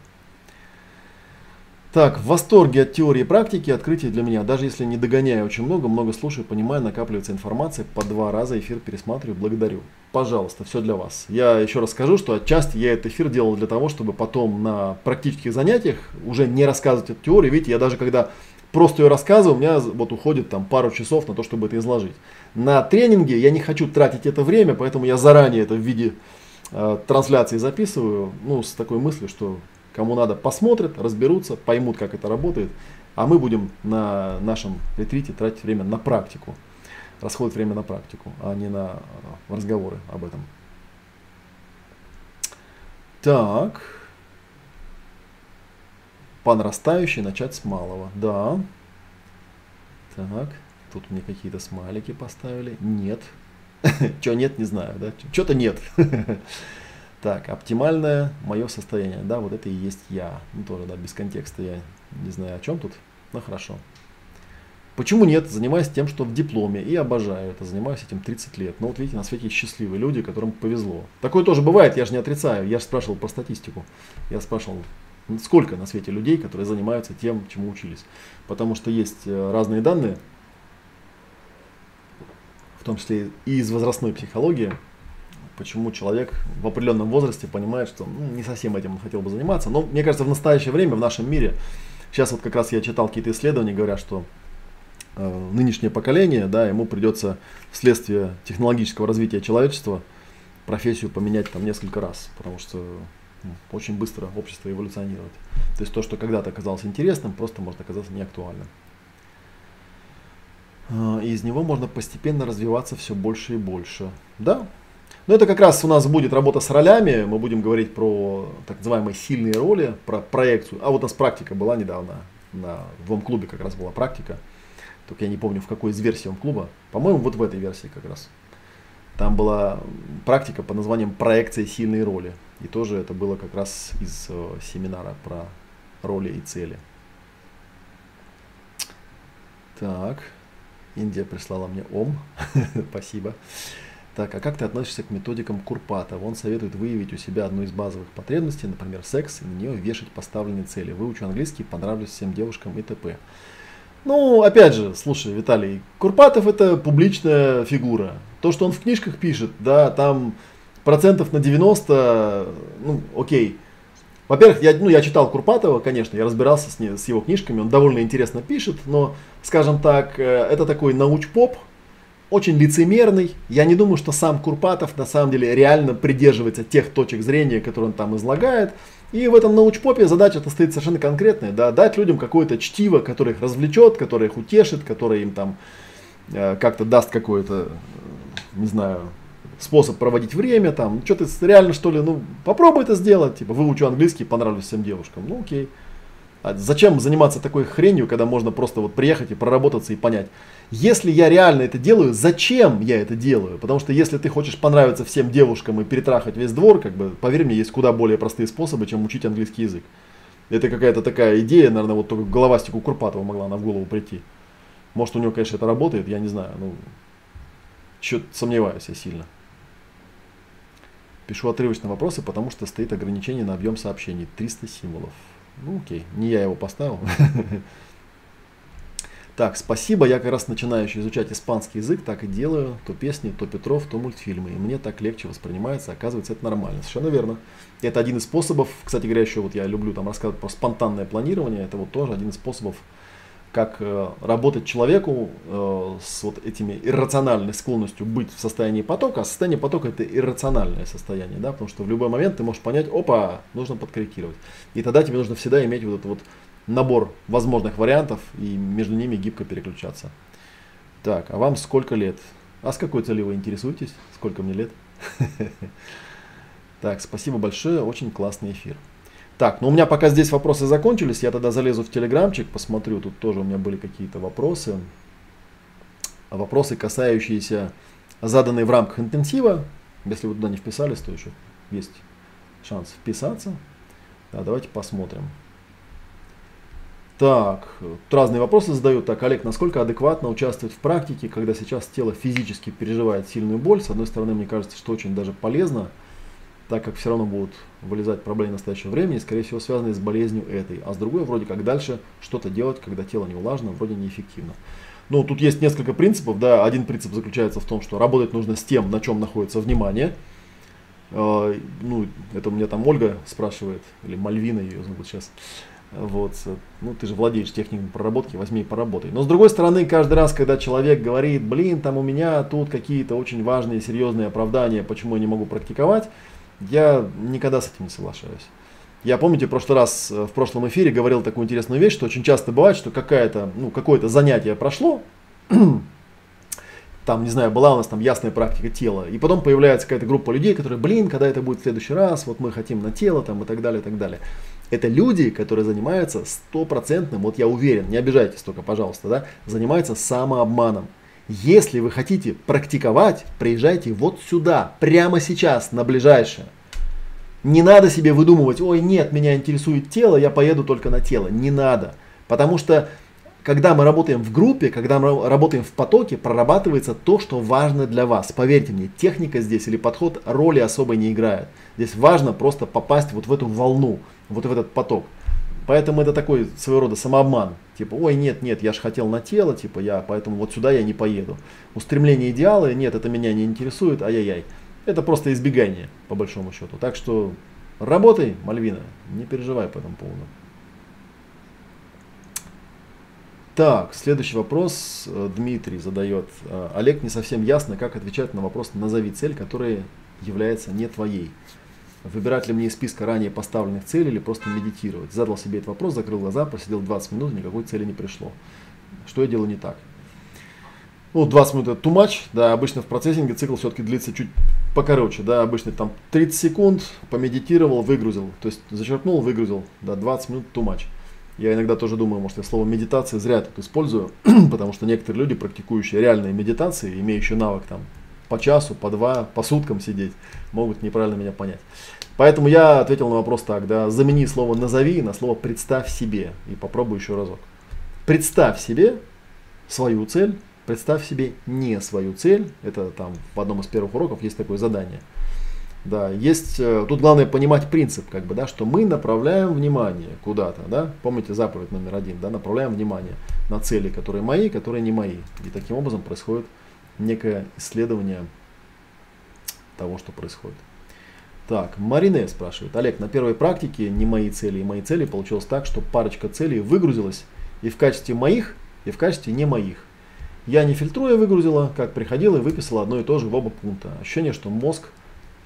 Так, в восторге от теории и практики, открытие для меня. Даже если не догоняю очень много, много слушаю, понимаю, накапливается информация, по два раза эфир пересматриваю, благодарю. Пожалуйста, все для вас. Я еще раз скажу, что отчасти я этот эфир делал для того, чтобы потом на практических занятиях уже не рассказывать эту теорию. Видите, я даже когда просто ее рассказываю, у меня вот уходит там пару часов на то, чтобы это изложить. На тренинге я не хочу тратить это время, поэтому я заранее это в виде э, трансляции записываю, ну, с такой мыслью, что Кому надо, посмотрят, разберутся, поймут, как это работает. А мы будем на нашем ретрите тратить время на практику. Расходить время на практику, а не на э, разговоры об этом. Так. По нарастающей начать с малого. Да. Так. Тут мне какие-то смайлики поставили. Нет. *laughs* Что нет, не знаю. Да? Что-то нет. *laughs* Так, оптимальное мое состояние. Да, вот это и есть я. Ну, тоже, да, без контекста я не знаю о чем тут. Ну, хорошо. Почему нет? Занимаюсь тем, что в дипломе и обожаю это. Занимаюсь этим 30 лет. Но вот видите, на свете счастливые люди, которым повезло. Такое тоже бывает, я же не отрицаю. Я же спрашивал про статистику. Я спрашивал, сколько на свете людей, которые занимаются тем, чему учились. Потому что есть э, разные данные, в том числе и из возрастной психологии, почему человек в определенном возрасте понимает, что ну, не совсем этим он хотел бы заниматься. Но мне кажется, в настоящее время, в нашем мире, сейчас вот как раз я читал какие-то исследования, говорят, что э, нынешнее поколение, да, ему придется вследствие технологического развития человечества профессию поменять там несколько раз, потому что очень быстро общество эволюционирует. То есть то, что когда-то казалось интересным, просто может оказаться неактуальным. Э, и из него можно постепенно развиваться все больше и больше. Да, но это как раз у нас будет работа с ролями. Мы будем говорить про так называемые сильные роли, про проекцию. А вот у нас практика была недавно. На, в Ом-клубе как раз была практика. Только я не помню, в какой из версий Ом-клуба. По-моему, вот в этой версии как раз. Там была практика под названием проекция сильной роли. И тоже это было как раз из э, семинара про роли и цели. Так, Индия прислала мне ОМ. *laughs* Спасибо. Так, а как ты относишься к методикам Курпатова? Он советует выявить у себя одну из базовых потребностей, например, секс, и на нее вешать поставленные цели. Выучу английский, понравлюсь всем девушкам и т.п. Ну, опять же, слушай, Виталий, Курпатов это публичная фигура. То, что он в книжках пишет, да, там процентов на 90, ну, окей. Во-первых, я, ну, я читал Курпатова, конечно, я разбирался с, не, с его книжками, он довольно интересно пишет, но, скажем так, э, это такой науч-поп, очень лицемерный. Я не думаю, что сам Курпатов на самом деле реально придерживается тех точек зрения, которые он там излагает. И в этом научпопе задача-то стоит совершенно конкретная. Да, дать людям какое-то чтиво, которое их развлечет, которое их утешит, которое им там э, как-то даст какое-то, не знаю, способ проводить время, там, что ты реально что ли, ну, попробуй это сделать, типа, выучу английский, понравлюсь всем девушкам, ну, окей. А зачем заниматься такой хренью, когда можно просто вот приехать и проработаться и понять, если я реально это делаю, зачем я это делаю? Потому что если ты хочешь понравиться всем девушкам и перетрахать весь двор, как бы, поверь мне, есть куда более простые способы, чем учить английский язык. Это какая-то такая идея, наверное, вот только головастику Курпатова могла она в голову прийти. Может, у него, конечно, это работает, я не знаю. Ну, что-то сомневаюсь я сильно. Пишу отрывочные вопросы, потому что стоит ограничение на объем сообщений. 300 символов. Ну окей, не я его поставил. *laughs* Так, спасибо, я как раз начинающий изучать испанский язык, так и делаю, то песни, то Петров, то мультфильмы, и мне так легче воспринимается, оказывается, это нормально, совершенно верно. Это один из способов, кстати говоря, еще вот я люблю там рассказывать про спонтанное планирование, это вот тоже один из способов, как э, работать человеку э, с вот этими иррациональной склонностью быть в состоянии потока, а состояние потока это иррациональное состояние, да, потому что в любой момент ты можешь понять, опа, нужно подкорректировать. И тогда тебе нужно всегда иметь вот это вот набор возможных вариантов и между ними гибко переключаться. Так, а вам сколько лет? А с какой целью вы интересуетесь? Сколько мне лет? *laughs* Так, спасибо большое, очень классный эфир. Так, ну у меня пока здесь вопросы закончились, я тогда залезу в телеграмчик, посмотрю, тут тоже у меня были какие-то вопросы. Вопросы, касающиеся заданные в рамках интенсива. Если вы туда не вписались, то еще есть шанс вписаться. Да, давайте посмотрим. Так, разные вопросы задают. Так, Олег, насколько адекватно участвовать в практике, когда сейчас тело физически переживает сильную боль? С одной стороны, мне кажется, что очень даже полезно, так как все равно будут вылезать проблемы настоящего времени, скорее всего, связанные с болезнью этой. А с другой, вроде как дальше что-то делать, когда тело не улажено, вроде неэффективно. Ну, тут есть несколько принципов. Да. Один принцип заключается в том, что работать нужно с тем, на чем находится внимание. Э, ну, это у меня там Ольга спрашивает, или Мальвина ее зовут сейчас. Вот, ну ты же владеешь техникой проработки, возьми и поработай. Но с другой стороны, каждый раз, когда человек говорит, блин, там у меня тут какие-то очень важные, серьезные оправдания, почему я не могу практиковать, я никогда с этим не соглашаюсь. Я, помните, в прошлый раз, э, в прошлом эфире говорил такую интересную вещь, что очень часто бывает, что какая-то, ну, какое-то занятие прошло, *clears throat* там, не знаю, была у нас там ясная практика тела, и потом появляется какая-то группа людей, которые, блин, когда это будет в следующий раз, вот мы хотим на тело, там, и так далее, и так далее. Это люди, которые занимаются стопроцентным, вот я уверен, не обижайтесь только, пожалуйста, да, занимаются самообманом. Если вы хотите практиковать, приезжайте вот сюда, прямо сейчас, на ближайшее. Не надо себе выдумывать, ой, нет, меня интересует тело, я поеду только на тело. Не надо. Потому что когда мы работаем в группе, когда мы работаем в потоке, прорабатывается то, что важно для вас. Поверьте мне, техника здесь или подход роли особой не играет. Здесь важно просто попасть вот в эту волну, вот в этот поток. Поэтому это такой своего рода самообман. Типа, ой, нет, нет, я же хотел на тело, типа, я, поэтому вот сюда я не поеду. Устремление идеалы, нет, это меня не интересует, ай-яй-яй. Это просто избегание, по большому счету. Так что работай, Мальвина, не переживай по этому поводу. Так, следующий вопрос э, Дмитрий задает. Э, Олег, не совсем ясно, как отвечать на вопрос «назови цель, которая является не твоей». Выбирать ли мне из списка ранее поставленных целей или просто медитировать? Задал себе этот вопрос, закрыл глаза, посидел 20 минут, никакой цели не пришло. Что я делаю не так? Ну, 20 минут это too much, да, обычно в процессинге цикл все-таки длится чуть покороче, да, обычно там 30 секунд, помедитировал, выгрузил, то есть зачерпнул, выгрузил, да, 20 минут too much. Я иногда тоже думаю, может, я слово медитация зря тут использую, *clears throat* потому что некоторые люди, практикующие реальные медитации, имеющие навык там по часу, по два, по суткам сидеть, могут неправильно меня понять. Поэтому я ответил на вопрос так, да, замени слово назови на слово представь себе и попробуй еще разок. Представь себе свою цель, представь себе не свою цель. Это там в одном из первых уроков есть такое задание. Да, есть, э, тут главное понимать принцип, как бы, да, что мы направляем внимание куда-то, да, помните заповедь номер один, да, направляем внимание на цели, которые мои, которые не мои. И таким образом происходит некое исследование того, что происходит. Так, Марине спрашивает, Олег, на первой практике не мои цели и мои цели получилось так, что парочка целей выгрузилась и в качестве моих, и в качестве не моих. Я не фильтруя выгрузила, как приходила и выписала одно и то же в оба пункта. Ощущение, что мозг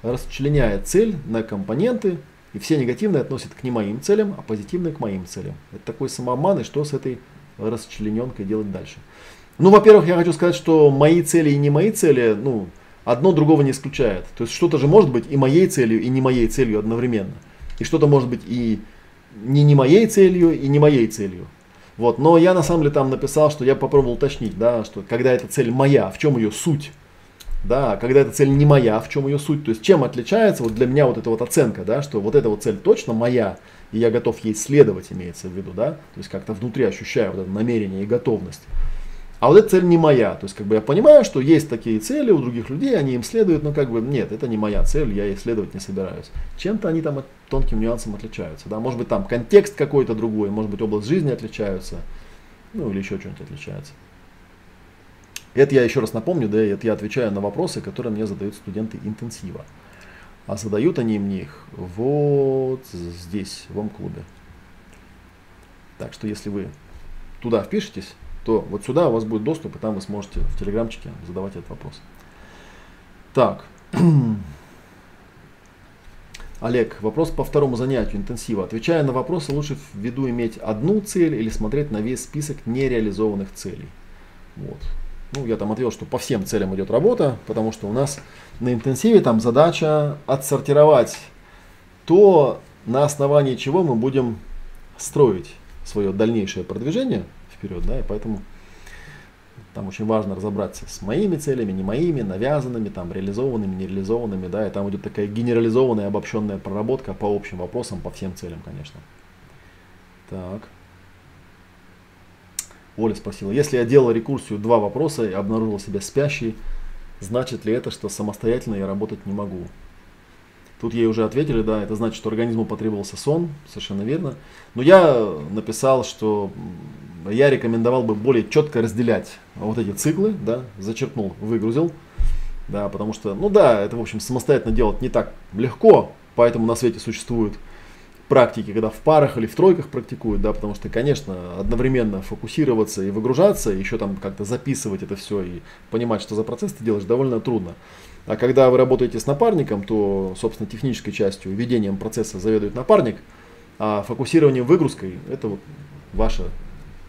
расчленяет цель на компоненты, и все негативные относят к не моим целям, а позитивные к моим целям. Это такой самообман, и что с этой расчлененкой делать дальше. Ну, во-первых, я хочу сказать, что мои цели и не мои цели, ну, одно другого не исключает. То есть что-то же может быть и моей целью, и не моей целью одновременно. И что-то может быть и не, не моей целью, и не моей целью. Вот. Но я на самом деле там написал, что я попробовал уточнить, да, что когда эта цель моя, в чем ее суть да, когда эта цель не моя, в чем ее суть, то есть чем отличается вот для меня вот эта вот оценка, да, что вот эта вот цель точно моя, и я готов ей следовать, имеется в виду, да, то есть как-то внутри ощущаю вот это намерение и готовность. А вот эта цель не моя, то есть как бы я понимаю, что есть такие цели у других людей, они им следуют, но как бы нет, это не моя цель, я ей следовать не собираюсь. Чем-то они там тонким нюансом отличаются, да, может быть там контекст какой-то другой, может быть область жизни отличаются, ну или еще что-нибудь отличается. Это я еще раз напомню, да, это я отвечаю на вопросы, которые мне задают студенты интенсива. А задают они мне их вот здесь, в Ом-клубе. Так что если вы туда впишетесь, то вот сюда у вас будет доступ, и там вы сможете в телеграмчике задавать этот вопрос. Так. *clears throat* Олег, вопрос по второму занятию интенсива. Отвечая на вопросы, лучше в виду иметь одну цель или смотреть на весь список нереализованных целей. Вот. Ну, я там ответил, что по всем целям идет работа, потому что у нас на интенсиве там задача отсортировать то, на основании чего мы будем строить свое дальнейшее продвижение вперед, да, и поэтому там очень важно разобраться с моими целями, не моими, навязанными, там, реализованными, нереализованными, да, и там идет такая генерализованная, обобщенная проработка по общим вопросам, по всем целям, конечно. Так. Оля спросила, если я делал рекурсию два вопроса и обнаружил себя спящей, значит ли это, что самостоятельно я работать не могу? Тут ей уже ответили, да, это значит, что организму потребовался сон, совершенно верно. Но я написал, что я рекомендовал бы более четко разделять вот эти циклы, да, зачеркнул, выгрузил, да, потому что, ну да, это, в общем, самостоятельно делать не так легко, поэтому на свете существуют практики, когда в парах или в тройках практикуют, да, потому что, конечно, одновременно фокусироваться и выгружаться, еще там как-то записывать это все и понимать, что за процесс ты делаешь, довольно трудно. А когда вы работаете с напарником, то, собственно, технической частью, ведением процесса заведует напарник, а фокусированием выгрузкой это вот ваша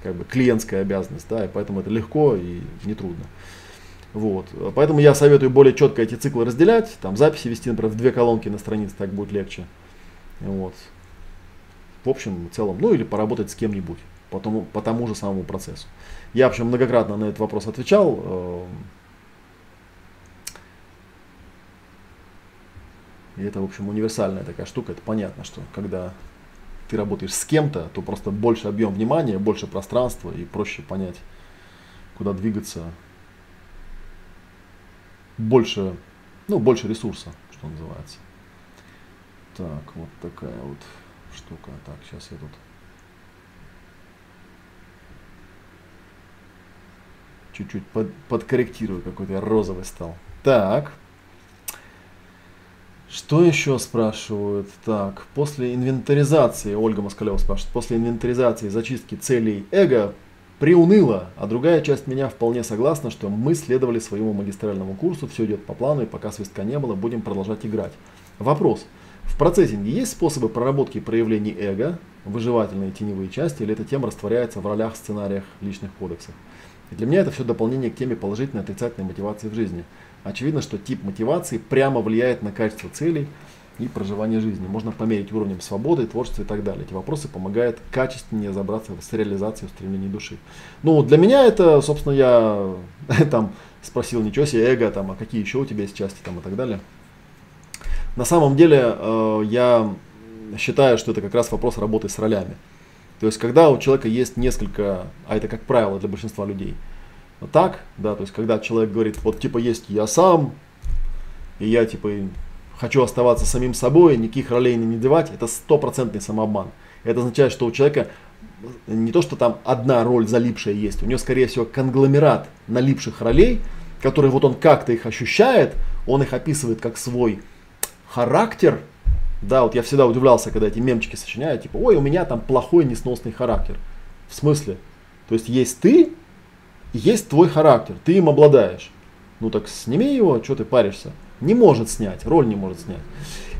как бы клиентская обязанность, да, и поэтому это легко и нетрудно. Вот. Поэтому я советую более четко эти циклы разделять, там записи вести, например, в две колонки на странице, так будет легче. Вот. В общем, в целом, ну или поработать с кем-нибудь по тому, по тому же самому процессу. Я, в общем, многократно на этот вопрос отвечал. Эм, И это, в общем, универсальная такая штука. Это понятно, что когда ты работаешь с кем-то, то просто больше объем внимания, больше пространства и проще понять, куда двигаться. Больше, ну, больше ресурса, что называется. Так, вот такая вот штука. Так, сейчас я тут чуть-чуть под, подкорректирую, какой-то я розовый стал. Так. Что еще спрашивают? Так, после инвентаризации, Ольга Москалева спрашивает, после инвентаризации зачистки целей эго приуныла, а другая часть меня вполне согласна, что мы следовали своему магистральному курсу, все идет по плану, и пока свистка не было, будем продолжать играть. Вопрос. В процессинге есть способы проработки проявлений эго, выживательные теневые части, или эта тема растворяется в ролях, сценариях, личных кодексах? И для меня это все дополнение к теме положительной отрицательной мотивации в жизни – Очевидно, что тип мотивации прямо влияет на качество целей и проживание жизни. Можно померить уровнем свободы, творчества и так далее. Эти вопросы помогают качественнее разобраться с реализацией устремлений души. Ну, для меня это, собственно, я *laughs* там спросил, ничего себе, эго, там, а какие еще у тебя есть части там и так далее. На самом деле, э, я считаю, что это как раз вопрос работы с ролями. То есть, когда у человека есть несколько, а это как правило для большинства людей – так, да, то есть когда человек говорит, вот типа есть я сам, и я типа хочу оставаться самим собой, никаких ролей не надевать, это стопроцентный самообман. Это означает, что у человека не то, что там одна роль залипшая есть, у него, скорее всего, конгломерат налипших ролей, которые вот он как-то их ощущает, он их описывает как свой характер. Да, вот я всегда удивлялся, когда эти мемчики сочиняют, типа, ой, у меня там плохой несносный характер. В смысле? То есть есть ты, есть твой характер, ты им обладаешь. Ну так сними его, что ты паришься? Не может снять, роль не может снять.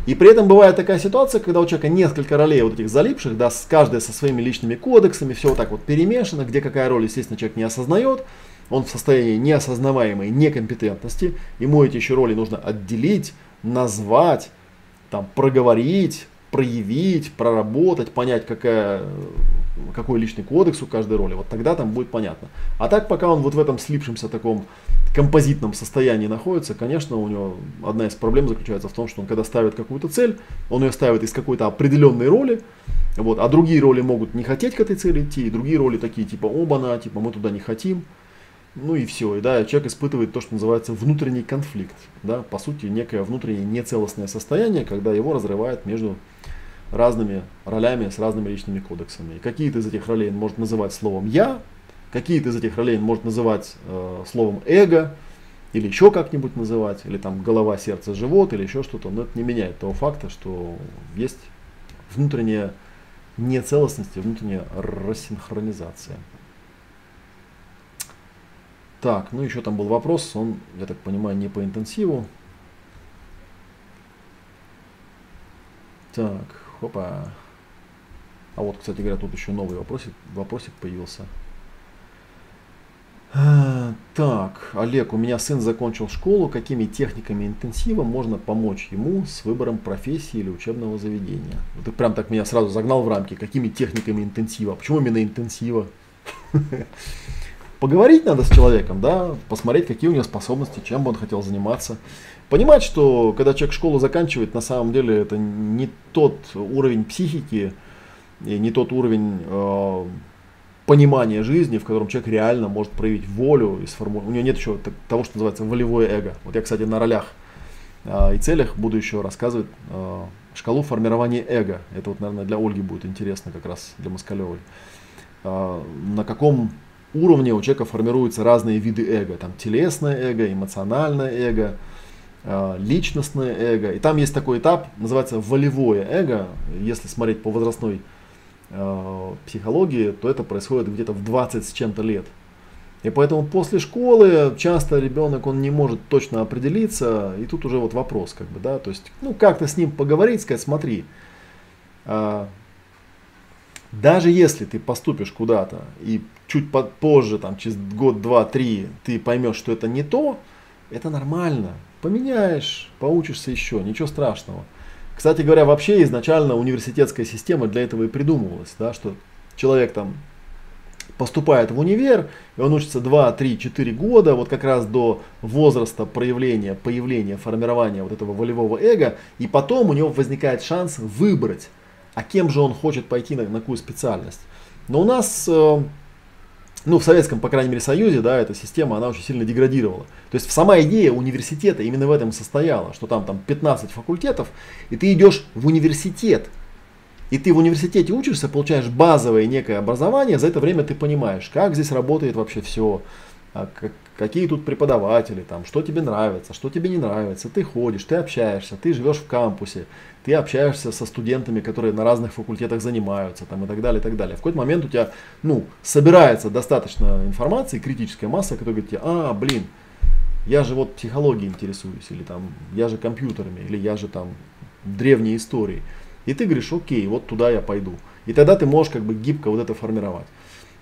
И при этом бывает такая ситуация, когда у человека несколько ролей вот этих залипших, да, с каждой со своими личными кодексами, все вот так вот перемешано, где какая роль, естественно, человек не осознает, он в состоянии неосознаваемой некомпетентности, ему эти еще роли нужно отделить, назвать, там, проговорить, проявить, проработать, понять, какая какой личный кодекс у каждой роли, вот тогда там будет понятно. А так, пока он вот в этом слипшемся таком композитном состоянии находится, конечно, у него одна из проблем заключается в том, что он когда ставит какую-то цель, он ее ставит из какой-то определенной роли, вот, а другие роли могут не хотеть к этой цели идти, и другие роли такие типа оба-на, типа мы туда не хотим, ну и все, и да, человек испытывает то, что называется внутренний конфликт, да, по сути некое внутреннее нецелостное состояние, когда его разрывает между разными ролями, с разными личными кодексами. И какие-то из этих ролей он может называть словом «я», какие-то из этих ролей он может называть э, словом «эго», или еще как-нибудь называть, или там голова, сердце, живот, или еще что-то, но это не меняет того факта, что есть внутренняя нецелостность и внутренняя рассинхронизация. Так, ну еще там был вопрос, он, я так понимаю, не по интенсиву. Так, Хопа. А вот, кстати говоря, тут еще новый вопросик, вопросик появился. А, так, Олег, у меня сын закончил школу. Какими техниками интенсива можно помочь ему с выбором профессии или учебного заведения? Ты прям так меня сразу загнал в рамки. Какими техниками интенсива? Почему именно интенсива? *laughs* Поговорить надо с человеком, да, посмотреть, какие у него способности, чем бы он хотел заниматься понимать, что когда человек школу заканчивает, на самом деле это не тот уровень психики и не тот уровень э, понимание жизни, в котором человек реально может проявить волю и сформулировать. У него нет еще того, что называется волевое эго. Вот я, кстати, на ролях э, и целях буду еще рассказывать э, шкалу формирования эго. Это вот, наверное, для Ольги будет интересно как раз, для Москалевой. Э, на каком уровне у человека формируются разные виды эго. Там телесное эго, эмоциональное эго, личностное эго. И там есть такой этап, называется волевое эго. Если смотреть по возрастной э, психологии, то это происходит где-то в 20 с чем-то лет. И поэтому после школы часто ребенок он не может точно определиться, и тут уже вот вопрос, как бы, да, то есть, ну, как-то с ним поговорить, сказать, смотри, э, даже если ты поступишь куда-то и чуть позже, там, через год, два, три, ты поймешь, что это не то, это нормально. Поменяешь, поучишься еще, ничего страшного. Кстати говоря, вообще изначально университетская система для этого и придумывалась, да, что человек там поступает в универ, и он учится 2, 3, 4 года, вот как раз до возраста проявления, появления, формирования вот этого волевого эго, и потом у него возникает шанс выбрать, а кем же он хочет пойти на, какую специальность. Но у нас э, ну, в Советском, по крайней мере, Союзе, да, эта система, она очень сильно деградировала. То есть сама идея университета именно в этом состояла, что там, там 15 факультетов, и ты идешь в университет, и ты в университете учишься, получаешь базовое некое образование, за это время ты понимаешь, как здесь работает вообще все, а какие тут преподаватели, там, что тебе нравится, что тебе не нравится. Ты ходишь, ты общаешься, ты живешь в кампусе, ты общаешься со студентами, которые на разных факультетах занимаются там, и так далее, и так далее. В какой-то момент у тебя ну, собирается достаточно информации, критическая масса, которая говорит тебе, а, блин, я же вот психологией интересуюсь, или там, я же компьютерами, или я же там древней историей. И ты говоришь, окей, вот туда я пойду. И тогда ты можешь как бы гибко вот это формировать.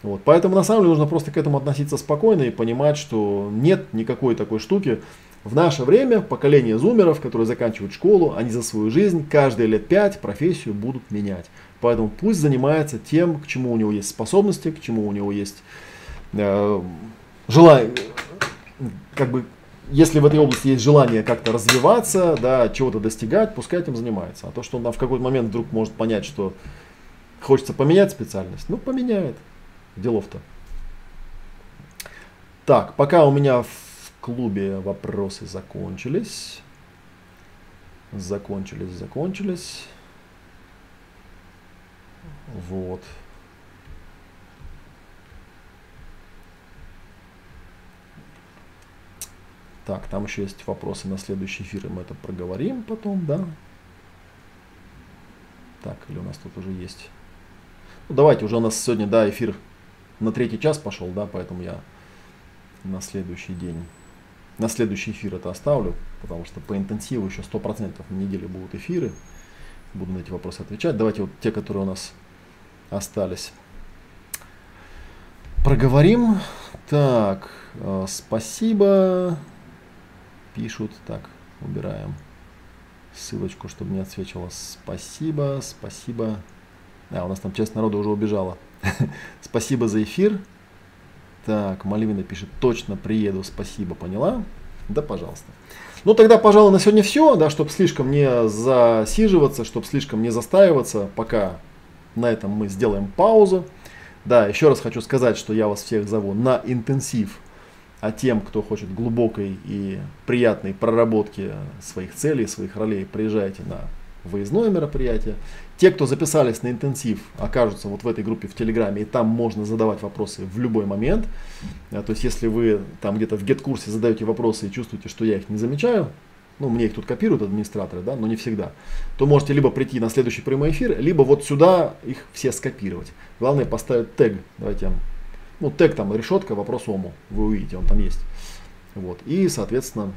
Вот. Поэтому на самом деле нужно просто к этому относиться спокойно и понимать, что нет никакой такой штуки. В наше время поколение зумеров, которые заканчивают школу, они за свою жизнь каждые лет пять профессию будут менять. Поэтому пусть занимается тем, к чему у него есть способности, к чему у него есть э, желание, как бы, если в этой области есть желание как-то развиваться, да, чего-то достигать, пускай этим занимается. А то, что он в какой-то момент вдруг может понять, что хочется поменять специальность, ну поменяет делов-то. Так, пока у меня в клубе вопросы закончились. Закончились, закончились. Вот. Так, там еще есть вопросы на следующий эфир, и мы это проговорим потом, да? Так, или у нас тут уже есть? Ну, давайте, уже у нас сегодня, да, эфир на третий час пошел, да, поэтому я на следующий день, на следующий эфир это оставлю, потому что по интенсиву еще 100% на неделе будут эфиры, буду на эти вопросы отвечать. Давайте вот те, которые у нас остались. Проговорим. Так, э, спасибо. Пишут. Так, убираем ссылочку, чтобы не отсвечивалось. Спасибо, спасибо. А, у нас там часть народа уже убежала. *laughs* спасибо за эфир. Так, Мальвина пишет, точно приеду, спасибо, поняла? Да, пожалуйста. Ну, тогда, пожалуй, на сегодня все, да, чтобы слишком не засиживаться, чтобы слишком не застаиваться, пока на этом мы сделаем паузу. Да, еще раз хочу сказать, что я вас всех зову на интенсив, а тем, кто хочет глубокой и приятной проработки своих целей, своих ролей, приезжайте на выездное мероприятие. Те, кто записались на интенсив, окажутся вот в этой группе в Телеграме, и там можно задавать вопросы в любой момент. А, то есть, если вы там где-то в гет-курсе задаете вопросы и чувствуете, что я их не замечаю, ну, мне их тут копируют администраторы, да, но не всегда, то можете либо прийти на следующий прямой эфир, либо вот сюда их все скопировать. Главное поставить тег. Давайте, ну, тег там решетка, вопрос ому, вы увидите, он там есть. Вот. И, соответственно,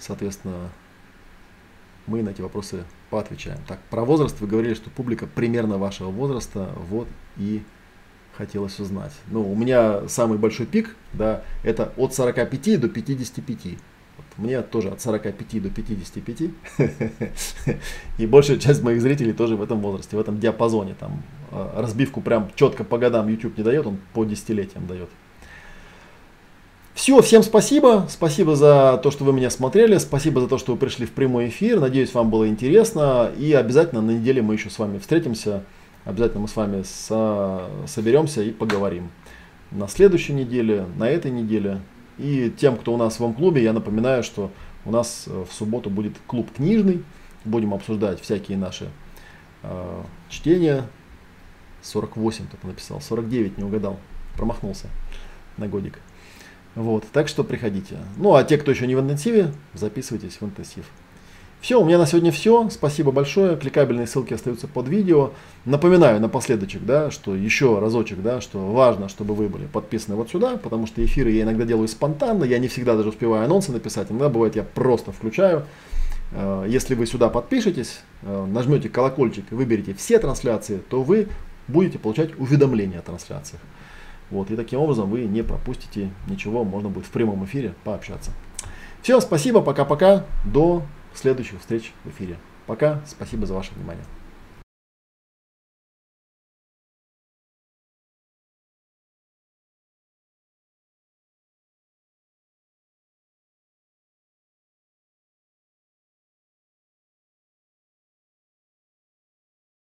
соответственно, мы на эти вопросы поотвечаем. Так, про возраст вы говорили, что публика примерно вашего возраста, вот и хотелось узнать. Ну, у меня самый большой пик, да, это от 45 до 55. Вот мне тоже от 45 до 55. *laughs* И большая часть моих зрителей тоже в этом возрасте, в этом диапазоне. Там а, разбивку прям четко по годам YouTube не дает, он по десятилетиям дает. Все, всем спасибо. Спасибо за то, что вы меня смотрели. Спасибо за то, что вы пришли в прямой эфир. Надеюсь, вам было интересно. И обязательно на неделе мы еще с вами встретимся Обязательно мы с вами со соберемся и поговорим. На следующей неделе, на этой неделе. И тем, кто у нас в клубе, я напоминаю, что у нас э, в субботу будет клуб книжный. Будем обсуждать всякие наши э, чтения. 48 кто-то написал, 49 не угадал, промахнулся на годик. Вот, так что приходите. Ну, а те, кто еще не в интенсиве, записывайтесь в интенсив. Все, у меня на сегодня все. Спасибо большое. Кликабельные ссылки остаются под видео. Напоминаю напоследочек, да, что еще разочек, да, что важно, чтобы вы были подписаны вот сюда, потому что эфиры я иногда делаю спонтанно, я не всегда даже успеваю анонсы написать, иногда бывает я просто включаю. Э, если вы сюда подпишетесь, э, нажмете колокольчик и выберете все трансляции, то вы будете получать уведомления о трансляциях. Вот, и таким образом вы не пропустите ничего, можно будет в прямом эфире пообщаться. Все, спасибо, пока-пока, до следующих встреч в эфире. Пока, спасибо за ваше внимание.